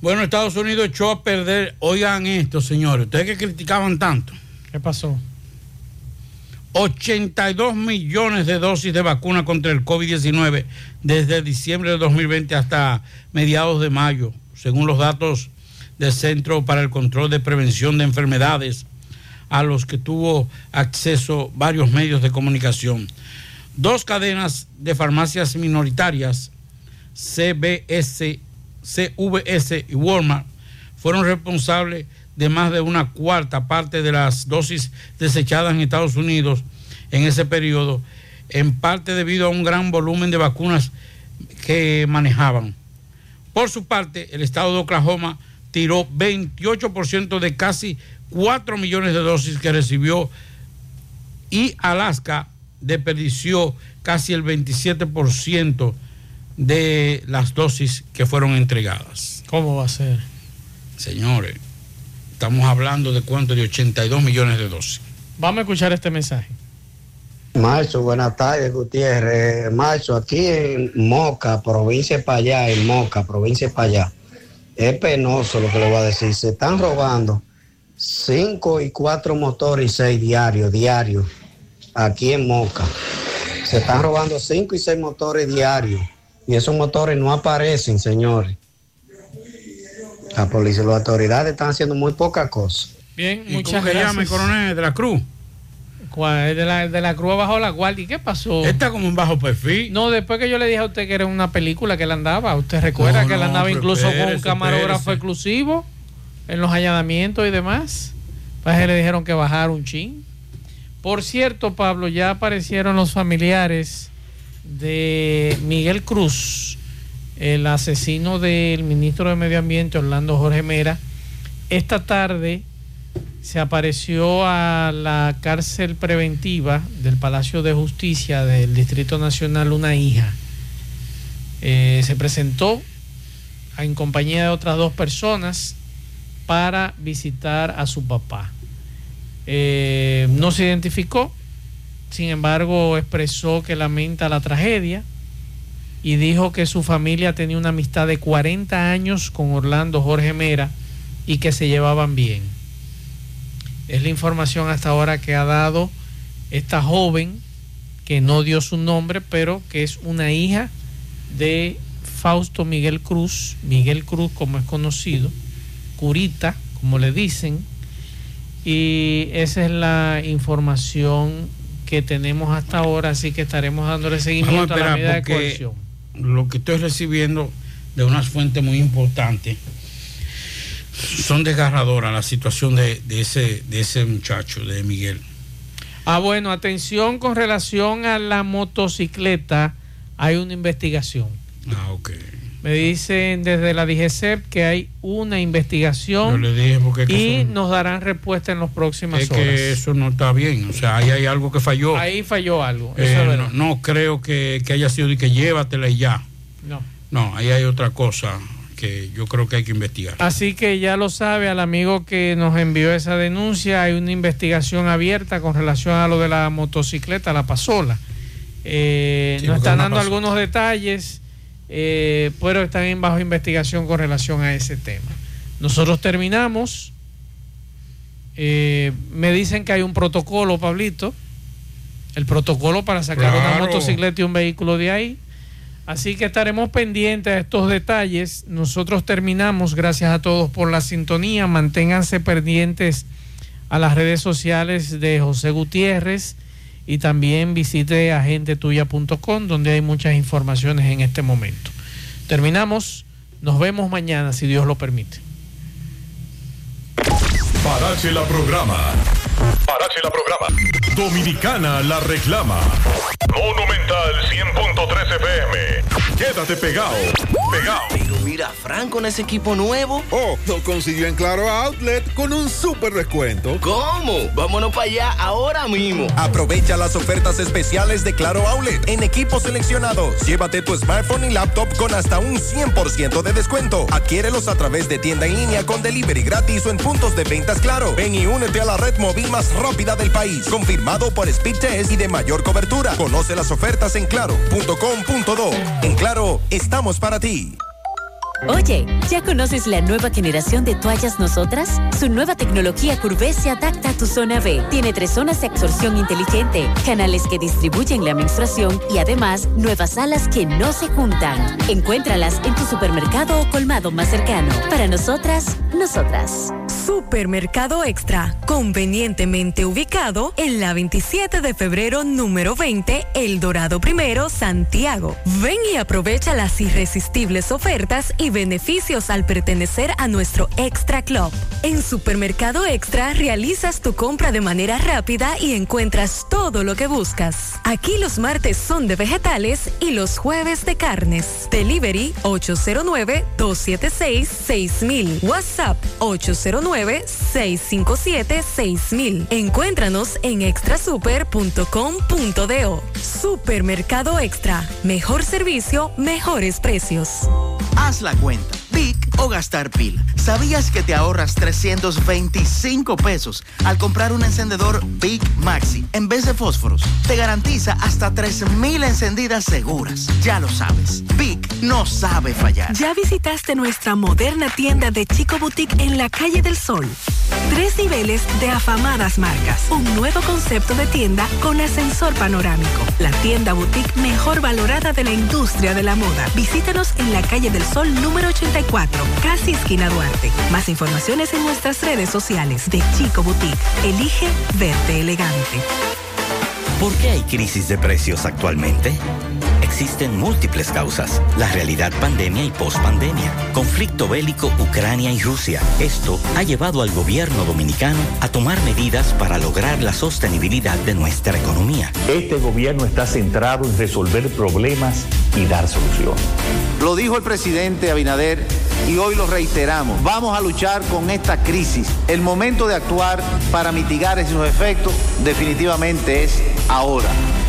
Bueno, Estados Unidos echó a perder, oigan esto, señores, ustedes que criticaban tanto. ¿Qué pasó? 82 millones de dosis de vacuna contra el COVID-19 desde diciembre de 2020 hasta mediados de mayo, según los datos del Centro para el Control de Prevención de Enfermedades, a los que tuvo acceso varios medios de comunicación. Dos cadenas de farmacias minoritarias, CBS, CVS y Walmart, fueron responsables de más de una cuarta parte de las dosis desechadas en Estados Unidos en ese periodo, en parte debido a un gran volumen de vacunas que manejaban. Por su parte, el estado de Oklahoma tiró 28% de casi 4 millones de dosis que recibió y Alaska desperdició casi el 27% de las dosis que fueron entregadas. ¿Cómo va a ser? Señores, estamos hablando de cuánto, de 82 millones de dosis. Vamos a escuchar este mensaje. Macho, buenas tardes, Gutiérrez. Macho, aquí en Moca, provincia para allá, en Moca, provincia para allá. Es penoso lo que le voy a decir. Se están robando cinco y cuatro motores y seis diarios, diarios, aquí en Moca. Se están robando cinco y seis motores diarios. Y esos motores no aparecen, señores. La policía y las autoridades están haciendo muy poca cosa. Bien, ¿Y muchas gracias. llama el coronel de la Cruz? ¿Cuál? De la, de la Cruz bajo la guardia. ¿Y qué pasó? Está como un bajo perfil. No, después que yo le dije a usted que era una película que él andaba, usted recuerda No, que él no, andaba incluso con un camarógrafo espérese. exclusivo en los allanamientos y demás. Pues le dijeron que bajara un chin. Por cierto, Pablo, ya aparecieron los familiares de Miguel Cruz, el asesino del ministro de Medio Ambiente, Orlando Jorge Mera. Esta tarde se apareció a la cárcel preventiva del Palacio de Justicia del Distrito Nacional una hija. Eh, se presentó en compañía de otras dos personas para visitar a su papá. Eh, no se identificó, sin embargo expresó que lamenta la tragedia y dijo que su familia tenía una amistad de 40 años con Orlando Jorge Mera y que se llevaban bien. Es la información hasta ahora que ha dado esta joven, que no dio su nombre, pero que es una hija de Fausto Miguel Cruz, Miguel Cruz como es conocido, Curita, como le dicen, y esa es la información que tenemos hasta ahora, así que estaremos dándole seguimiento a la esperar medida de coerción. lo que estoy recibiendo de unas fuentes muy importantes son desgarradoras la situación de, de ese, de ese muchacho, de Miguel. Ah, bueno, atención con relación a la motocicleta, hay una investigación. Ah, ok. Me dicen desde la DGCEP que hay una investigación Yo le dije porque es que y son- nos darán respuesta en las próximas es horas. que eso no está bien, o sea, ahí hay algo que falló. Ahí falló algo. Eh, eso es no, creo que, que haya sido de que llévatela y ya. No. No, ahí hay otra cosa que yo creo que hay que investigar. Así que ya lo sabe al amigo que nos envió esa denuncia, hay una investigación abierta con relación a lo de la motocicleta, la pasola. Eh, Sí, nos están dando pasola. algunos detalles, eh, pero están en bajo investigación con relación a ese tema. Nosotros terminamos. Eh, me dicen que hay un protocolo, Pablito. El protocolo para sacar una motocicleta y un vehículo de ahí. Así que estaremos pendientes a estos detalles. Nosotros terminamos. Gracias a todos por la sintonía. Manténganse pendientes a las redes sociales de José Gutiérrez y también visite agentetuya.com donde hay muchas informaciones en este momento. Terminamos. Nos vemos mañana si Dios lo permite. Parache la programa. Parache la programa. Dominicana la reclama. Monumental 100.13 FM. Quédate pegado. Pegado. Pero mira, Frank con ese equipo nuevo. Oh, lo consiguió en Claro Outlet con un super descuento. ¿Cómo? Vámonos para allá ahora mismo. Aprovecha las ofertas especiales de Claro Outlet en equipos seleccionados. Llévate tu smartphone y laptop con hasta un 100% de descuento. Adquiérelos a través de tienda en línea con delivery gratis o en puntos de ventas Claro. Ven y únete a la red móvil más rápida del país. Confirmado por Speed Test y de mayor cobertura. Conoce las ofertas en claro.com.do. En Claro, estamos para ti. Oye, ¿ya conoces la nueva generación de toallas nosotras? Su nueva tecnología Curvé se adapta a tu zona B. Tiene tres zonas de absorción inteligente, canales que distribuyen la menstruación y además nuevas alas que no se juntan. Encuéntralas en tu supermercado o colmado más cercano. Para nosotras, nosotras. Supermercado Extra, convenientemente ubicado en la 27 de febrero número 20, El Dorado Primero, Santiago. Ven y aprovecha las irresistibles ofertas y beneficios al pertenecer a nuestro Extra Club. En Supermercado Extra realizas tu compra de manera rápida y encuentras todo lo que buscas. Aquí los martes son de vegetales y los jueves de carnes. Delivery 809-276-6000. WhatsApp 809-657-6000. Encuéntranos en extrasuper.com.do. Supermercado Extra. Mejor servicio, mejores precios. Haz la cuenta. Big o gastar pila. ¿Sabías que te ahorras 325 pesos al comprar un encendedor Big Maxi en vez de fósforos? Te garantiza hasta 3000 encendidas seguras. Ya lo sabes. Big no sabe fallar. ¿Ya visitaste nuestra moderna tienda de Chico Boutique en la calle del Sol? Tres niveles de afamadas marcas. Un nuevo concepto de tienda con ascensor panorámico. La tienda boutique mejor valorada de la industria de la moda. Visítanos en la calle del Sol número 84, casi esquina Duarte. Más informaciones en nuestras redes sociales de Chico Boutique. Elige verte elegante. ¿Por qué hay crisis de precios actualmente? Existen múltiples causas. La realidad pandemia y pospandemia. Conflicto bélico Ucrania y Rusia. Esto ha llevado al gobierno dominicano a tomar medidas para lograr la sostenibilidad de nuestra economía. Este gobierno está centrado en resolver problemas y dar soluciones. Lo dijo el presidente Abinader y hoy lo reiteramos. Vamos a luchar con esta crisis. El momento de actuar para mitigar esos efectos definitivamente es ahora.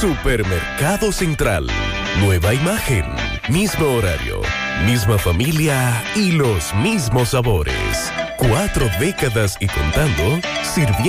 Supermercado Central. Nueva imagen. Mismo horario. Misma familia y los mismos sabores. Cuatro décadas y contando, sirviendo.